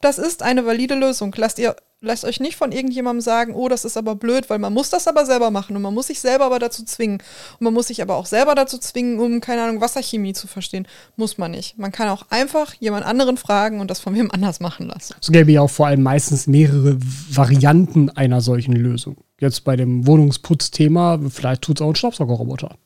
Das ist eine valide Lösung. Lasst ihr lasst euch nicht von irgendjemandem sagen, oh, das ist aber blöd, weil man muss das aber selber machen und man muss sich selber aber dazu zwingen. Und man muss sich aber auch selber dazu zwingen, um, keine Ahnung, Wasserchemie zu verstehen. Muss man nicht. Man kann auch einfach jemand anderen fragen und das von wem anders machen lassen. Es gäbe ja auch vor allem meistens mehrere Varianten einer solchen Lösung. Jetzt bei dem Wohnungsputzthema, vielleicht tut es auch ein Staubsaugerroboter.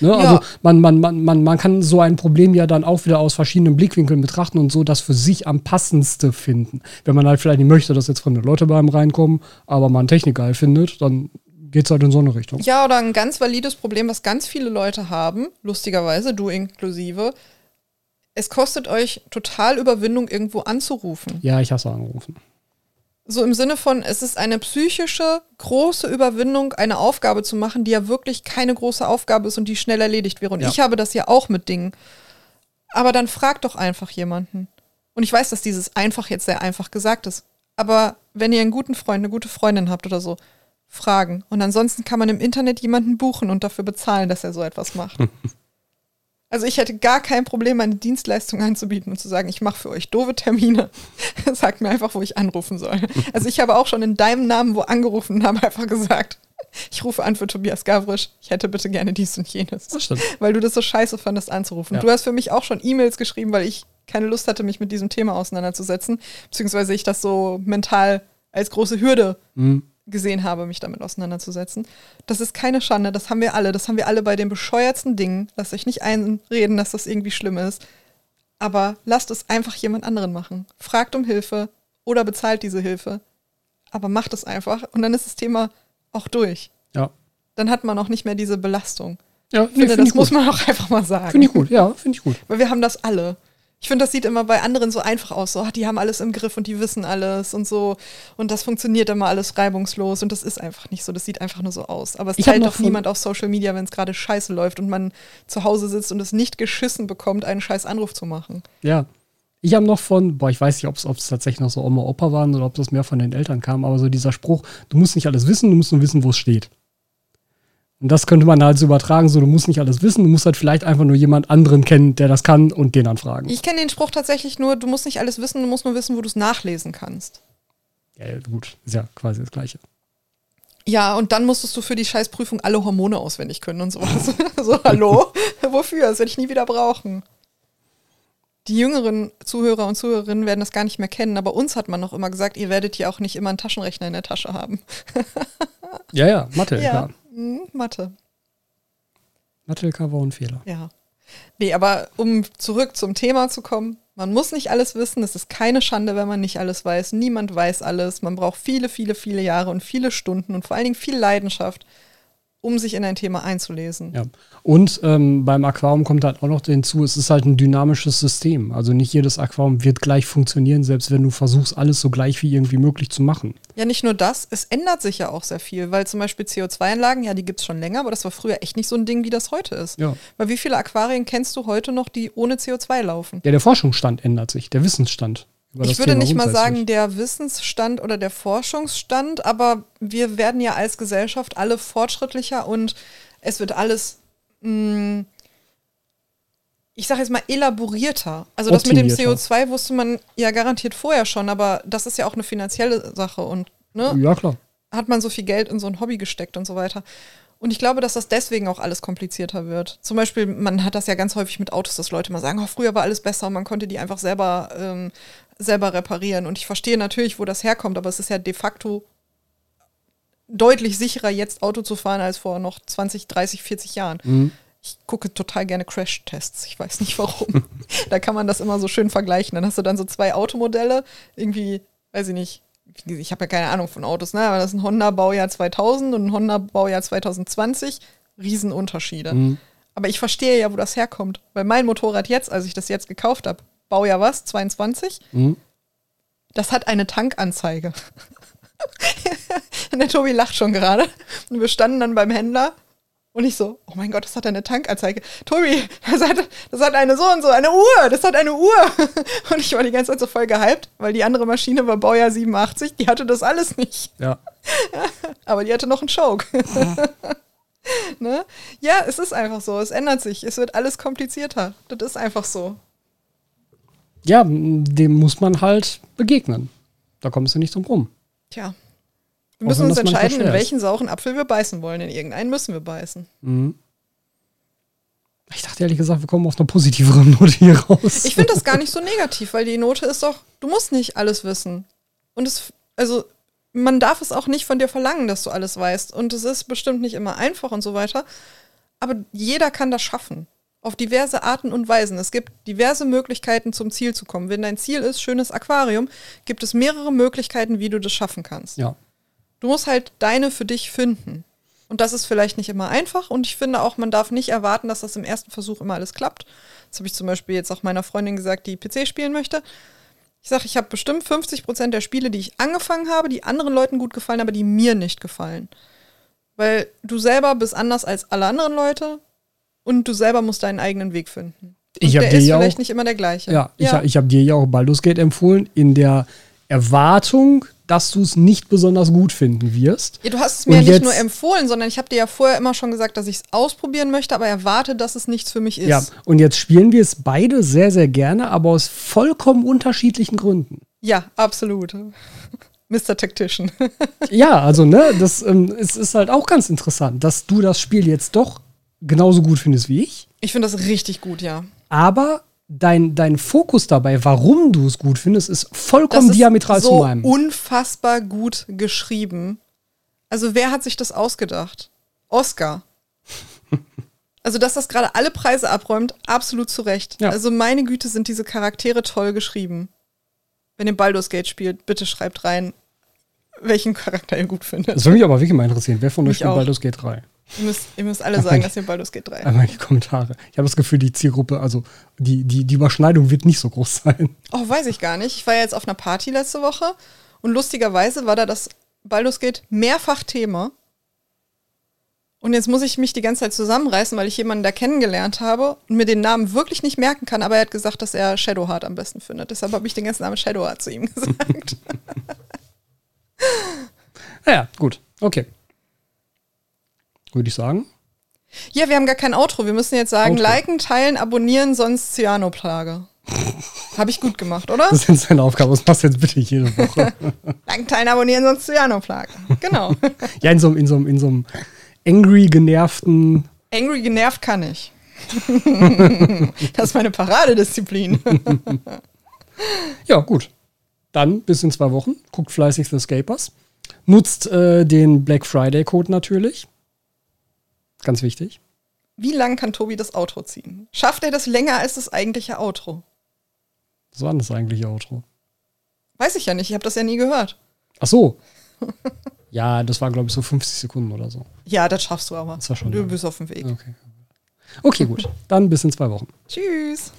Ne? Ja. Also man, man, man, man, man kann so ein Problem ja dann auch wieder aus verschiedenen Blickwinkeln betrachten und so das für sich am passendste finden. Wenn man halt vielleicht nicht möchte, dass jetzt fremde Leute bei einem reinkommen, aber man Technik geil findet, dann geht es halt in so eine Richtung. Ja, oder ein ganz valides Problem, was ganz viele Leute haben, lustigerweise, du inklusive, es kostet euch total Überwindung, irgendwo anzurufen. Ja, ich hasse anrufen. So im Sinne von, es ist eine psychische, große Überwindung, eine Aufgabe zu machen, die ja wirklich keine große Aufgabe ist und die schnell erledigt wäre. Und ja. ich habe das ja auch mit Dingen. Aber dann frag doch einfach jemanden. Und ich weiß, dass dieses einfach jetzt sehr einfach gesagt ist. Aber wenn ihr einen guten Freund, eine gute Freundin habt oder so, fragen. Und ansonsten kann man im Internet jemanden buchen und dafür bezahlen, dass er so etwas macht. <laughs> Also ich hätte gar kein Problem, meine Dienstleistung anzubieten und zu sagen, ich mache für euch doofe Termine. <laughs> Sagt mir einfach, wo ich anrufen soll. Also ich habe auch schon in deinem Namen wo angerufen und habe einfach gesagt, ich rufe an für Tobias Gavrisch, ich hätte bitte gerne dies und jenes. Das stimmt. Weil du das so scheiße fandest anzurufen. Ja. Du hast für mich auch schon E-Mails geschrieben, weil ich keine Lust hatte, mich mit diesem Thema auseinanderzusetzen, beziehungsweise ich das so mental als große Hürde mhm gesehen habe, mich damit auseinanderzusetzen. Das ist keine Schande, das haben wir alle. Das haben wir alle bei den bescheuertsten Dingen. Lasst euch nicht einreden, dass das irgendwie schlimm ist. Aber lasst es einfach jemand anderen machen. Fragt um Hilfe oder bezahlt diese Hilfe. Aber macht es einfach und dann ist das Thema auch durch. Ja. Dann hat man auch nicht mehr diese Belastung. Ja, nee, ich finde, das muss man auch <laughs> einfach mal sagen. Finde ich gut, ja, finde ich gut. Weil wir haben das alle. Ich finde, das sieht immer bei anderen so einfach aus. So, ach, die haben alles im Griff und die wissen alles und so. Und das funktioniert immer alles reibungslos. Und das ist einfach nicht so. Das sieht einfach nur so aus. Aber es ich teilt doch niemand auf Social Media, wenn es gerade scheiße läuft und man zu Hause sitzt und es nicht geschissen bekommt, einen scheiß Anruf zu machen. Ja. Ich habe noch von, boah, ich weiß nicht, ob es tatsächlich noch so Oma, Opa waren oder ob das mehr von den Eltern kam, aber so dieser Spruch, du musst nicht alles wissen, du musst nur wissen, wo es steht. Und das könnte man halt so übertragen, so du musst nicht alles wissen, du musst halt vielleicht einfach nur jemand anderen kennen, der das kann und den anfragen. Ich kenne den Spruch tatsächlich nur, du musst nicht alles wissen, du musst nur wissen, wo du es nachlesen kannst. Ja, gut, ist ja quasi das Gleiche. Ja, und dann musstest du für die Scheißprüfung alle Hormone auswendig können und sowas. <laughs> so, hallo? <laughs> Wofür? Das werde ich nie wieder brauchen. Die jüngeren Zuhörer und Zuhörerinnen werden das gar nicht mehr kennen, aber uns hat man noch immer gesagt, ihr werdet ja auch nicht immer einen Taschenrechner in der Tasche haben. <laughs> ja, ja, Mathe, ja. klar. Hm, Mathe. Mathe-LK war ein Fehler. Ja. Nee, aber um zurück zum Thema zu kommen, man muss nicht alles wissen. Es ist keine Schande, wenn man nicht alles weiß. Niemand weiß alles. Man braucht viele, viele, viele Jahre und viele Stunden und vor allen Dingen viel Leidenschaft, um sich in ein Thema einzulesen. Ja. Und ähm, beim Aquarium kommt halt auch noch hinzu, es ist halt ein dynamisches System. Also nicht jedes Aquarium wird gleich funktionieren, selbst wenn du versuchst, alles so gleich wie irgendwie möglich zu machen. Ja, nicht nur das, es ändert sich ja auch sehr viel, weil zum Beispiel CO2-Anlagen, ja, die gibt es schon länger, aber das war früher echt nicht so ein Ding, wie das heute ist. Ja. Weil wie viele Aquarien kennst du heute noch, die ohne CO2 laufen? Ja, der Forschungsstand ändert sich, der Wissensstand ich würde Thema nicht mal sagen, der Wissensstand oder der Forschungsstand, aber wir werden ja als Gesellschaft alle fortschrittlicher und es wird alles, mh, mm, ich sage jetzt mal, elaborierter. Also das mit dem CO2 wusste man ja garantiert vorher schon, aber das ist ja auch eine finanzielle Sache und ne? Ja, klar. Hat man so viel Geld in so ein Hobby gesteckt und so weiter. Und ich glaube, dass das deswegen auch alles komplizierter wird. Zum Beispiel, man hat das ja ganz häufig mit Autos, dass Leute mal sagen, oh, früher war alles besser und man konnte die einfach selber ähm, selber reparieren. Und ich verstehe natürlich, wo das herkommt, aber es ist ja de facto deutlich sicherer, jetzt Auto zu fahren, als vor noch 20, 30, 40 Jahren. Mhm. Ich gucke total gerne Crash-Tests. Ich weiß nicht warum. <laughs> da kann man das immer so schön vergleichen. Dann hast du dann so zwei Automodelle, irgendwie, weiß ich nicht, ich habe ja keine Ahnung von Autos, ne? aber das ist ein Honda Baujahr 2000 und ein Honda Baujahr 2020. Riesenunterschiede. Mhm. Aber ich verstehe ja, wo das herkommt. Weil mein Motorrad jetzt, als ich das jetzt gekauft habe, Baujahr was? 22? Mhm. Das hat eine Tankanzeige. und <laughs> der Tobi lacht schon gerade. Und wir standen dann beim Händler und ich so, oh mein Gott, das hat eine Tankanzeige. Tobi, das hat, das hat eine so und so, eine Uhr, das hat eine Uhr. <laughs> Und ich war die ganze Zeit so voll gehypt, weil die andere Maschine war Baujahr 87, die hatte das alles nicht. Ja. <laughs> Aber die hatte noch einen Choke. ne? Ja, es ist einfach so. Es ändert sich. Es wird alles komplizierter. Das ist einfach so. Ja, dem muss man halt begegnen. Da kommst du nicht drum rum. Tja. Wir müssen uns entscheiden, in welchen sauren Apfel wir beißen wollen. In irgendeinen müssen wir beißen. Mhm. Ich dachte ehrlich gesagt, wir kommen aus einer positiveren Note hier raus. Ich finde das gar nicht so negativ, weil die Note ist doch, du musst nicht alles wissen. Und es, also, man darf es auch nicht von dir verlangen, dass du alles weißt. Und es ist bestimmt nicht immer einfach und so weiter. Aber jeder kann das schaffen. Auf diverse Arten und Weisen. Es gibt diverse Möglichkeiten, zum Ziel zu kommen. Wenn dein Ziel ist, schönes Aquarium, gibt es mehrere Möglichkeiten, wie du das schaffen kannst. Ja. Du musst halt deine für dich finden. Und das ist vielleicht nicht immer einfach. Und ich finde auch, man darf nicht erwarten, dass das im ersten Versuch immer alles klappt. Das habe ich zum Beispiel jetzt auch meiner Freundin gesagt, die PC spielen möchte. Ich sage, ich habe bestimmt 50 Prozent der Spiele, die ich angefangen habe, die anderen Leuten gut gefallen, aber die mir nicht gefallen. Weil du selber bist anders als alle anderen Leute und du selber musst deinen eigenen Weg finden. Und ich der ist vielleicht auch, nicht immer der gleiche. Ja, ja. ich, ich habe dir ja auch Baldur's Gate empfohlen in der Erwartung, dass du es nicht besonders gut finden wirst. Ja, du hast es mir und ja nicht nur empfohlen, sondern ich habe dir ja vorher immer schon gesagt, dass ich es ausprobieren möchte, aber erwarte, dass es nichts für mich ist. Ja, und jetzt spielen wir es beide sehr, sehr gerne, aber aus vollkommen unterschiedlichen Gründen. Ja, absolut. <laughs> Mr. Tactician. <laughs> ja, also, ne, das ähm, es ist halt auch ganz interessant, dass du das Spiel jetzt doch genauso gut findest wie ich. Ich finde das richtig gut, ja. Aber dein, dein Fokus dabei, warum du es gut findest, ist vollkommen das ist diametral so zu meinem. Unfassbar gut geschrieben. Also, wer hat sich das ausgedacht? Oscar. <laughs> also, dass das gerade alle Preise abräumt, absolut zu Recht. Ja. Also, meine Güte, sind diese Charaktere toll geschrieben. Wenn ihr Baldur's Gate spielt, bitte schreibt rein, welchen Charakter ihr gut findet. Das würde mich aber wirklich mal interessieren. Wer von euch spielt Baldur's Gate 3? Ihr müsst, ihr müsst alle sagen, dass ihr Baldur's Gate 3 Einmal in die Kommentare. Ich habe das Gefühl, die Zielgruppe, also die, die, die Überschneidung wird nicht so groß <laughs> sein. Oh, weiß ich gar nicht. Ich war ja jetzt auf einer Party letzte Woche und lustigerweise war da das Baldur's Gate mehrfach Thema. Und jetzt muss ich mich die ganze Zeit zusammenreißen, weil ich jemanden da kennengelernt habe und mir den Namen wirklich nicht merken kann, aber er hat gesagt, dass er Shadowheart am besten findet. Deshalb habe ich den ganzen Namen Shadowheart zu ihm <laughs> gesagt. naja, gut. Okay würde ich sagen. Ja, wir haben gar kein Outro. Wir müssen jetzt sagen, Outro. liken, teilen, abonnieren, sonst Cyanoplage. <laughs> Habe ich gut gemacht, oder? Das ist jetzt deine Aufgabe. Das machst du jetzt bitte jede Woche. <laughs> liken, teilen, abonnieren, sonst Cyanoplage. Genau. <laughs> ja, in so, in, so, in so einem angry genervten. Angry genervt kann ich. das ist meine Paradedisziplin. ja, gut. Dann bis in zwei Wochen. Guckt fleißig The Escapers. Nutzt äh, den Black Friday Code natürlich. Ganz wichtig. Wie lang kann Tobi das Outro ziehen? Schafft er das länger als das eigentliche Outro? Was war denn das eigentliche Outro? Weiß ich ja nicht, ich habe das ja nie gehört. Ach so. <laughs> ja, das war, glaube ich, so 50 Sekunden oder so. Ja, das schaffst du aber. Das war schon, du ja. bist auf dem Weg. Okay. okay, gut. Dann bis in zwei Wochen. Tschüss.